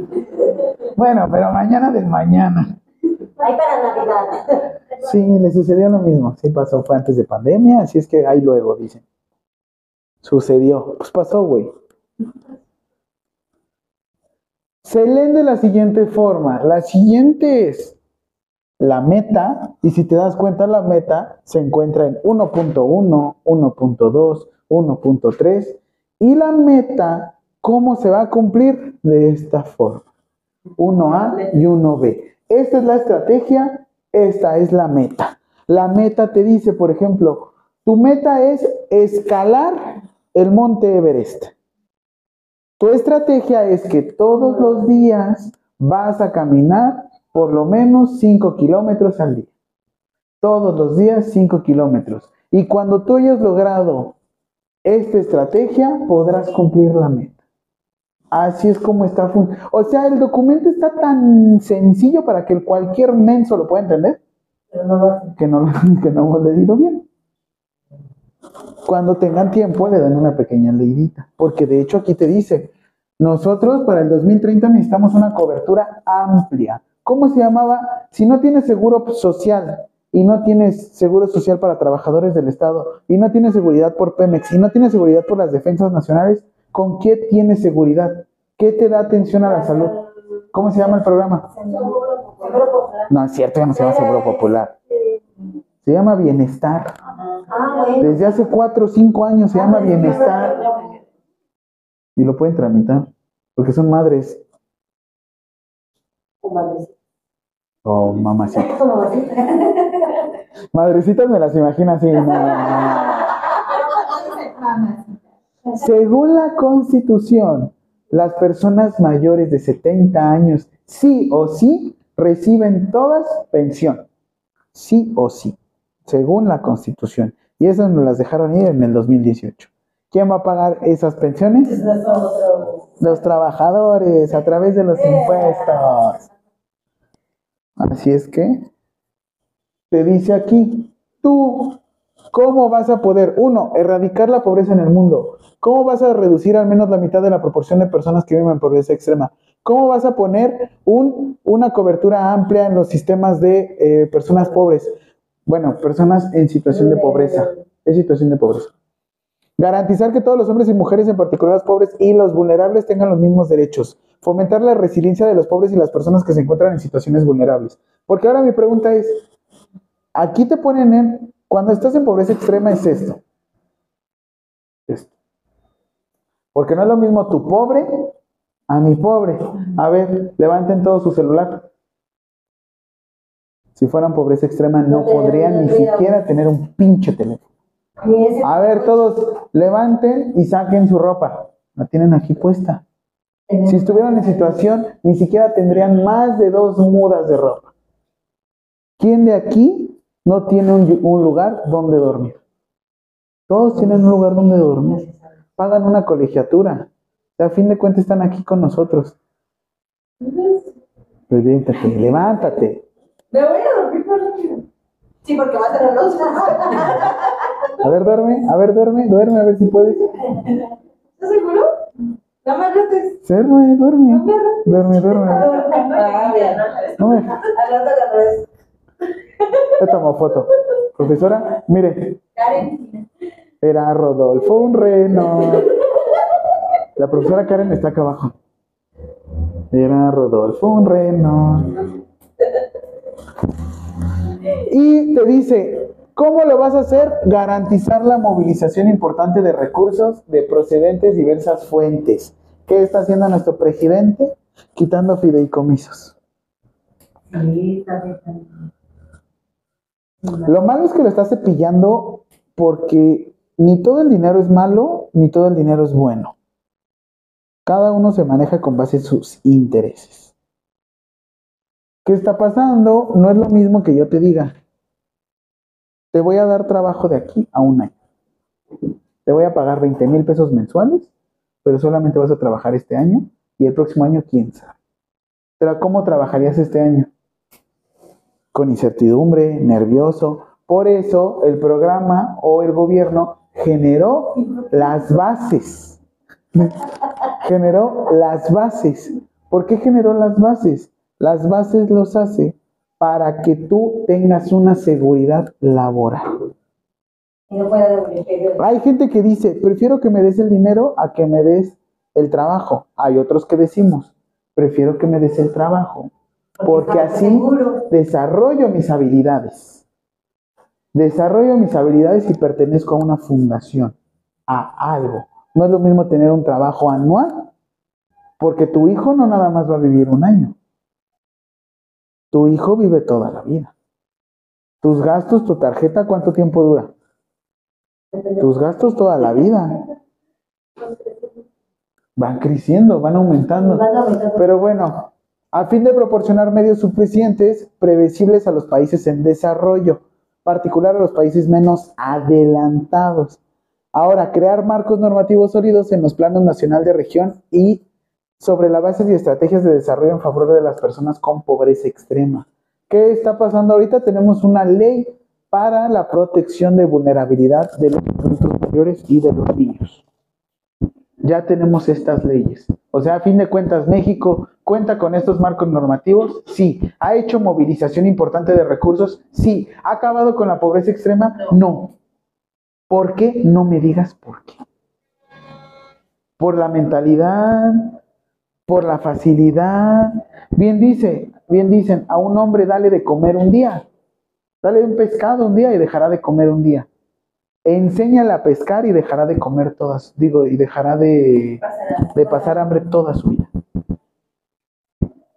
[SPEAKER 2] Bueno, pero mañana del mañana.
[SPEAKER 1] Ahí para Navidad.
[SPEAKER 2] Sí, le sucedió lo mismo. Sí pasó, fue antes de pandemia, así es que ahí luego dicen. Sucedió. Pues pasó, güey. Se leen de la siguiente forma. La siguiente es la meta, y si te das cuenta, la meta se encuentra en 1.1, 1.2, 1.3, y la meta, ¿cómo se va a cumplir? De esta forma. 1A y 1B. Esta es la estrategia, esta es la meta. La meta te dice, por ejemplo, tu meta es escalar el monte Everest. Tu estrategia es que todos los días vas a caminar por lo menos 5 kilómetros al día. Todos los días 5 kilómetros. Y cuando tú hayas logrado esta estrategia, podrás cumplir la meta. Así es como está funcionando. O sea, el documento está tan sencillo para que cualquier menso lo pueda entender
[SPEAKER 1] Pero no lo hacen.
[SPEAKER 2] que no, lo- que no hemos leído bien. Cuando tengan tiempo le dan una pequeña leidita, porque de hecho aquí te dice, nosotros para el 2030 necesitamos una cobertura amplia. ¿Cómo se llamaba? Si no tienes seguro social y no tienes seguro social para trabajadores del Estado y no tienes seguridad por Pemex y no tienes seguridad por las defensas nacionales, ¿con qué tienes seguridad? ¿Qué te da atención a la salud? ¿Cómo se llama el programa?
[SPEAKER 1] Seguro popular.
[SPEAKER 2] No, es cierto, ya no se llama Seguro Popular. Se llama Bienestar. Desde hace cuatro o cinco años se llama Bienestar. Y lo pueden tramitar. Porque son madres
[SPEAKER 1] O madrecita.
[SPEAKER 2] o mamacitas. <laughs> Madrecitas me las imagino así. no, no. Según la Constitución, las personas mayores de 70 años, sí o sí, reciben todas pensión. Sí o sí, según la Constitución. Y esas nos las dejaron ir en el 2018. ¿Quién va a pagar esas pensiones? Los trabajadores a través de los impuestos. Así es que te dice aquí, tú ¿Cómo vas a poder, uno, erradicar la pobreza en el mundo? ¿Cómo vas a reducir al menos la mitad de la proporción de personas que viven en pobreza extrema? ¿Cómo vas a poner un, una cobertura amplia en los sistemas de eh, personas pobres? Bueno, personas en situación de pobreza. En situación de pobreza. Garantizar que todos los hombres y mujeres, en particular los pobres y los vulnerables, tengan los mismos derechos. Fomentar la resiliencia de los pobres y las personas que se encuentran en situaciones vulnerables. Porque ahora mi pregunta es, aquí te ponen en, cuando estás en pobreza extrema es. Esto. Porque no es lo mismo tu pobre a mi pobre. A ver, levanten todo su celular. Si fueran pobreza extrema no podrían ni siquiera tener un pinche teléfono. A ver, todos levanten y saquen su ropa. La tienen aquí puesta. Si estuvieran en situación, ni siquiera tendrían más de dos mudas de ropa. ¿Quién de aquí no tiene un, un lugar donde dormir? Todos tienen un lugar donde dormir. Pagan una colegiatura. A fin de cuentas están aquí con nosotros. Levántate, levántate.
[SPEAKER 3] Me voy a dormir más rápido. Sí, porque va a ser los
[SPEAKER 2] A ver, duerme, a ver, duerme, duerme, a ver si puedes.
[SPEAKER 3] ¿Estás seguro? Nada más rates.
[SPEAKER 2] Duerme, duerme. Duerme, duerme.
[SPEAKER 3] Ah, bien.
[SPEAKER 2] No me-
[SPEAKER 3] Al rato agarró eso.
[SPEAKER 2] Te tomo foto. Profesora, mire,
[SPEAKER 3] Karen.
[SPEAKER 2] Era Rodolfo un reno. La profesora Karen está acá abajo. Era Rodolfo un reno. Y te dice, ¿cómo lo vas a hacer? Garantizar la movilización importante de recursos de procedentes diversas fuentes. ¿Qué está haciendo nuestro presidente? Quitando fideicomisos. Lo malo es que lo está cepillando porque ni todo el dinero es malo, ni todo el dinero es bueno. Cada uno se maneja con base en sus intereses. ¿Qué está pasando? No es lo mismo que yo te diga. Te voy a dar trabajo de aquí a un año. Te voy a pagar 20 mil pesos mensuales, pero solamente vas a trabajar este año y el próximo año quién sabe. Pero ¿cómo trabajarías este año? con incertidumbre, nervioso. Por eso el programa o el gobierno generó las bases. generó las bases. ¿Por qué generó las bases? Las bases los hace para que tú tengas una seguridad laboral.
[SPEAKER 1] No.
[SPEAKER 2] Hay gente que dice, prefiero que me des el dinero a que me des el trabajo. Hay otros que decimos, prefiero que me des el trabajo porque así desarrollo mis habilidades. Desarrollo mis habilidades y pertenezco a una fundación, a algo. No es lo mismo tener un trabajo anual, porque tu hijo no nada más va a vivir un año. Tu hijo vive toda la vida. Tus gastos, tu tarjeta, ¿cuánto tiempo dura? Tus gastos toda la vida. Van creciendo, van aumentando.
[SPEAKER 1] Van aumentando.
[SPEAKER 2] Pero bueno, a fin de proporcionar medios suficientes, previsibles a los países en desarrollo, particular a los países menos adelantados. Ahora, crear marcos normativos sólidos en los planos nacional de región y sobre la base y estrategias de desarrollo en favor de las personas con pobreza extrema. ¿Qué está pasando ahorita? Tenemos una ley para la protección de vulnerabilidad de los adultos mayores y de los niños ya tenemos estas leyes. O sea, a fin de cuentas, México cuenta con estos marcos normativos, sí. ¿Ha hecho movilización importante de recursos? Sí. ¿Ha acabado con la pobreza extrema? No. ¿Por qué? No me digas por qué. Por la mentalidad, por la facilidad. Bien dice, bien dicen, a un hombre dale de comer un día. Dale un pescado un día y dejará de comer un día. Enséñale a pescar y dejará de comer todas, digo, y dejará de, de pasar hambre toda su vida.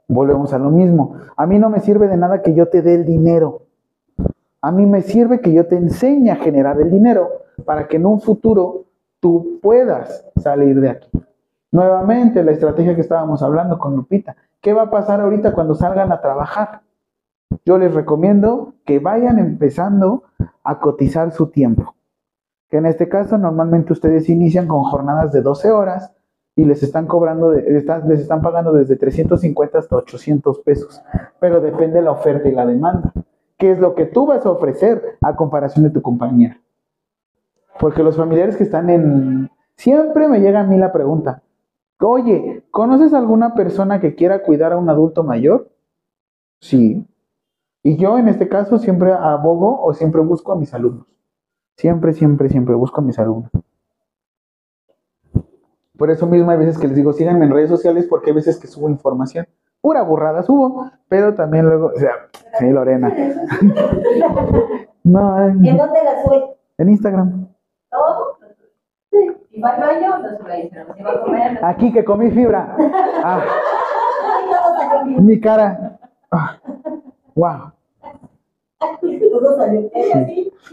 [SPEAKER 2] Volvemos a lo mismo. A mí no me sirve de nada que yo te dé el dinero. A mí me sirve que yo te enseñe a generar el dinero para que en un futuro tú puedas salir de aquí. Nuevamente, la estrategia que estábamos hablando con Lupita. ¿Qué va a pasar ahorita cuando salgan a trabajar? Yo les recomiendo que vayan empezando a cotizar su tiempo. Que en este caso normalmente ustedes inician con jornadas de 12 horas y les están cobrando, de- están- les están pagando desde 350 hasta 800 pesos. Pero depende de la oferta y la demanda. ¿Qué es lo que tú vas a ofrecer a comparación de tu compañera? Porque los familiares que están en... Siempre me llega a mí la pregunta, oye, ¿conoces alguna persona que quiera cuidar a un adulto mayor? Sí. Y yo en este caso siempre abogo o siempre busco a mis alumnos. Siempre, siempre, siempre busco a mis alumnos. Por eso mismo hay veces que les digo, síganme en redes sociales porque hay veces que subo información. Pura burrada subo, pero también luego, o sea, sí, Lorena. no,
[SPEAKER 1] ¿En
[SPEAKER 2] en,
[SPEAKER 1] dónde la sube?
[SPEAKER 2] en Instagram.
[SPEAKER 3] Todo. Si va al baño, lo sube va a comer, lo
[SPEAKER 2] Aquí que comí fibra. <laughs> Ah, mi cara. Ah, wow.
[SPEAKER 1] Todo salió.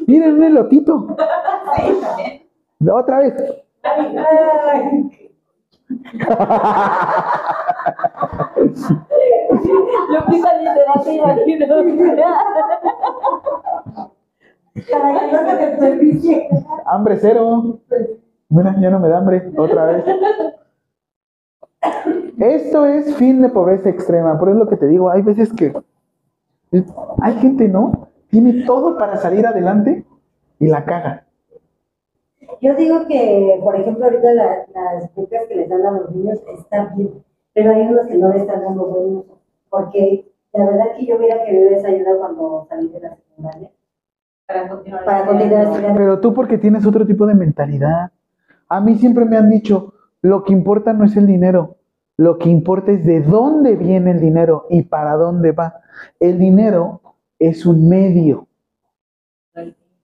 [SPEAKER 2] Miren un elotito.
[SPEAKER 3] también.
[SPEAKER 2] Otra vez.
[SPEAKER 1] Ay.
[SPEAKER 3] Te imagino.
[SPEAKER 1] Para que no se desperdicie.
[SPEAKER 2] Hambre cero. Mira, ya no me da hambre. Otra vez. Esto es fin de pobreza extrema. Por eso es lo que te digo. Hay veces que hay gente, ¿no? Tiene todo para salir adelante y la caga.
[SPEAKER 1] Yo digo que, por ejemplo, ahorita la- las becas que les dan a los niños están bien, pero hay unos que no le están dando buen uso. Porque la verdad que yo hubiera querido esa ayuda cuando salí de la secundaria.
[SPEAKER 3] Para continuar.
[SPEAKER 1] Para continuar estudiando.
[SPEAKER 2] Pero tú porque tienes otro tipo de mentalidad. A mí siempre me han dicho, lo que importa no es el dinero, lo que importa es de dónde viene el dinero y para dónde va. El dinero es un medio,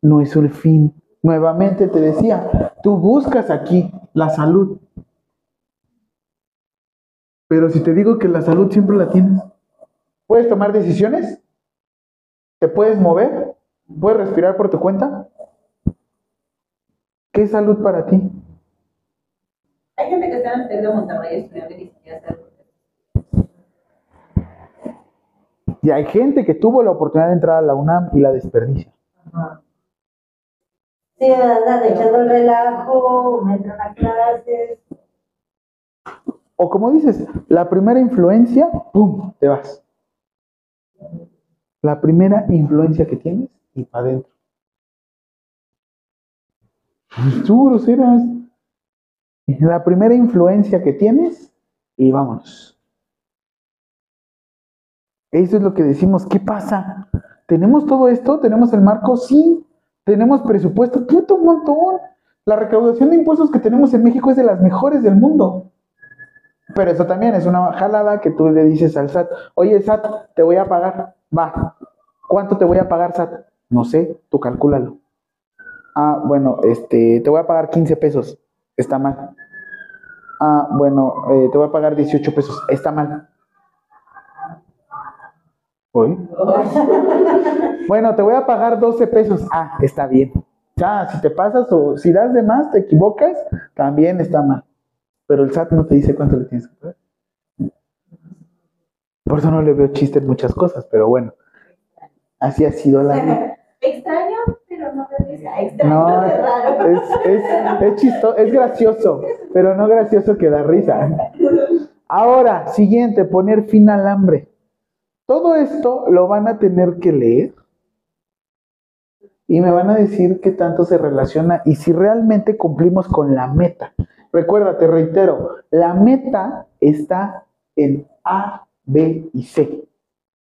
[SPEAKER 2] no es un fin. Nuevamente te decía, tú buscas aquí la salud. Pero si te digo que la salud siempre la tienes, ¿puedes tomar decisiones? ¿Te puedes mover? ¿Puedes respirar por tu cuenta? ¿Qué salud para ti?
[SPEAKER 3] Hay gente que está en el de Monterrey estudiando y
[SPEAKER 2] hay gente que tuvo la oportunidad de entrar a la UNAM y la desperdicia.
[SPEAKER 1] Sí, andan echando el relajo, no entran a clases.
[SPEAKER 2] O como dices, la primera influencia, ¡pum!, te vas. La primera influencia que tienes y para adentro. Tú, groseras. La primera influencia que tienes y vámonos. Eso es lo que decimos. ¿Qué pasa? ¿Tenemos todo esto? ¿Tenemos el marco? Sí. ¿Tenemos presupuesto? Puto un montón. La recaudación de impuestos que tenemos en México es de las mejores del mundo. Pero eso también es una jalada que tú le dices al SAT, oye SAT, te voy a pagar, va, ¿cuánto te voy a pagar SAT? No sé, tú calcúlalo. Ah, bueno, este, te voy a pagar 15 pesos, está mal. Ah, bueno, eh, te voy a pagar 18 pesos, está mal. ¿Hoy? <laughs> Bueno, te voy a pagar 12 pesos, ah, está bien. Ya, si te pasas o si das de más, te equivocas, también está mal. Pero el SAT no te dice cuánto le tienes que pagar. Por eso no le veo chiste en muchas cosas, pero bueno. Así ha sido la vida. <laughs>
[SPEAKER 3] Extraño, no. Extraño, raro.
[SPEAKER 2] es, es, es chistoso, es gracioso, pero no gracioso que da risa. Ahora, siguiente, poner fin al hambre. Todo esto lo van a tener que leer y me van a decir qué tanto se relaciona y si realmente cumplimos con la meta. Recuerda, te reitero, la meta está en A, B y C.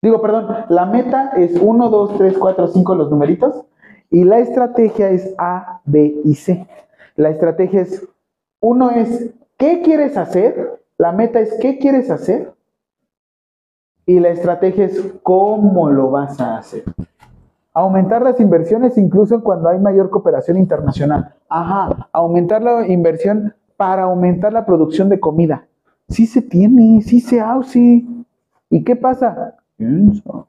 [SPEAKER 2] Digo, perdón, la meta es 1, 2, 3, 4, 5 los numeritos y la estrategia es A, B y C. La estrategia es, uno es, ¿qué quieres hacer? La meta es, ¿qué quieres hacer? Y la estrategia es, ¿cómo lo vas a hacer? Aumentar las inversiones incluso cuando hay mayor cooperación internacional. Ajá, aumentar la inversión para aumentar la producción de comida. Sí se tiene, sí se hace. ¿Y qué pasa? Piensa.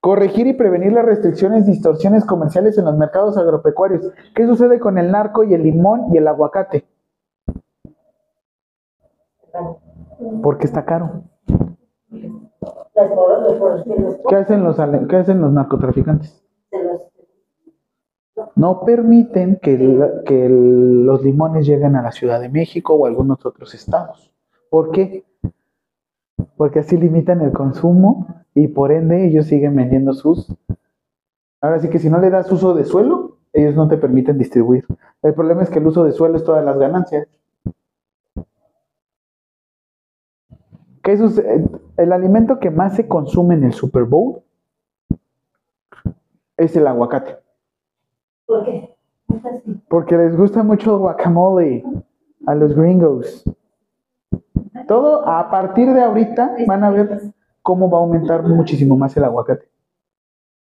[SPEAKER 2] Corregir y prevenir las restricciones y distorsiones comerciales en los mercados agropecuarios. ¿Qué sucede con el narco y el limón y el aguacate? Porque está caro. ¿Qué hacen los, narcotraficantes? No permiten que, los limones lleguen a la Ciudad de México o a algunos otros estados. ¿Por qué? Porque así limitan el consumo y por ende ellos siguen vendiendo sus Ahora sí que si no le das uso de suelo, ellos no te permiten distribuir. El problema es que el uso de suelo es todas las ganancias. ¿Qué sucede? El alimento que más se consume en el Super Bowl es el aguacate.
[SPEAKER 1] ¿Por qué? Es.
[SPEAKER 2] Porque les gusta mucho el guacamole a los gringos. Todo a partir de ahorita van a ver cómo va a aumentar muchísimo más el aguacate.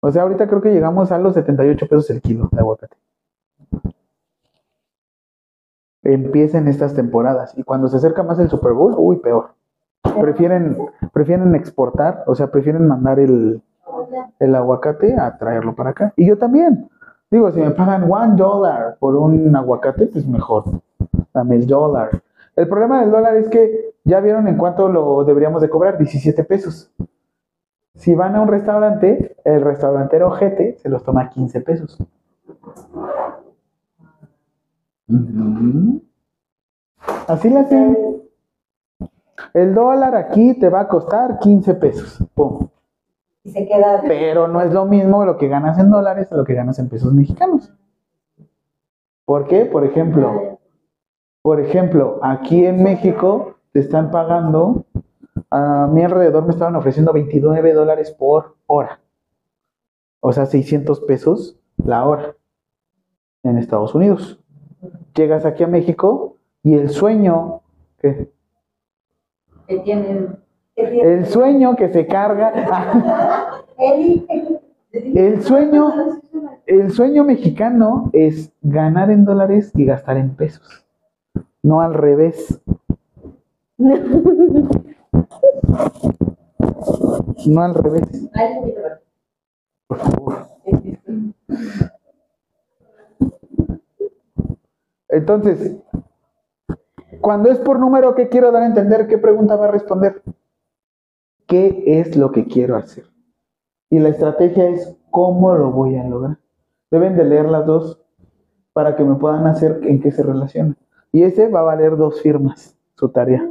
[SPEAKER 2] O sea, ahorita creo que llegamos a los 78 pesos el kilo de aguacate. Empiecen estas temporadas y cuando se acerca más el Super Bowl, uy, peor. Prefieren, prefieren exportar, o sea, prefieren mandar el, el aguacate a traerlo para acá. Y yo también. Digo, si me pagan one dólar por un aguacate, pues mejor. Dame el dólar. El problema del dólar es que ya vieron en cuánto lo deberíamos de cobrar, 17 pesos. Si van a un restaurante, el restaurantero ojete se los toma 15 pesos. Así le hacen. El dólar aquí te va a costar 15 pesos. Pum.
[SPEAKER 1] Y se queda.
[SPEAKER 2] Pero no es lo mismo lo que ganas en dólares a lo que ganas en pesos mexicanos. ¿Por qué? Por ejemplo, por ejemplo, aquí en México te están pagando, a mi alrededor me estaban ofreciendo 29 dólares por hora. O sea, 600 pesos la hora en Estados Unidos. Llegas aquí a México y el sueño, ¿qué?
[SPEAKER 3] Que tienen.
[SPEAKER 2] El sueño que se carga. <laughs> El sueño, el sueño mexicano es ganar en dólares y gastar en pesos. No al revés. No al revés. Por favor. Entonces, cuando es por número, ¿qué quiero dar a entender? ¿Qué pregunta va a responder? ¿Qué es lo que quiero hacer? Y la estrategia es cómo lo voy a lograr. Deben de leer las dos para que me puedan hacer en qué se relaciona. Y ese va a valer dos firmas, su tarea.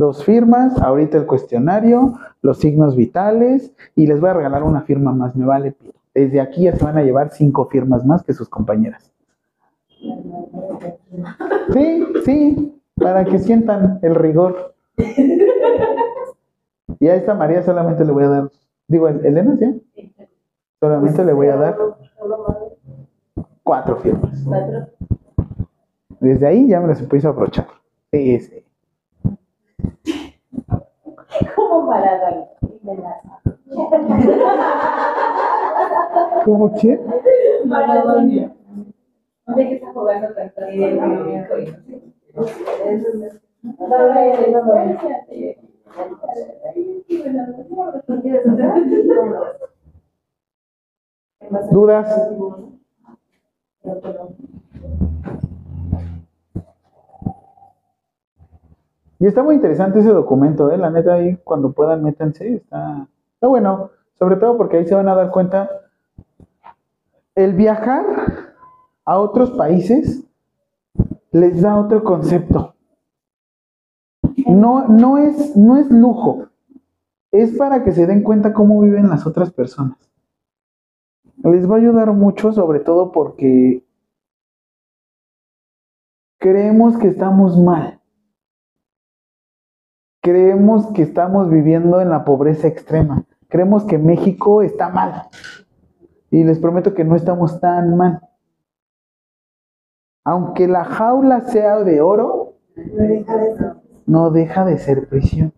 [SPEAKER 2] Dos firmas, ahorita el cuestionario, los signos vitales y les voy a regalar una firma más, me vale. Desde aquí ya se van a llevar cinco firmas más que sus compañeras. Sí, sí, para que sientan el rigor. Y a esta María solamente le voy a dar, digo, Elena, ¿sí? Solamente le voy a dar cuatro firmas. Desde ahí ya me las empiezo a aprovechar. Sí, sí.
[SPEAKER 1] ¿Cómo.
[SPEAKER 3] Maradona. No sé qué está jugando tanto.
[SPEAKER 1] No, no, no, no. ¿Tú quieres otra?
[SPEAKER 2] ¿Dudas? Y está muy interesante ese documento, ¿eh? La neta, ahí cuando puedan, métanse. Está, está bueno. Sobre todo porque ahí se van a dar cuenta. El viajar a otros países les da otro concepto. No, no, es, no es lujo. Es para que se den cuenta cómo viven las otras personas. Les va a ayudar mucho, sobre todo porque creemos que estamos mal. Creemos que estamos viviendo en la pobreza extrema. Creemos que México está mal. Y les prometo que no estamos tan mal. Aunque la jaula sea de oro,
[SPEAKER 1] No deja de ser.
[SPEAKER 2] prisión.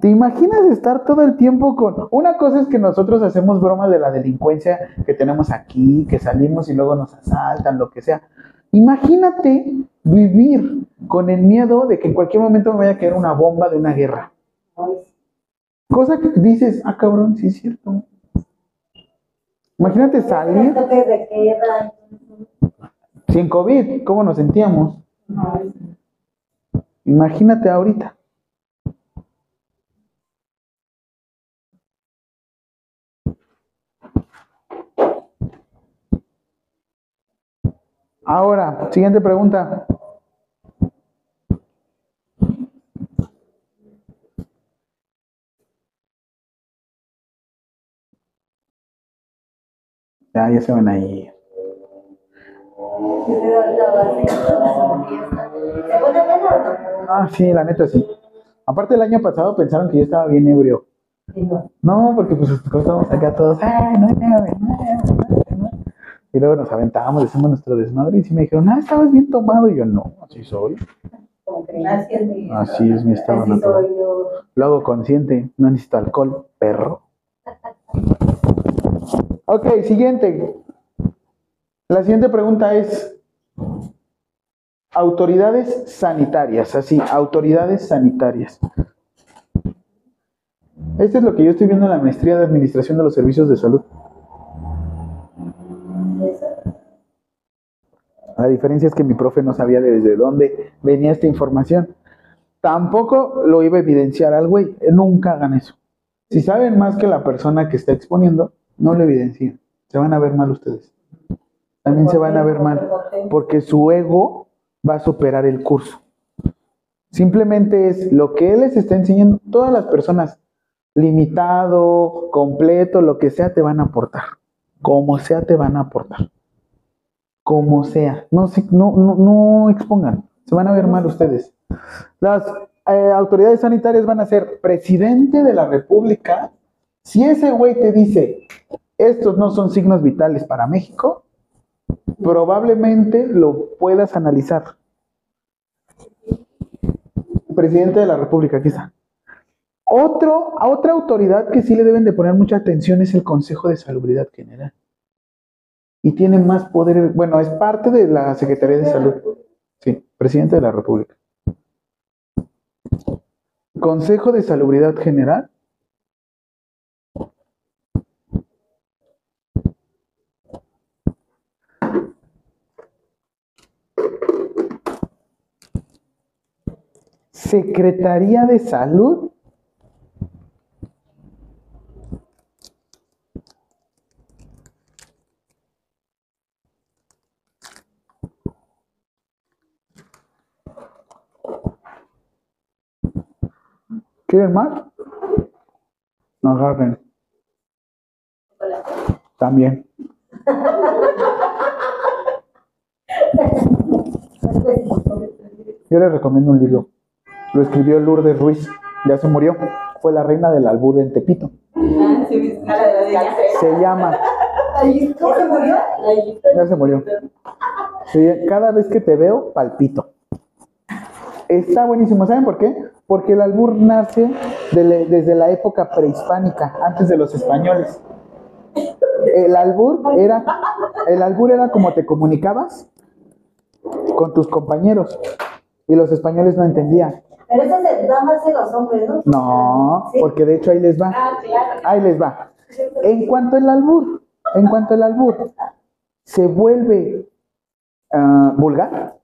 [SPEAKER 2] ¿Te imaginas estar todo el tiempo con... Una cosa es que nosotros hacemos bromas de la delincuencia que tenemos aquí, que salimos y luego nos asaltan, lo que sea. Imagínate vivir con el miedo de que en cualquier momento me vaya a caer una bomba de una guerra. Cosa que dices, ah, cabrón, sí es cierto. Imagínate salir sin COVID, ¿cómo nos sentíamos? Imagínate ahorita. Ahora, siguiente pregunta. Ya, ya se
[SPEAKER 1] ven ahí.
[SPEAKER 2] Ah, sí, la neta sí. Aparte el año pasado pensaron que yo estaba bien ebrio.
[SPEAKER 1] No,
[SPEAKER 2] porque pues estamos acá todos, ay, no hay nada, no hay. Y luego nos aventábamos, decimos nuestro desmadre y sí me dijeron, ah, estabas bien tomado. Y yo, no, así soy.
[SPEAKER 1] Como que
[SPEAKER 3] Así es mi.
[SPEAKER 2] Así es mi estado
[SPEAKER 1] así
[SPEAKER 2] natural.
[SPEAKER 1] soy yo.
[SPEAKER 2] Lo hago consciente, no necesito alcohol, perro. <laughs> Ok, siguiente. La siguiente pregunta es, autoridades sanitarias, así, autoridades sanitarias. Este es lo que yo estoy viendo en la maestría de Administración de los Servicios de Salud. La diferencia es que mi profe no sabía desde dónde venía esta información. Tampoco lo iba a evidenciar al güey. Nunca hagan eso. Si saben más que la persona que está exponiendo, no lo evidencien. Se van a ver mal ustedes. También se van a ver mal porque su ego va a superar el curso. Simplemente es lo que él les está enseñando. Todas las personas, limitado, completo, lo que sea, te van a aportar. Como sea, te van a aportar. Como sea. No, expongan. Se van a ver mal ustedes. Las eh, autoridades sanitarias van a ser presidente de la República. Si ese güey te dice, estos no son signos vitales para México, probablemente lo puedas analizar. Presidente de la República, está. Otro, otra autoridad que sí le deben de poner mucha atención es el Consejo de Salubridad General. Y tiene más poder, bueno, es parte de la Secretaría de Salud. Sí, presidente de la República. Consejo de Salubridad General. Secretaría de Salud. ¿Quieren más? No agarren. También. Yo les recomiendo un libro. Lo escribió Lourdes Ruiz. Ya se murió. Fue la reina del albur en Tepito.
[SPEAKER 3] Ah.
[SPEAKER 2] Se llama.
[SPEAKER 1] ¿Cómo se murió?
[SPEAKER 2] Ya se murió. Cada vez que te veo, palpito. Está buenísimo. ¿Saben por qué? Porque el albur nace de le- desde la época prehispánica, antes de los españoles. El albur era, el albur era como te comunicabas con tus compañeros. Y los españoles no entendían.
[SPEAKER 1] Pero eso se da más en los hombres, ¿no?
[SPEAKER 2] No,
[SPEAKER 1] Sí.
[SPEAKER 2] porque de hecho ahí les va.
[SPEAKER 3] Ah, claro.
[SPEAKER 2] Ahí les va. En cuanto al albur, en cuanto al albur se vuelve ah, vulgar,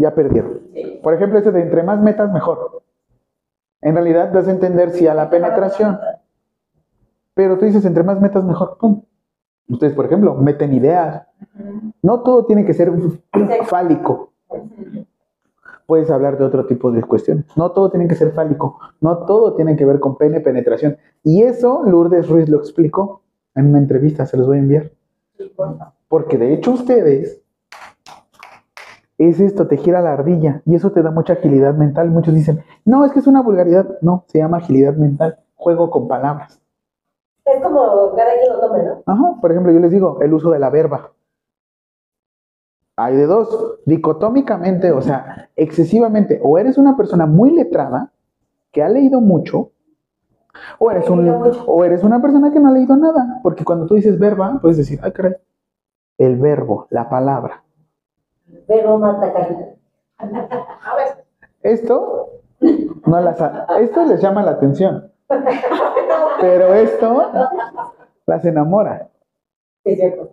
[SPEAKER 2] ya perdieron. Por ejemplo, ese de entre más metas, mejor. En realidad das a entender si a la penetración. Pero tú dices entre más metas, mejor. Pum. Ustedes, por ejemplo, meten ideas. No todo tiene que ser fálico. Puedes hablar de otro tipo de cuestiones. No todo tiene que ser fálico. No todo tiene que ver con pene, penetración. Y eso Lourdes Ruiz lo explicó en una entrevista, se los voy a enviar. Porque de hecho ustedes es esto, te gira la ardilla y eso te da mucha agilidad mental. Muchos dicen, no, es que es una vulgaridad. No, se llama agilidad mental, juego con palabras.
[SPEAKER 1] Es como cada quien lo tome, ¿no?
[SPEAKER 2] Ajá, por ejemplo, yo les digo, el uso de la verba. Hay de dos, dicotómicamente, o sea, excesivamente, o eres una persona muy letrada, que ha leído mucho, o eres, un, o eres una persona que no ha leído nada, porque cuando tú dices verba, puedes decir, ay, caray, el verbo, la palabra.
[SPEAKER 1] Verbo mata carita.
[SPEAKER 3] A ver,
[SPEAKER 2] Esto, no las, esto les llama la atención, pero esto las enamora.
[SPEAKER 1] Sí, es cierto.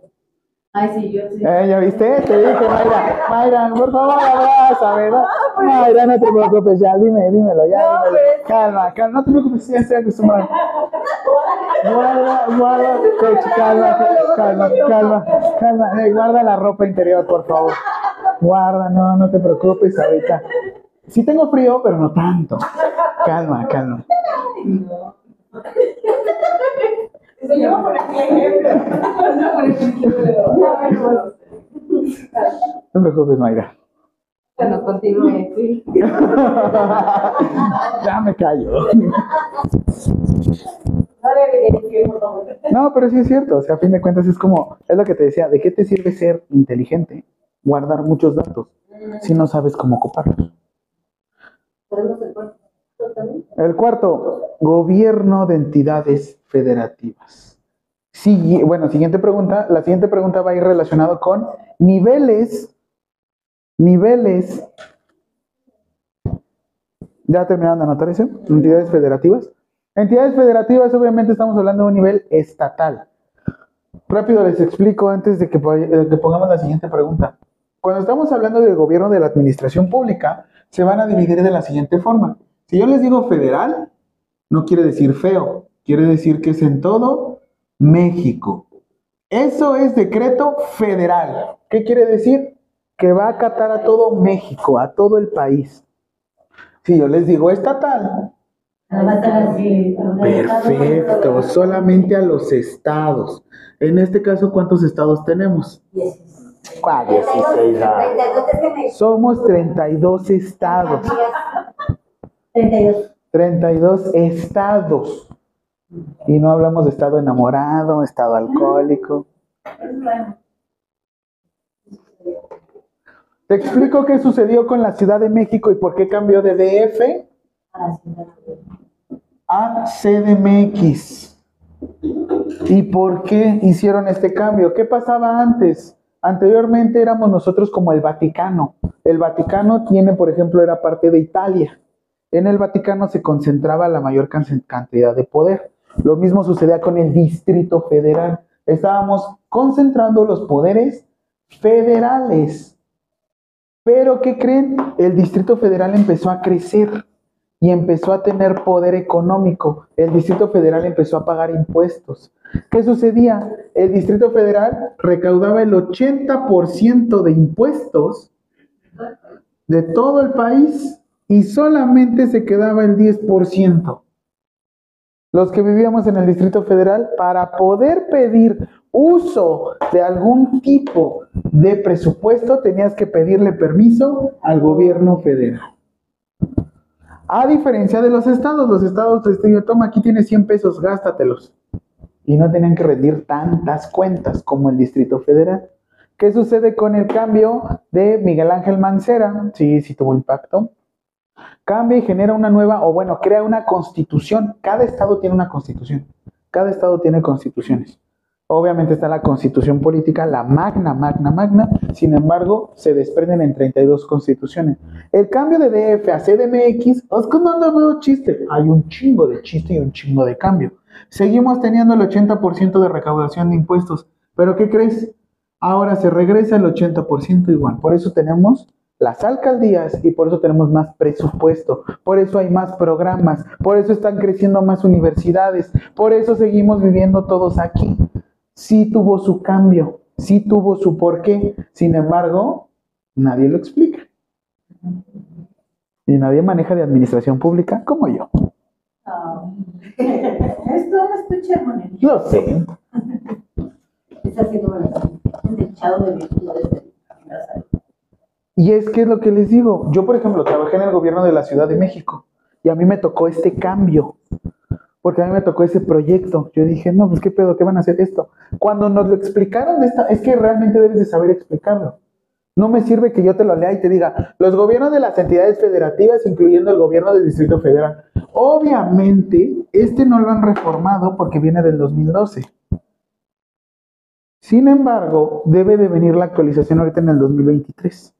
[SPEAKER 3] Ay, sí, yo sí.
[SPEAKER 2] Eh, ¿Ya viste? Te dije, Mayra, Mayra, por favor, abrázame, ¿no? Mayra, no te preocupes, ya, dime, dímelo, ya,
[SPEAKER 3] No,
[SPEAKER 2] dímelo.
[SPEAKER 3] pero es que-
[SPEAKER 2] Calma, calma, no te preocupes, ya estoy acostumbrado. Guarda, guarda, coach, <laughs> calma, calma, calma, calma, eh, guarda la ropa interior, por favor. Guarda, no, no te preocupes ahorita. Sí tengo frío, pero no tanto. Calma, calma.
[SPEAKER 3] Se llama por aquí ejemplo.
[SPEAKER 2] No te preocupes, Mayra.
[SPEAKER 3] Bueno, continúe, sí. <laughs>
[SPEAKER 2] ya me callo.
[SPEAKER 3] No,
[SPEAKER 2] pero sí es cierto. O sea, a fin de cuentas es como, es lo que te decía, ¿de qué te sirve ser inteligente? Guardar muchos datos si no sabes cómo ocuparlos.
[SPEAKER 1] El cuarto.
[SPEAKER 2] gobierno de entidades federativas. Sigui- bueno, siguiente pregunta. La siguiente pregunta va a ir relacionado con niveles, niveles. ¿Ya terminaron de anotar eso? Entidades federativas. Entidades federativas, obviamente estamos hablando de un nivel estatal. Rápido les explico antes de que, de que pongamos la siguiente pregunta. Cuando estamos hablando del gobierno de la administración pública, se van a dividir de la siguiente forma. Si yo les digo federal, no quiere decir feo, quiere decir que es en todo México. Eso es decreto federal. ¿Qué quiere decir? Que va a acatar a todo México, a todo el país. Si yo les digo estatal, perfecto, solamente a los estados. En este caso, ¿cuántos estados tenemos? ¿Cuál 16? ah? Somos 32 estados.
[SPEAKER 1] 32.
[SPEAKER 2] 32 estados. Y no hablamos de estado enamorado, estado alcohólico. Te explico qué sucedió con la Ciudad de México y por qué cambió de DF a CDMX. ¿Y por qué hicieron este cambio? ¿Qué pasaba antes? Anteriormente éramos nosotros como el Vaticano. El Vaticano tiene, por ejemplo, era parte de Italia. En el Vaticano se concentraba la mayor can- cantidad de poder. Lo mismo sucedía con el Distrito Federal. Estábamos concentrando los poderes federales. Pero, ¿qué creen? El Distrito Federal empezó a crecer y empezó a tener poder económico. El Distrito Federal empezó a pagar impuestos. ¿Qué sucedía? El Distrito Federal recaudaba el 80% de impuestos de todo el país y solamente se quedaba el 10%. Los que vivíamos en el Distrito Federal, para poder pedir uso de algún tipo de presupuesto, tenías que pedirle permiso al gobierno federal. A diferencia de los estados, los estados te dicen, toma, aquí tienes 100 pesos, gástatelos. Y no tenían que rendir tantas cuentas como el Distrito Federal. ¿Qué sucede con el cambio de Miguel Ángel Mancera? Sí, sí tuvo impacto. Cambia y genera una nueva, o bueno, crea una constitución. Cada estado tiene una constitución. Cada estado tiene constituciones. Obviamente está la constitución política, la magna, magna, magna. Sin embargo, se desprenden en 32 constituciones. El cambio de DF a CDMX, es que no le veo chiste. Hay un chingo de chiste y un chingo de cambio. Seguimos teniendo el 80% de recaudación de impuestos. Pero ¿qué crees? Ahora se regresa el 80% igual. Por eso tenemos las alcaldías y por eso tenemos más presupuesto. Por eso hay más programas. Por eso están creciendo más universidades. Por eso seguimos viviendo todos aquí. Sí tuvo su cambio. Sí tuvo su porqué. Sin embargo, nadie lo explica. Y nadie maneja de administración pública como yo. <laughs>
[SPEAKER 3] Esto no escucha.
[SPEAKER 2] Lo sé.
[SPEAKER 1] Una un techado de virtudes de
[SPEAKER 2] Y es que es lo que les digo. Yo, por ejemplo, trabajé en el gobierno de la Ciudad de México y a mí me tocó este cambio. Porque a mí me tocó ese proyecto. Yo dije, no, pues qué pedo, ¿qué van a hacer esto? Cuando nos lo explicaron, es que realmente debes de saber explicarlo. No me sirve que yo te lo lea y te diga, los gobiernos de las entidades federativas, incluyendo el gobierno del Distrito Federal. Obviamente, este no lo han reformado porque viene del 2012. Sin embargo, debe de venir la actualización ahorita en el 2023.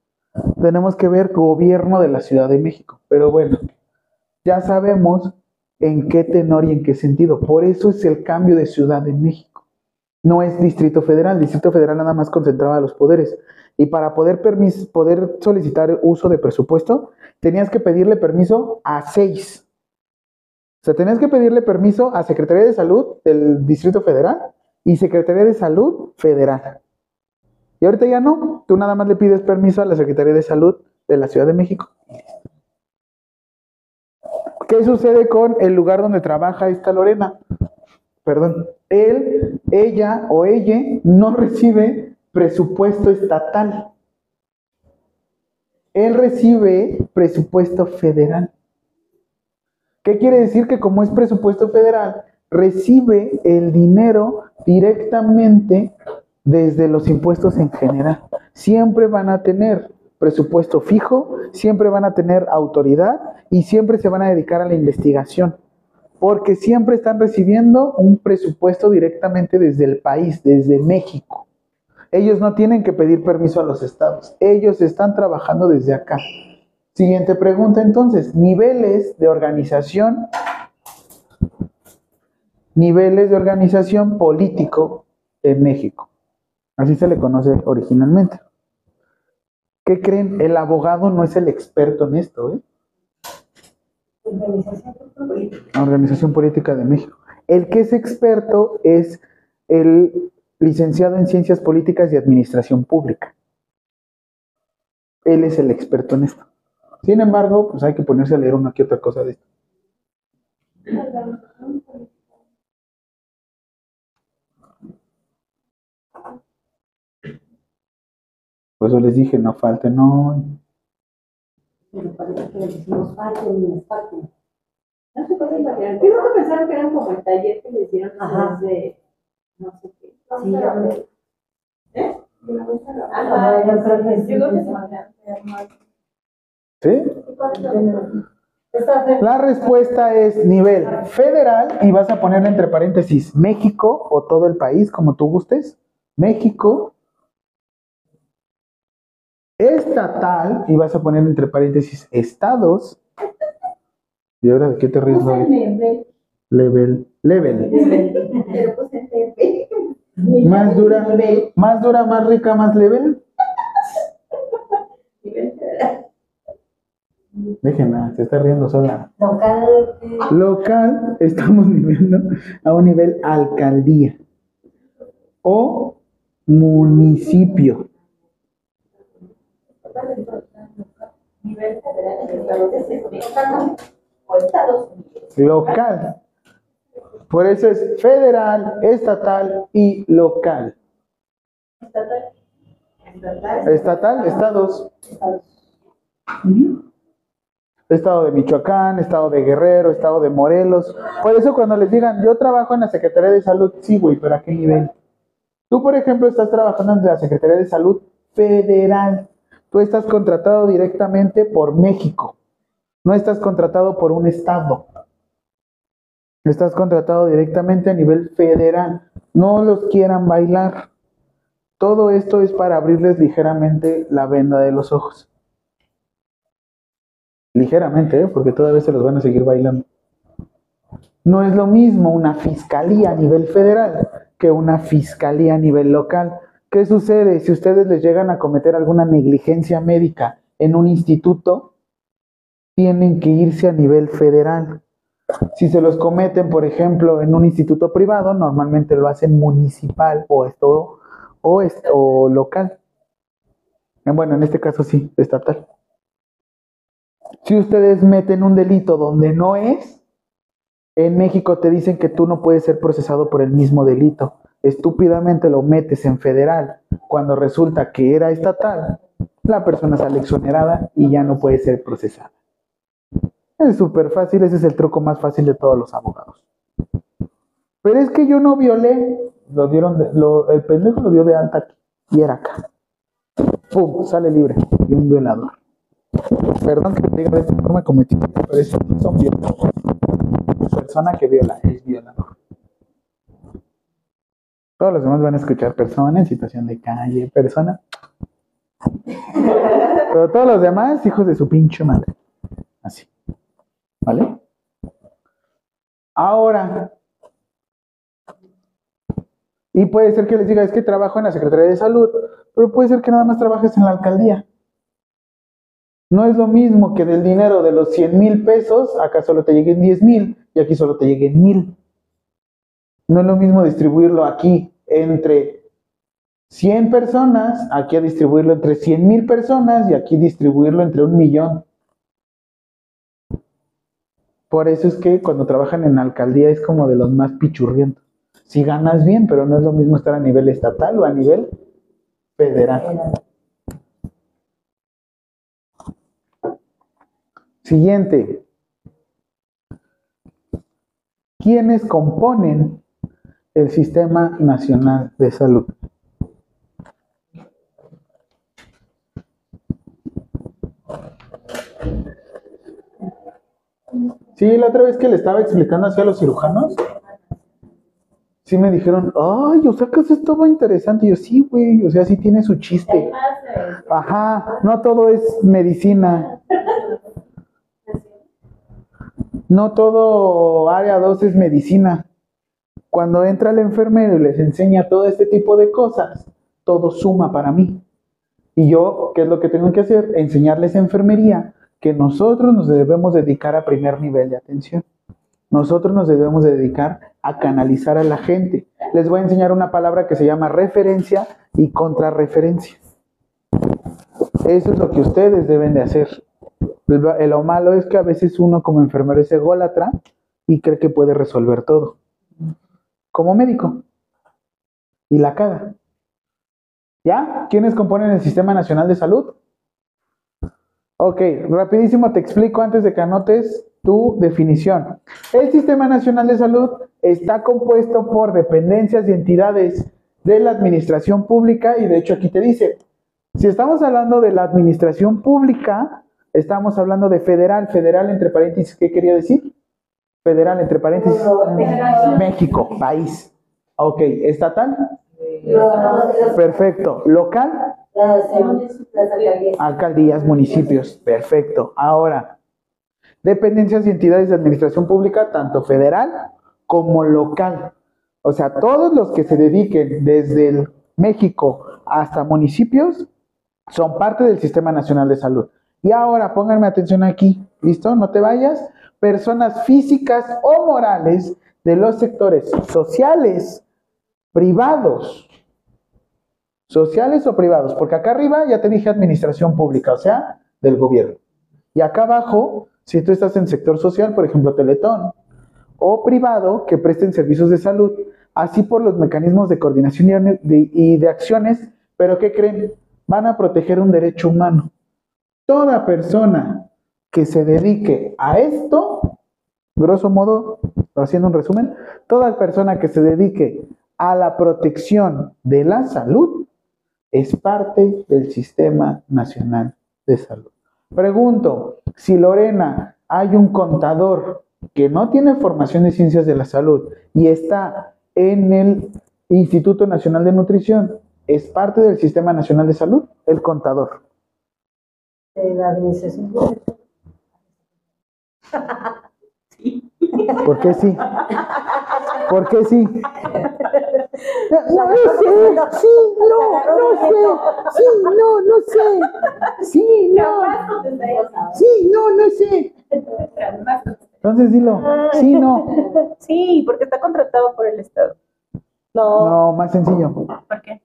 [SPEAKER 2] Tenemos que ver gobierno de la Ciudad de México. Pero bueno, ya sabemos en qué tenor y en qué sentido. Por eso es el cambio de Ciudad de México. No es Distrito Federal. Distrito Federal nada más concentraba los poderes. Y para poder, poder solicitar uso de presupuesto, tenías que pedirle permiso a seis. O sea, tenías que pedirle permiso a Secretaría de Salud del Distrito Federal y Secretaría de Salud Federal. Y ahorita ya no. Tú nada más le pides permiso a la Secretaría de Salud de la Ciudad de México. ¿Qué sucede con el lugar donde trabaja esta Lorena? Perdón, él, ella o ella no recibe presupuesto estatal. Él recibe presupuesto federal. ¿Qué quiere decir? Que como es presupuesto federal, recibe el dinero directamente desde los impuestos en general. Siempre van a tener presupuesto fijo, siempre van a tener autoridad y siempre se van a dedicar a la investigación, porque siempre están recibiendo un presupuesto directamente desde el país, desde México. Ellos no tienen que pedir permiso a los estados, ellos están trabajando desde acá. Siguiente pregunta entonces, niveles de organización, niveles de organización político en México. Así se le conoce originalmente. ¿Qué creen? El abogado no es el experto en esto, ¿eh? Organización Política de México. El que es experto es el licenciado en Ciencias Políticas y Administración Pública. Él es el experto en esto. Sin embargo, pues hay que ponerse a leer una que otra cosa de esto. Por eso les dije, no falten hoy.
[SPEAKER 1] Pero parece que les decimos falten, falten.
[SPEAKER 3] No se puede imaginar. Yo creo que pensaron que eran como el taller que les dieron
[SPEAKER 1] Ajá.
[SPEAKER 3] desde no sé qué.
[SPEAKER 1] Sí,
[SPEAKER 3] ¿Eh?
[SPEAKER 1] Ajá, yo creo que sí,
[SPEAKER 3] Yo creo que
[SPEAKER 1] sí.
[SPEAKER 3] sí.
[SPEAKER 2] La respuesta es nivel federal y vas a poner entre paréntesis México o todo el país, como tú gustes. México. Estatal y vas a poner entre paréntesis estados. ¿Y ahora de qué te ríes. Level. Level.
[SPEAKER 3] Nivel.
[SPEAKER 2] Más dura, más dura, más rica, más level. Déjenla, se está riendo sola.
[SPEAKER 1] Local,
[SPEAKER 2] Local, estamos nivelando a un nivel alcaldía o municipio.
[SPEAKER 3] Nivel federal. Estados Unidos. O Estados Unidos.
[SPEAKER 2] Local. Por eso es federal, estatal y local.
[SPEAKER 3] Estatal. Estatal.
[SPEAKER 2] Estatal, estados. Estado de Michoacán, estado de Guerrero, estado de Morelos. Por eso cuando les digan, yo trabajo en la Secretaría de Salud, sí, güey, pero ¿a qué nivel? Tú, por ejemplo, estás trabajando en la Secretaría de Salud Federal. Tú estás contratado directamente por México. No estás contratado por un estado. Estás contratado directamente a nivel federal. No los quieran bailar. Todo esto es para abrirles ligeramente la venda de los ojos. Ligeramente, ¿eh? porque todavía se los van a seguir bailando. No es lo mismo una fiscalía a nivel federal que una fiscalía a nivel local. ¿Qué sucede si ustedes les llegan a cometer alguna negligencia médica en un instituto? Tienen que irse a nivel federal. Si se los cometen, por ejemplo, en un instituto privado, normalmente lo hacen municipal o esto o, o local. Eh, Bueno, en este caso sí, estatal. Si ustedes meten un delito donde no es, en México te dicen que tú no puedes ser procesado por el mismo delito. Estúpidamente lo metes en federal. Cuando resulta que era estatal, la persona sale exonerada y ya no puede ser procesada. Es súper fácil, ese es el truco más fácil de todos los abogados. Pero es que yo no violé, lo dieron lo- el pendejo lo dio de alta aquí, y era acá. ¡Pum! Sale libre. Y un violador. Perdón que te diga de esta forma cometí, pero es son violadores. Persona que viola es violador. Todos los demás van a escuchar persona en situación de calle, persona. Pero todos los demás, hijos de su pinche madre. Así. ¿Vale? Ahora. Y puede ser que les diga, es que trabajo en la Secretaría de Salud, pero puede ser que nada más trabajes en la alcaldía. No es lo mismo que del dinero de los 100 mil pesos, acá solo te lleguen 10 mil y aquí solo te lleguen mil. No es lo mismo distribuirlo aquí entre 100 personas, aquí a distribuirlo entre 100 mil personas y aquí distribuirlo entre un millón. Por eso es que cuando trabajan en alcaldía es como de los más pichurrientos. Si ganas bien, pero no es lo mismo estar a nivel estatal o a nivel federal. Siguiente. ¿Quiénes componen el Sistema Nacional de Salud? Sí, la otra vez que le estaba explicando así a los cirujanos, sí me dijeron, ay, o sea que eso estaba interesante. Y yo, sí, güey, o sea, sí tiene su chiste. Ajá, no todo es medicina. <laughs> No todo área 2 es medicina. Cuando entra el enfermero y les enseña todo este tipo de cosas, todo suma para mí. Y yo, ¿qué es lo que tengo que hacer? Enseñarles enfermería, que nosotros nos debemos dedicar a primer nivel de atención. Nosotros nos debemos dedicar a canalizar a la gente. Les voy a enseñar una palabra que se llama referencia y contrarreferencia. Eso es lo que ustedes deben de hacer. Lo malo es que a veces uno como enfermero es ególatra y cree que puede resolver todo. Como médico. Y la caga. ¿Ya? ¿Quiénes componen el Sistema Nacional de Salud? Ok, rapidísimo te explico antes de que anotes tu definición. El Sistema Nacional de Salud está compuesto por dependencias y entidades de la administración pública y de hecho aquí te dice, si estamos hablando de la administración pública, estamos hablando de federal, federal entre paréntesis, ¿qué quería decir? Federal entre paréntesis, México, país. Ok, estatal, perfecto. Local, alcaldías, municipios, perfecto. Ahora, dependencias y entidades de administración pública, tanto federal como local. O sea, todos los que se dediquen desde el México hasta municipios son parte del Sistema Nacional de Salud. Y ahora pónganme atención aquí, ¿listo? No te vayas. Personas físicas o morales de los sectores sociales, privados, sociales o privados, porque acá arriba ya te dije administración pública, o sea, del gobierno. Y acá abajo, si tú estás en sector social, por ejemplo, Teletón, o privado que presten servicios de salud, así por los mecanismos de coordinación y de, acciones, pero ¿qué creen? Van a proteger un derecho humano. Toda persona que se dedique a esto, grosso modo, haciendo un resumen, toda persona que se dedique a la protección de la salud es parte del Sistema Nacional de Salud. Pregunto, si Lorena hay un contador que no tiene formación de ciencias de la salud y está en el Instituto Nacional de Nutrición, ¿es parte del Sistema Nacional de Salud? El contador.
[SPEAKER 1] La. <laughs>
[SPEAKER 2] ¿Por qué sí? ¿Por qué sí? No, no sé, sí, no, no sé, sí, no, no sé, sí, no, sí, no, no sé. Entonces dilo, sí, no, <laughs>
[SPEAKER 3] Sí, porque está contratado por el Estado.
[SPEAKER 1] No,
[SPEAKER 2] no, más sencillo.
[SPEAKER 3] ¿Por qué?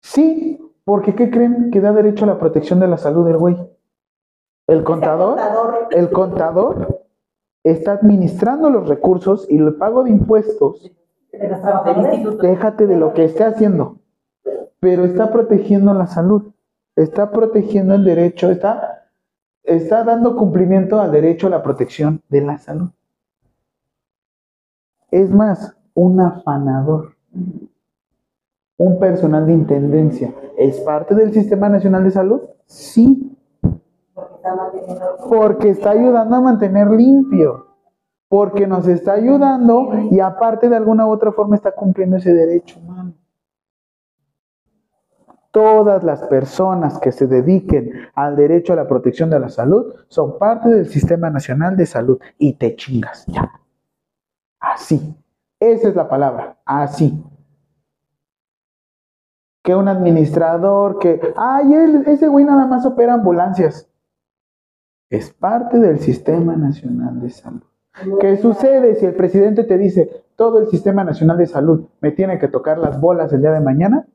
[SPEAKER 2] Sí, porque ¿qué creen que da derecho a la protección de la salud del güey? El contador,
[SPEAKER 1] contador.
[SPEAKER 2] el contador está administrando los recursos y el pago de impuestos
[SPEAKER 1] de los trabajadores.
[SPEAKER 2] déjate de lo que esté haciendo, pero está protegiendo la salud, está protegiendo el derecho, está, está dando cumplimiento al derecho a la protección de la salud. Es más, un afanador, un personal de intendencia, ¿es parte del Sistema Nacional de Salud? Sí,
[SPEAKER 1] porque está
[SPEAKER 2] ayudando a mantener limpio, porque nos está ayudando y aparte de alguna u otra forma está cumpliendo ese derecho humano. Todas las personas que se dediquen al derecho a la protección de la salud son parte del Sistema Nacional de Salud y te chingas ya. Así. Esa es la palabra, así. Que un administrador que, ay, ese güey nada más opera ambulancias es parte del Sistema Nacional de Salud. ¿Qué sucede si el presidente te dice, todo el Sistema Nacional de Salud me tiene que tocar las bolas el día de mañana?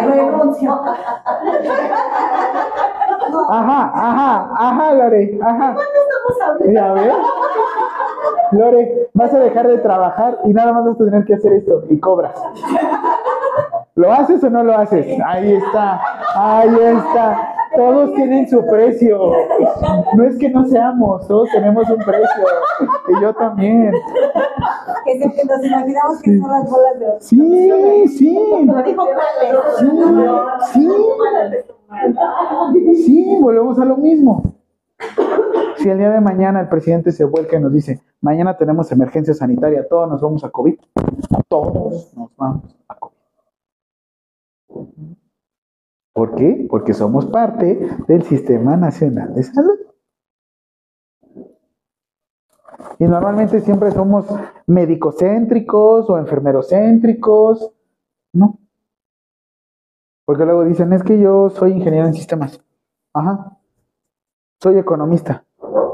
[SPEAKER 1] Renuncio.
[SPEAKER 2] Ajá, ajá, ajá, Lore, ajá. Ya ves, Lore, vas a dejar de trabajar y nada más vas a tener que hacer esto y cobras. ¿Lo haces o no lo haces? Ahí está, ahí está. Todos tienen su precio. No es que no seamos, todos tenemos un precio. Y yo también.
[SPEAKER 1] Que se- que nos imaginamos que son las bolas de
[SPEAKER 2] Sí, sí.
[SPEAKER 3] Lo dijo
[SPEAKER 2] Sí, sí. Sí, volvemos a lo mismo. Si el día de mañana el presidente se vuelca y nos dice, mañana tenemos emergencia sanitaria, todos nos vamos a COVID, todos nos vamos a COVID. ¿Por qué? Porque somos parte del Sistema Nacional de Salud. Y normalmente siempre somos médicocéntricos o enfermerocéntricos. No. Porque luego dicen, es que yo soy ingeniero en sistemas. Ajá. Soy economista,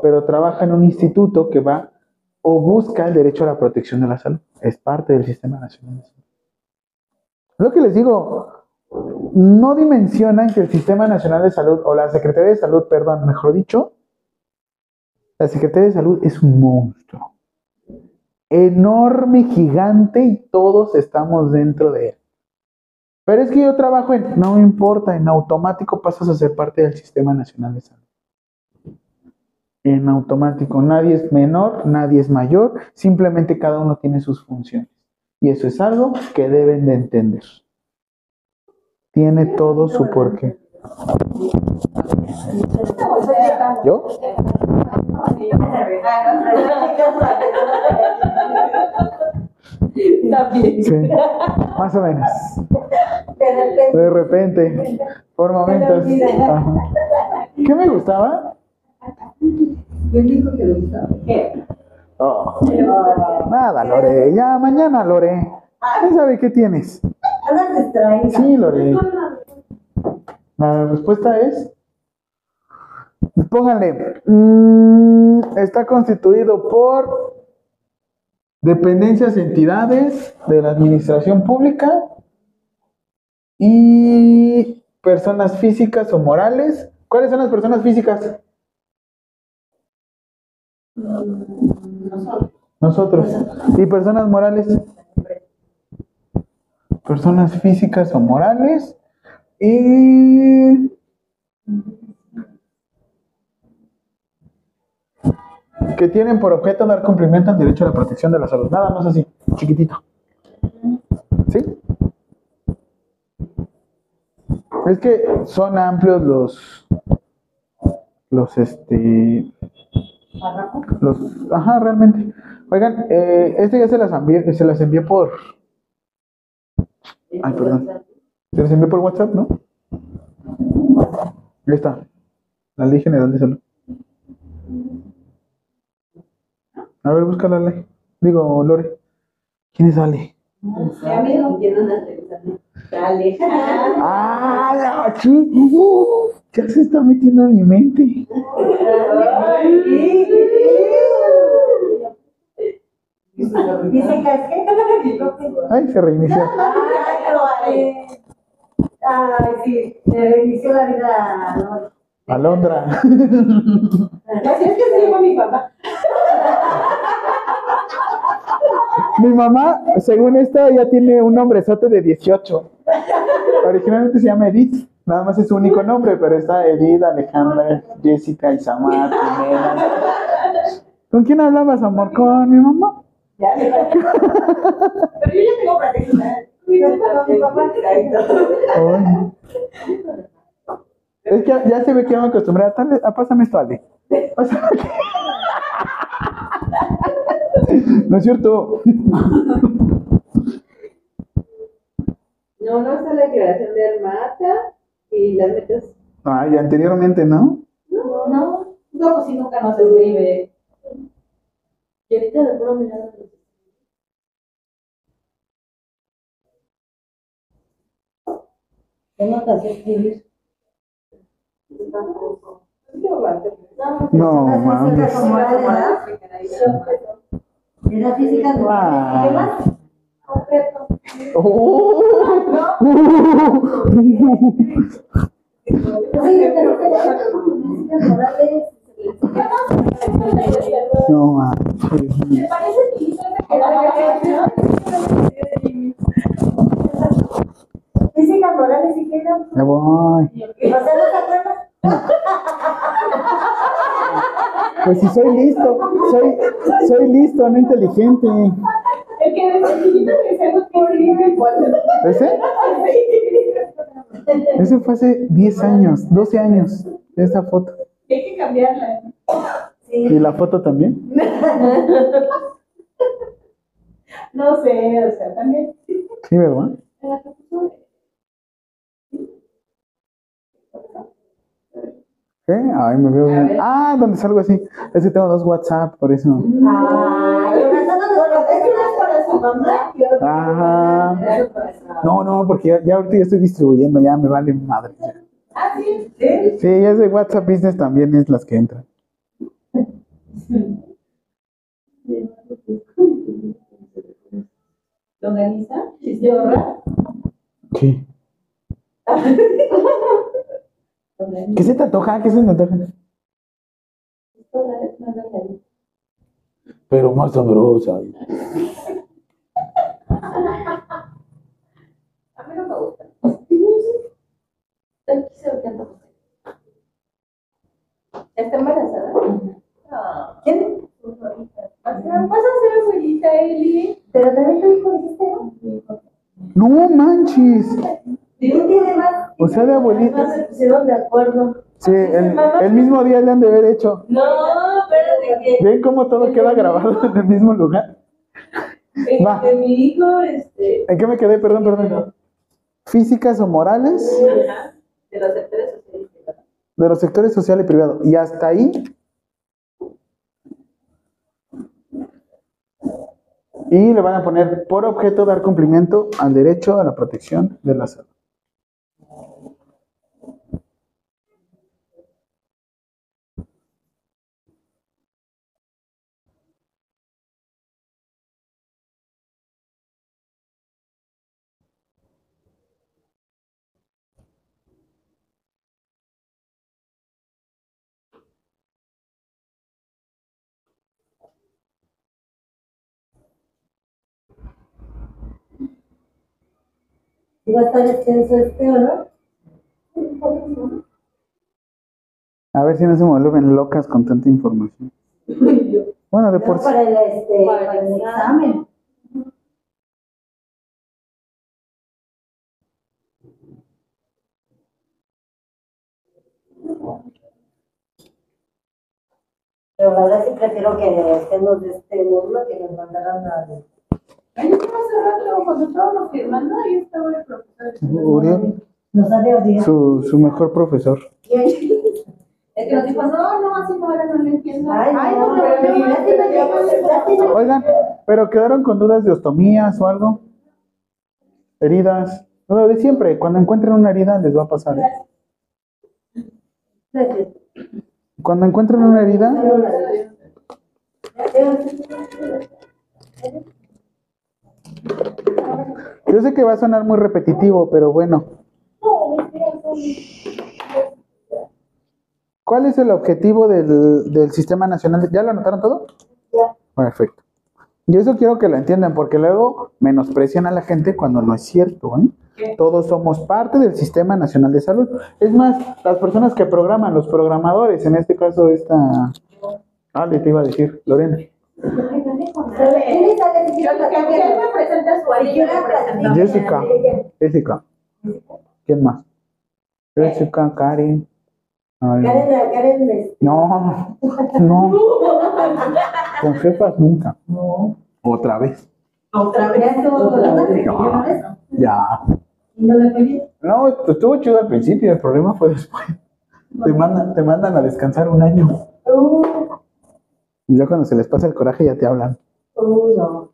[SPEAKER 2] pero trabaja en un instituto que va o busca el derecho a la protección de la salud. Es parte del Sistema Nacional de Salud. Lo que les digo, no dimensionan que el Sistema Nacional de Salud, o la Secretaría de Salud, perdón, mejor dicho, la Secretaría de Salud es un monstruo. Enorme, gigante y todos estamos dentro de él. Pero es que yo trabajo en, no me importa, en automático pasas a ser parte del Sistema Nacional de Salud. En automático, nadie es menor, nadie es mayor, simplemente cada uno tiene sus funciones. Y eso es algo que deben de entender. Tiene todo su porqué. ¿Yo?
[SPEAKER 3] También.
[SPEAKER 2] Sí, más o menos. De repente, por momentos. Ajá. ¿Qué me gustaba?
[SPEAKER 3] ¿Qué?
[SPEAKER 2] Oh, nada, Lore. Ya, mañana, Lore. ¿Quién sabe qué tienes?
[SPEAKER 1] Andas distraída.
[SPEAKER 2] Sí, Lore. La respuesta es. Pónganle. mm, está constituido por dependencias, entidades de la administración pública y personas físicas o morales. ¿Cuáles son las personas físicas? Nosotros. ¿Y personas morales? Personas físicas o morales. Y que tienen por objeto dar cumplimiento al derecho a la protección de la salud. Nada más así, chiquitito. ¿Sí? Es que son amplios los los este los ajá realmente oigan eh, este ya se las envié se las envié por ay perdón. Se las envié por WhatsApp no ahí está. La ley general de salud. A ver busca la ley. Digo Lore. Quién es Ale
[SPEAKER 3] una Dale.
[SPEAKER 2] ah la chi uh, ya se está metiendo a mi mente
[SPEAKER 1] Dice que es que.
[SPEAKER 2] ay se reinició
[SPEAKER 1] Ay, sí, le reinició la vida.
[SPEAKER 2] Alondra
[SPEAKER 3] Así es que se llama mi papá.
[SPEAKER 2] Mi mamá, según esto, ya tiene un nombrezote de 18. Originalmente se llama Edith, nada más es su único nombre, pero está Edith, Alejandra, Jessica, Isamar, Jimena. ¿Con quién hablabas, amor? ¿Con mi mamá?
[SPEAKER 3] Ya. Pero yo ya tengo.
[SPEAKER 1] Mi papá.
[SPEAKER 2] Ay. Es que ya, se ve que me acostumbré a pásame esto, Ale. Pásame. No es cierto.
[SPEAKER 3] No, no está la declaración de Armata y las metas.
[SPEAKER 2] Ay, anteriormente, ¿no?
[SPEAKER 3] No, no. No, pues si nunca nos escribe. Y ahorita de pura mirada.
[SPEAKER 1] Que hacer escribir.
[SPEAKER 2] No, mames.
[SPEAKER 1] Como la edad, edad física no. ¿Qué más?
[SPEAKER 2] Oh. <laughs>
[SPEAKER 1] Sí, pero- Morales.
[SPEAKER 2] No, manches.
[SPEAKER 3] ¿Te parece que hizo esa quedada?
[SPEAKER 1] Física, Morales, si quieres.
[SPEAKER 2] Ya voy.
[SPEAKER 1] ¿no?
[SPEAKER 2] Pues si soy listo, soy, soy listo, no inteligente.
[SPEAKER 3] El que me algo que me acuerdo.
[SPEAKER 2] ¿Ese? Ese fue hace 10 años, 12 años, esa foto.
[SPEAKER 3] Hay que cambiarla.
[SPEAKER 2] ¿Y la foto también? <laughs>
[SPEAKER 3] No sé, o sea, también.
[SPEAKER 2] Sí, ¿verdad? ¿Qué? Ay, me veo bien. Ah, donde salgo así. Es que tengo dos WhatsApp, por eso.
[SPEAKER 3] Otra
[SPEAKER 2] Ajá. No, no, porque ya, ya ahorita ya estoy distribuyendo, ya me vale madre.
[SPEAKER 3] Ah, sí. Sí.
[SPEAKER 2] Sí, ya es de WhatsApp Business también es las que entran.
[SPEAKER 3] ¿Lo organiza? ¿Lo organiza?
[SPEAKER 2] ¿Qué se te antoja? ¿Qué se te antoja?
[SPEAKER 3] Es.
[SPEAKER 2] Pero más sabrosa.
[SPEAKER 3] A mí no me gusta. ¿Está embarazada? Ah.
[SPEAKER 1] ¿Quién?
[SPEAKER 3] Vas a vas a ser abuelita, Eli.
[SPEAKER 1] Pero también tu hijo dijiste, ¿no?
[SPEAKER 2] No manches.
[SPEAKER 1] ¿Quién tiene más?
[SPEAKER 2] O sea, de abuelita.
[SPEAKER 1] No se pusieron de acuerdo.
[SPEAKER 2] Sí, el, el mismo día le han de haber hecho.
[SPEAKER 3] No, espérate que
[SPEAKER 2] ¿Ven cómo todo queda grabado en el mismo lugar? Va.
[SPEAKER 3] este, mi hijo, este,
[SPEAKER 2] ¿En qué me quedé? Perdón, perdón. Físicas o morales
[SPEAKER 3] ajá, de los sectores sociales.
[SPEAKER 2] de los sectores social y privado. Y hasta ahí. Y le van a poner por objeto dar cumplimiento al derecho a la protección de la salud.
[SPEAKER 1] Si va a estar extenso este, ¿o no?
[SPEAKER 2] A ver si no se me vuelven locas con tanta información. Bueno, de por sí.
[SPEAKER 1] para el, este,
[SPEAKER 3] Para el
[SPEAKER 1] examen. Pero la verdad sí prefiero que estemos de este modo que nos mandaran a...
[SPEAKER 3] Ahí estaba hace rato, cuando estábamos firmando, ahí estaba el profesor.
[SPEAKER 2] Uriel,
[SPEAKER 1] Nos ha de odiar.
[SPEAKER 2] su, su mejor profesor.
[SPEAKER 3] Es <laughs> que nos dijo, no, no, así no era, no lo entiendo.
[SPEAKER 1] Ay, no,
[SPEAKER 3] pero
[SPEAKER 2] Oigan, pero quedaron con dudas de ostomías o algo. Heridas. Lo de siempre, cuando encuentren una herida les va a pasar. Cuando encuentren una herida, yo sé que va a sonar muy repetitivo, pero bueno. ¿Cuál es el objetivo del, del Sistema Nacional? ¿Ya lo anotaron todo?
[SPEAKER 1] Ya.
[SPEAKER 2] Perfecto. Y eso quiero que lo entiendan, porque luego menosprecian a la gente cuando no es cierto. ¿eh? Todos somos parte del Sistema Nacional de Salud. Es más, las personas que programan, los programadores, en este caso esta... Ah, le te iba a decir, Lorena. Jessica. Jessica. ¿Quién más? Jessica, Karen. Ay,
[SPEAKER 1] Karen, Karen,
[SPEAKER 2] No, no. Con jefas nunca. Otra vez.
[SPEAKER 3] Otra vez.
[SPEAKER 1] ya
[SPEAKER 2] No.
[SPEAKER 1] ¿no no.
[SPEAKER 2] No, estuvo chido al principio, el problema fue después. Te mandan, te mandan a descansar un año. Ya cuando se les pasa el coraje ya te hablan.
[SPEAKER 1] No.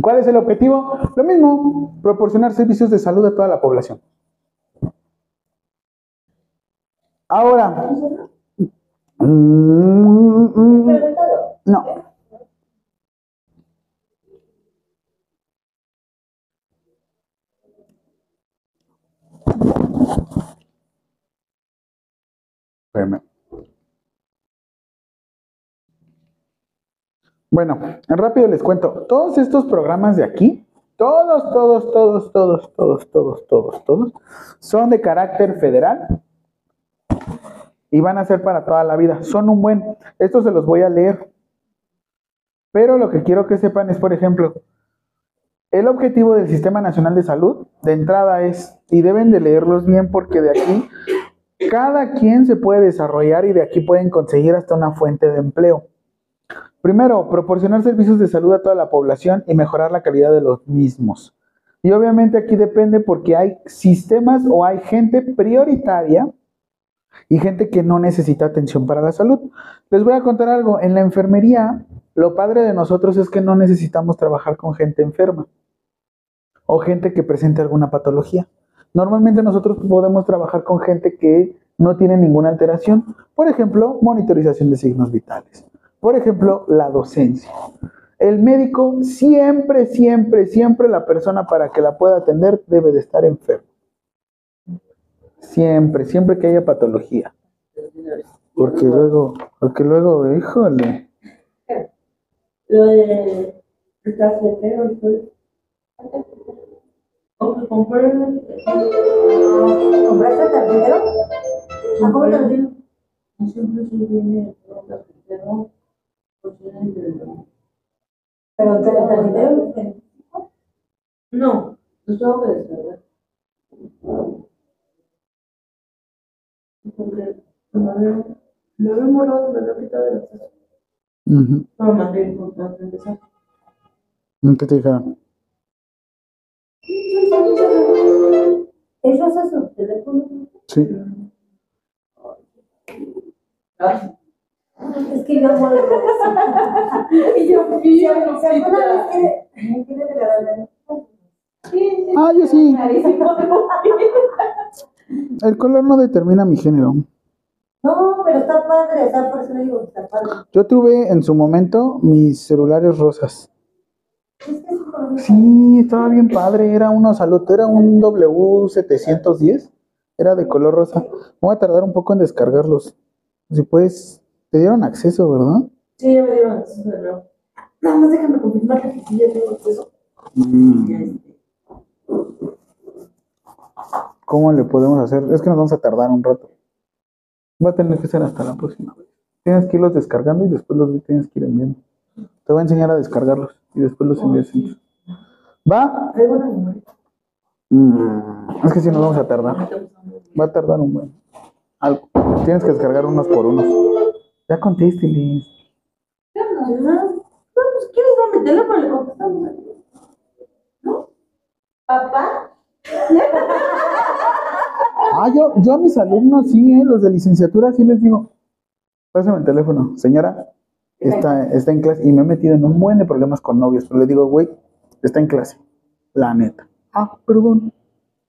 [SPEAKER 2] ¿Cuál es el objetivo? Lo mismo, proporcionar servicios de salud a toda la población. Ahora, mm, mm,
[SPEAKER 1] Preguntado.
[SPEAKER 2] no. Espérame. Bueno, rápido les cuento. Todos estos programas de aquí, todos, todos, todos, todos, todos, todos, todos, todos, son de carácter federal y van a ser para toda la vida. Son un buen. Estos se los voy a leer. Pero lo que quiero que sepan es, por ejemplo, el objetivo del Sistema Nacional de Salud de entrada es, y deben de leerlos bien porque de aquí cada quien se puede desarrollar y de aquí pueden conseguir hasta una fuente de empleo. Primero, proporcionar servicios de salud a toda la población y mejorar la calidad de los mismos. Y obviamente aquí depende porque hay sistemas o hay gente prioritaria y gente que no necesita atención para la salud. Les voy a contar algo, en la enfermería lo padre de nosotros es que no necesitamos trabajar con gente enferma o gente que presente alguna patología. Normalmente nosotros podemos trabajar con gente que no tiene ninguna alteración, por ejemplo, monitorización de signos vitales, por ejemplo, la docencia. El médico siempre, siempre, siempre la persona para que la pueda atender debe de estar enfermo. Siempre, siempre que haya patología. Porque luego, porque luego, híjole.
[SPEAKER 3] Lo de el cafetero,
[SPEAKER 1] ¿Compraste el cómo te lo dieron?
[SPEAKER 3] siempre se viene cafetero,
[SPEAKER 1] ¿Pero te lo permitieron en físico?
[SPEAKER 3] No, los tengo que descargar. Porque lo había, lo había borrado, me lo he quitado del acceso.
[SPEAKER 2] Pero
[SPEAKER 3] mandé el contrato de empezar.
[SPEAKER 2] Mm, ¿Qué te dijeron?
[SPEAKER 1] ¿Eso hace su teléfono?
[SPEAKER 2] Sí.
[SPEAKER 3] Ay.
[SPEAKER 1] Es que yo amo el <laughs>
[SPEAKER 3] y yo fui
[SPEAKER 1] Si
[SPEAKER 3] a
[SPEAKER 1] alguna vez quiere, me quiere regalar
[SPEAKER 2] Ah, yo sí. El color no determina mi género.
[SPEAKER 1] No, pero está padre, o sea, por eso le digo que está padre.
[SPEAKER 2] Yo tuve en su momento mis celulares rosas.
[SPEAKER 1] Es que es
[SPEAKER 2] Sí, estaba bien padre. Era uno salud, era un W710. Era de color rosa. Voy a tardar un poco en descargarlos. Si puedes, te dieron acceso, ¿verdad?
[SPEAKER 3] Sí, ya me dieron acceso de nuevo. Nada más déjame confirmar que sí ya tengo acceso. Ya este.
[SPEAKER 2] ¿Cómo le podemos hacer? Es que nos vamos a tardar un rato. Va a tener que ser hasta la próxima vez. Tienes que irlos descargando y después los tienes que ir enviando. Te voy a enseñar a descargarlos y después los envías. ¿Va? Mm, es que si nos vamos a tardar. Va a tardar un buen. Algo. Tienes que descargar unos por unos. Ya contésteles.
[SPEAKER 3] Ya no, no, pues ¿quieres darme el teléfono? Le contestamos. ¿No? ¿Papá?
[SPEAKER 2] Ah, yo, yo a mis alumnos sí, ¿eh? los de licenciatura sí les digo. Pásame el teléfono, señora. Está, está en clase y me he metido en un buen de problemas con novios, pero le digo, güey, está en clase. La neta. Ah, perdón.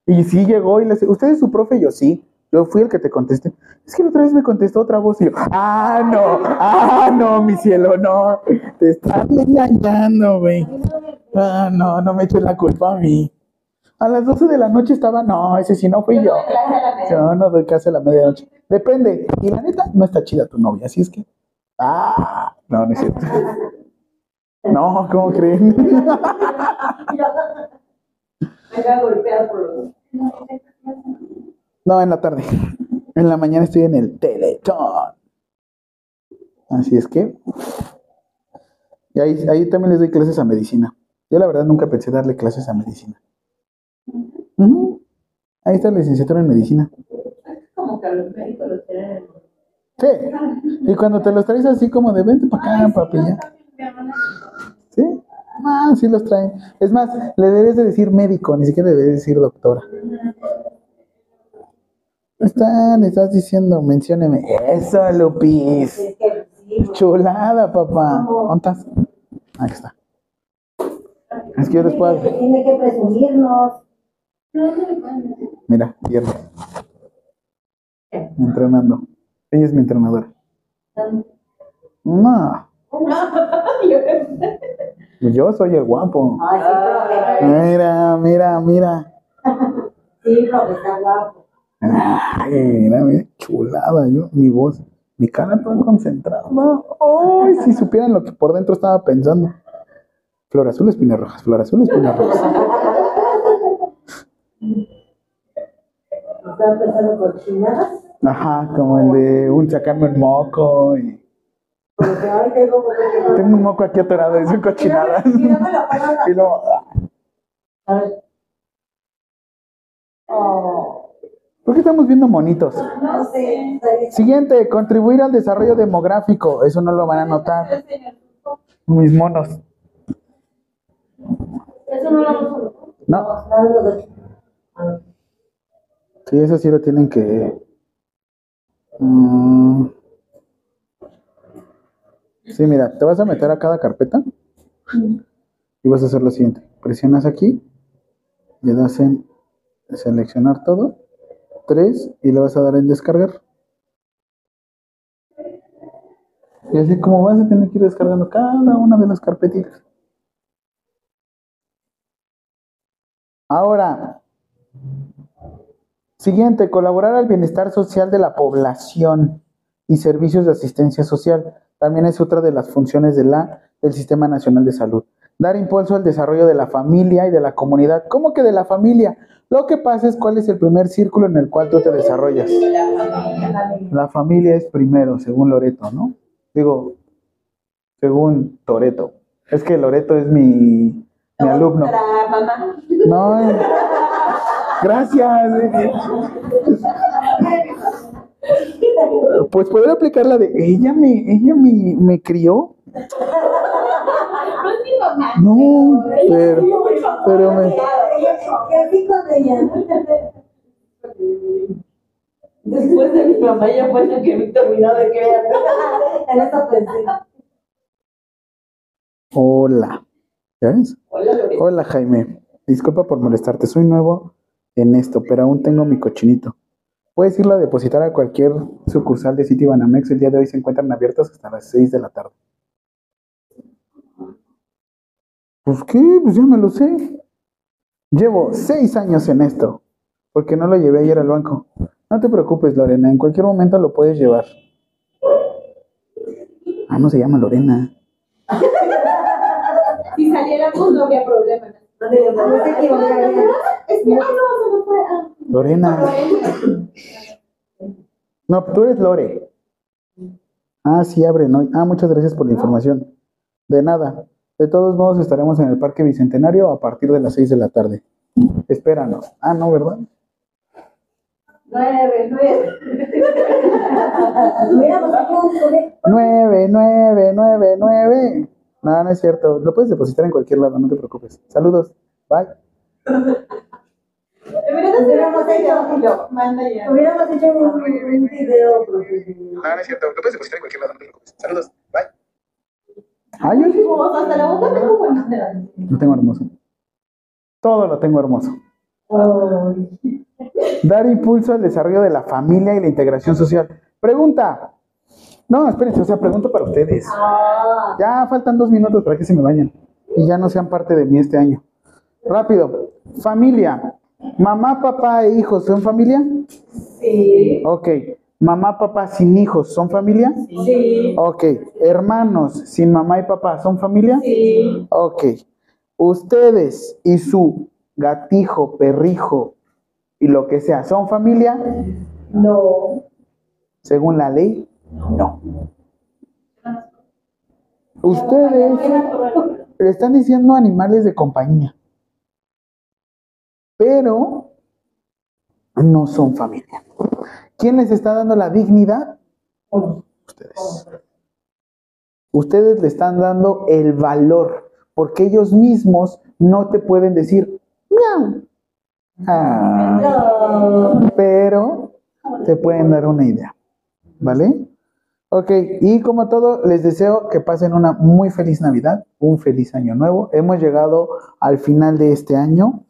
[SPEAKER 2] Y sí llegó y le dice, ¿usted es su profe? Yo sí. Yo fui el que te contesté. Es que la otra vez me contestó otra voz y yo, ah, no, ah, no, mi cielo, no. Te están engañando, güey. Ah, no, no me eches la culpa a mí. A las 12 de la noche estaba, no, ese sí no fui yo. Yo no doy casi a la medianoche. Depende. Y la neta, no está chida tu novia, así es que. Ah, no, no es cierto. No, ¿cómo creen? <laughs>
[SPEAKER 3] Me queda golpeada por los.
[SPEAKER 2] No, en la tarde. En la mañana estoy en el Teletón. Así es que. Y ahí, ahí también les doy clases a medicina. Yo la verdad nunca pensé darle clases a medicina. Ahí está la licenciatura en medicina.
[SPEAKER 3] Como que los médicos los tienen.
[SPEAKER 2] Sí. Y cuando te los traes así como de vente para acá, papi, ya. ¿Sí? Ah, sí los traen. Es más, le debes de decir médico, ni siquiera debes decir doctora. Está, le estás diciendo, mencióneme. Eso, Lupis. Chulada, papá. ¿Dónde estás? Aquí está. Es que yo después.
[SPEAKER 1] tiene que- tiene que presumirnos.
[SPEAKER 2] Mira, pierna. Entrenando. Ella es mi entrenadora. No, <laughs> yo soy el guapo. Mira, mira, mira.
[SPEAKER 1] Sí, profe, está guapo.
[SPEAKER 2] Ay, mira, mira, chulada, yo, mi voz. Mi cara toda concentrada. Ay, si supieran lo que por dentro estaba pensando. Flor azul, espinas rojas, flor azul, espinas rojas.
[SPEAKER 1] Estaba pensando cochinadas.
[SPEAKER 2] Ajá, como el de un sacarme un moco y
[SPEAKER 1] tengo un
[SPEAKER 2] tengo un moco aquí atorado.
[SPEAKER 1] Tírame la palabra. <laughs>
[SPEAKER 2] Y luego, ah,
[SPEAKER 1] A ver. Oh,
[SPEAKER 2] ¿por qué estamos viendo monitos?
[SPEAKER 1] no sé.
[SPEAKER 2] Siguiente, contribuir al desarrollo demográfico. Eso no lo van a notar. Mis monos.
[SPEAKER 1] Eso no lo.
[SPEAKER 2] No, sí, eso sí lo tienen que. Mm. Sí, mira, te vas a meter a cada carpeta y vas a hacer lo siguiente. Presionas aquí, le das en seleccionar todo, tres, y le vas a dar en descargar. Y así como vas a tener que ir descargando cada una de las carpetitas. Ahora, siguiente, colaborar al bienestar social de la población y servicios de asistencia social. También es otra de las funciones de la, del Sistema Nacional de Salud. Dar impulso al desarrollo de la familia y de la comunidad. ¿Cómo que de la familia? Lo que pasa es cuál es el primer círculo en el cual tú te desarrollas. La familia es primero, según Loreto, ¿no? Digo, según Toreto. Es que Loreto es mi, mi alumno. No. eh. Gracias. eh. Pues poder aplicar la de ella me, ella me, me crió.
[SPEAKER 3] No
[SPEAKER 2] pero, pero me.
[SPEAKER 3] Después de mi mamá, ella fue la que me terminó de crear.
[SPEAKER 1] En eso pensé.
[SPEAKER 2] Hola. ¿Ya ves?
[SPEAKER 3] Hola, Lorena.
[SPEAKER 2] Hola Jaime. Disculpa por molestarte. Soy nuevo en esto, pero aún tengo mi cochinito. Puedes irlo a depositar a cualquier sucursal de City Banamex. El día de hoy se encuentran abiertos hasta las 6 de la tarde. Pues qué, pues ya me lo sé. Llevo seis años en esto, porque no lo llevé ayer al banco. No te preocupes, Lorena, en cualquier momento lo puedes llevar. Ah, no se llama Lorena. <laughs>
[SPEAKER 3] Si saliéramos, no habría problema.
[SPEAKER 1] No te equivocarías.
[SPEAKER 3] Es que, no, se me fue.
[SPEAKER 2] Lorena. No, tú eres Lore. Ah, sí, abre, ¿no? Ah, muchas gracias por la información. De nada. De todos modos, estaremos en el Parque Bicentenario a partir de las 6 de la tarde. Espéranos. Ah, no, ¿verdad?
[SPEAKER 3] Nueve, nueve.
[SPEAKER 1] Hubiéramos hecho un colegio.
[SPEAKER 2] 9, 9, 9, 9. No, no es cierto. Lo puedes depositar en cualquier lado, no te preocupes. Saludos. Bye.
[SPEAKER 3] Hubiéramos hecho. Yo, manda ya.
[SPEAKER 1] Hubiéramos hecho un, video profesional.
[SPEAKER 2] No, no es cierto. Lo puedes depositar en cualquier lado, no te preocupes. Saludos. Bye. Ah, yo sí.
[SPEAKER 3] Hasta la boca tengo buenas
[SPEAKER 2] Lo tengo hermoso. Todo lo tengo hermoso. Dar impulso al desarrollo de la familia y la integración social. Pregunta. No, espérense, o sea, pregunto para ustedes.
[SPEAKER 1] Ah,
[SPEAKER 2] Ya faltan dos minutos para que se me vayan. Y ya no sean parte de mí este año. Rápido. Familia. Mamá, papá e hijos son familia.
[SPEAKER 3] Sí.
[SPEAKER 2] Ok. Mamá, papá sin hijos son familia.
[SPEAKER 3] Sí.
[SPEAKER 2] Ok. Hermanos sin mamá y papá son familia.
[SPEAKER 3] Sí.
[SPEAKER 2] Ok. Ustedes y su gatijo, perrijo y lo que sea, ¿son familia?
[SPEAKER 1] no.
[SPEAKER 2] Según la ley, no. Ustedes le están diciendo animales de compañía, pero no son familia. ¿Quién les está dando la dignidad? Ustedes. Ustedes le están dando el valor, porque ellos mismos no te pueden decir, miau. Ah, pero te pueden dar una idea. ¿Vale? Ok, y como todo, les deseo que pasen una muy feliz Navidad, un feliz año nuevo. Hemos llegado al final de este año.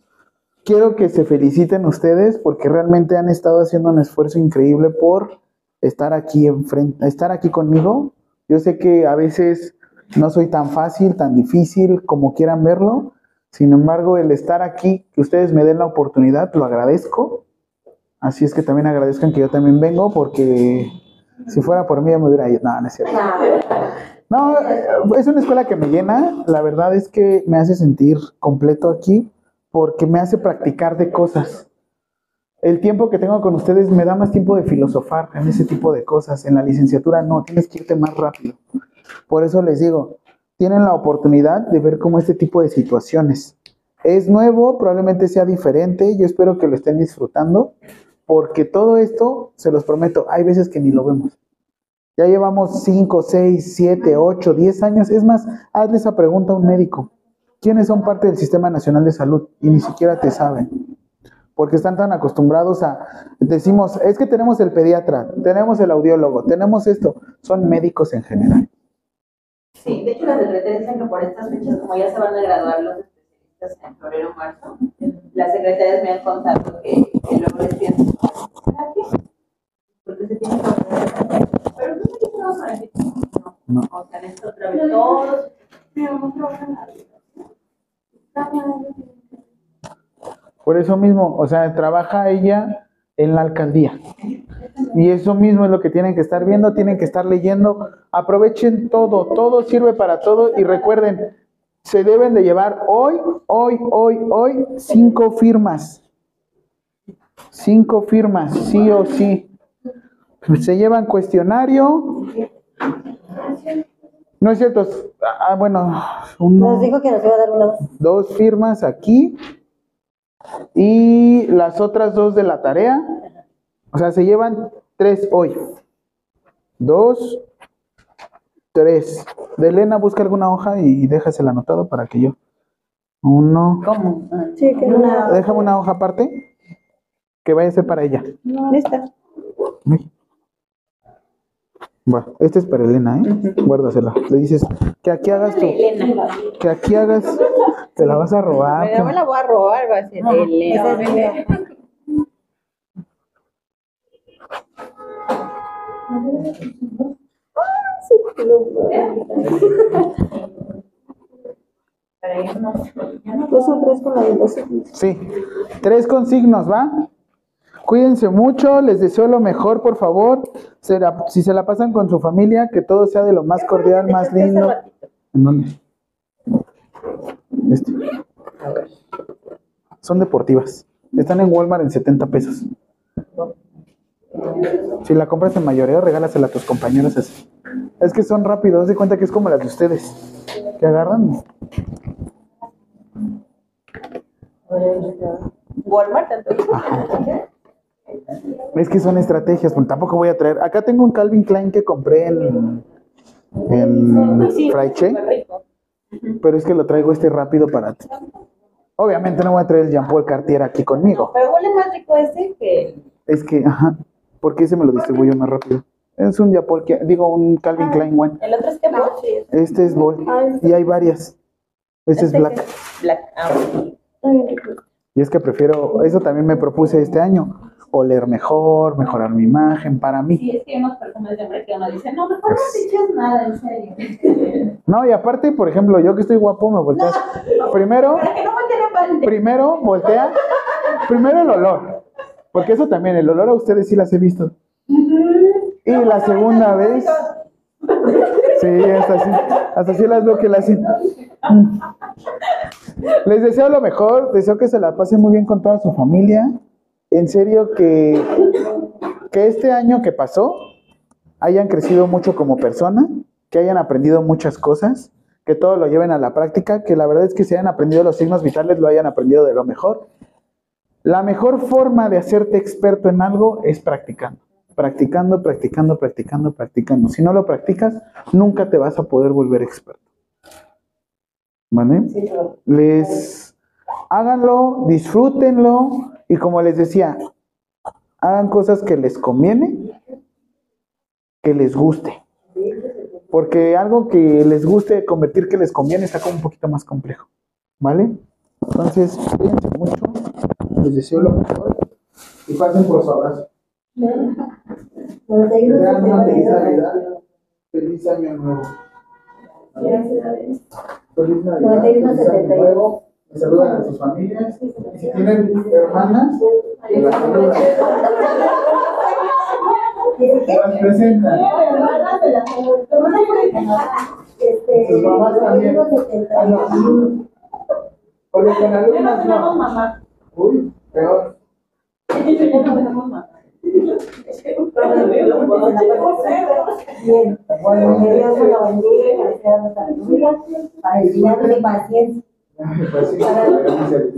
[SPEAKER 2] Quiero que se feliciten ustedes porque realmente han estado haciendo un esfuerzo increíble por estar aquí enfrente, estar aquí conmigo. Yo sé que a veces no soy tan fácil, tan difícil como quieran verlo. Sin embargo, el estar aquí, que ustedes me den la oportunidad, lo agradezco. Así es que también agradezcan que yo también vengo porque Si fuera por mí, ya me hubiera ido. No, no es cierto. No, es una escuela que me llena. La verdad es que me hace sentir completo aquí porque me hace practicar de cosas. El tiempo que tengo con ustedes me da más tiempo de filosofar en ese tipo de cosas. En la licenciatura no, tienes que irte más rápido. Por eso les digo, tienen la oportunidad de ver cómo este tipo de situaciones. Es nuevo, probablemente sea diferente, yo espero que lo estén disfrutando, porque todo esto, se los prometo, hay veces que ni lo vemos. Ya llevamos 5, 6, 7, 8, 10 años. Es más, hazle esa pregunta a un médico. ¿Quiénes son parte del Sistema Nacional de Salud? Y ni siquiera te saben. Porque están tan acostumbrados a, decimos, es que tenemos el pediatra, tenemos el audiólogo, tenemos esto. Son médicos en general.
[SPEAKER 3] Sí, de hecho las secretarias dicen que por estas fechas, como ya se van a graduar los especialistas en febrero o marzo, las secretarias me han contado que, que luego les piden terapia, porque se tienen que Pero no sé qué vamos a decir.
[SPEAKER 2] No.
[SPEAKER 3] O sea, esto otra vez todos.
[SPEAKER 2] Por eso mismo, o sea, trabaja ella en la alcaldía. Y eso mismo es lo que tienen que estar viendo, tienen que estar leyendo. Aprovechen todo, todo sirve para todo y recuerden, se deben de llevar hoy, hoy, hoy, hoy cinco firmas. Cinco firmas, sí o sí. Se llevan cuestionario. No es cierto. Ah, bueno, uno,
[SPEAKER 1] Nos dijo que nos iba a dar una.
[SPEAKER 2] dos firmas aquí y las otras dos de la tarea. O sea, se llevan tres hoy. Dos, tres. De Elena, busca alguna hoja y déjasela anotado para que yo. Uno.
[SPEAKER 3] ¿Cómo?
[SPEAKER 1] Sí, que una.
[SPEAKER 2] Déjame una hoja aparte que vaya a ser para ella. Ay. Bueno, este es para Elena, ¿eh? Guárdasela. Le dices que aquí hagas tu.
[SPEAKER 3] Elena.
[SPEAKER 2] Que aquí hagas. Te la vas a robar.
[SPEAKER 3] Pero me la voy a robar, va a ser
[SPEAKER 1] esa es
[SPEAKER 3] Elena. Pero ya no, ya no
[SPEAKER 1] Dos o tres con la de los
[SPEAKER 2] Sí. Tres consignos, ¿va? Cuídense mucho, les deseo lo mejor, por favor. Será- si se la pasan con su familia, que todo sea de lo más cordial, más lindo. ¿En dónde? Este. Son deportivas. Están en Walmart en 70 pesos. Si la compras en mayoreo, regálasela a tus compañeros así. Es que son rápidos, de cuenta que es como las de ustedes. Que agarran.
[SPEAKER 3] Walmart, entonces.
[SPEAKER 2] Es que son estrategias, pues tampoco voy a traer. Acá tengo un Calvin Klein que compré en, en
[SPEAKER 3] Sí,
[SPEAKER 2] Fraiche,
[SPEAKER 3] súper rico.
[SPEAKER 2] pero es que lo traigo este rápido para ti. Obviamente no voy a traer el Jean Paul Cartier aquí conmigo.
[SPEAKER 3] Pero huele más rico este que.
[SPEAKER 2] Es que, ajá, porque ese me lo distribuyo más rápido. Es un Jean Paul, que- digo, un Calvin Klein One.
[SPEAKER 3] El otro es que
[SPEAKER 2] Este es Bold y hay varias. Este es Black.
[SPEAKER 3] Black. Ah, ok.
[SPEAKER 2] Y es que prefiero, eso también me propuse este año, oler mejor, mejorar mi imagen para mí.
[SPEAKER 3] Sí, es que hay unos perfumes de hombre que uno dice, no, mejor no te eches nada, en serio. <laughs>
[SPEAKER 2] No, y aparte, por ejemplo, yo que estoy guapo, me volteas. <laughs> Primero,
[SPEAKER 3] Para que no
[SPEAKER 2] primero voltea, primero el olor, porque eso también, el olor a ustedes sí las he visto. Y la segunda vez, sí, hasta así, hasta así las veo que las <laughs> hacen. Les deseo lo mejor, deseo que se la pasen muy bien con toda su familia. En serio que, que este año que pasó hayan crecido mucho como persona, que hayan aprendido muchas cosas, que todo lo lleven a la práctica, que la verdad es que si hayan aprendido los signos vitales, lo hayan aprendido de lo mejor. La mejor forma de hacerte experto en algo es practicando. Practicando, practicando, practicando, practicando. Si no lo practicas, nunca te vas a poder volver experto. ¿Vale? Les háganlo, disfrútenlo y como les decía, hagan cosas que les conviene, que les guste. Porque algo que les guste convertir que les conviene está como un poquito más complejo. ¿Vale? Entonces, cuídense mucho. Les deseo lo mejor. Y pasen por su abrazo. Feliz Navidad. Feliz año nuevo. Feliz Navidad.
[SPEAKER 1] 91
[SPEAKER 2] Me saludan a sus familias. Y si tienen hermanas, las saludan. Las
[SPEAKER 1] presentan.
[SPEAKER 2] Sus mamás también. Ah,
[SPEAKER 1] a
[SPEAKER 2] las... Porque con
[SPEAKER 3] algunas no.
[SPEAKER 2] Uy, peor. <laughs>
[SPEAKER 3] Ya no tenemos mamá.
[SPEAKER 1] Bien, bueno, que Dios lo bendiga paciencia.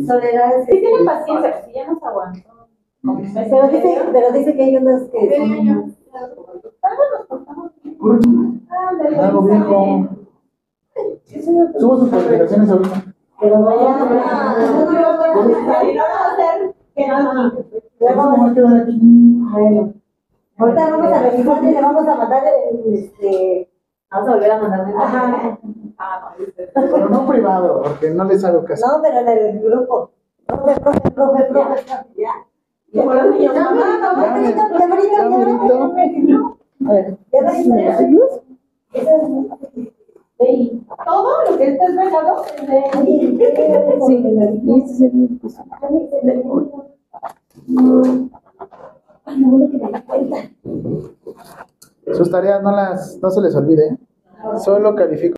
[SPEAKER 1] Soledad,
[SPEAKER 3] tienen paciencia, porque ya nos aguantó.
[SPEAKER 1] Pero dice, que hay unos que
[SPEAKER 2] Subo sus calificaciones ahorita. Ya vamos a quedar aquí.
[SPEAKER 1] Bueno. Ahorita vamos a revisar y le vamos a mandar este. Vamos a volver a mandar mensaje.
[SPEAKER 2] Ah, pero no privado, porque no les hago caso.
[SPEAKER 1] No, pero en el grupo. Profe, profe, profe, profe. Ya.
[SPEAKER 3] Como los niños.
[SPEAKER 1] No, no,
[SPEAKER 3] no,
[SPEAKER 1] no, brito, ya brito, ya brito. A ver.
[SPEAKER 3] Sí. Todo lo que está es regado es de...
[SPEAKER 1] Sí, sí, sí. Este
[SPEAKER 2] sus tareas no las, no se les olvide. Solo califico.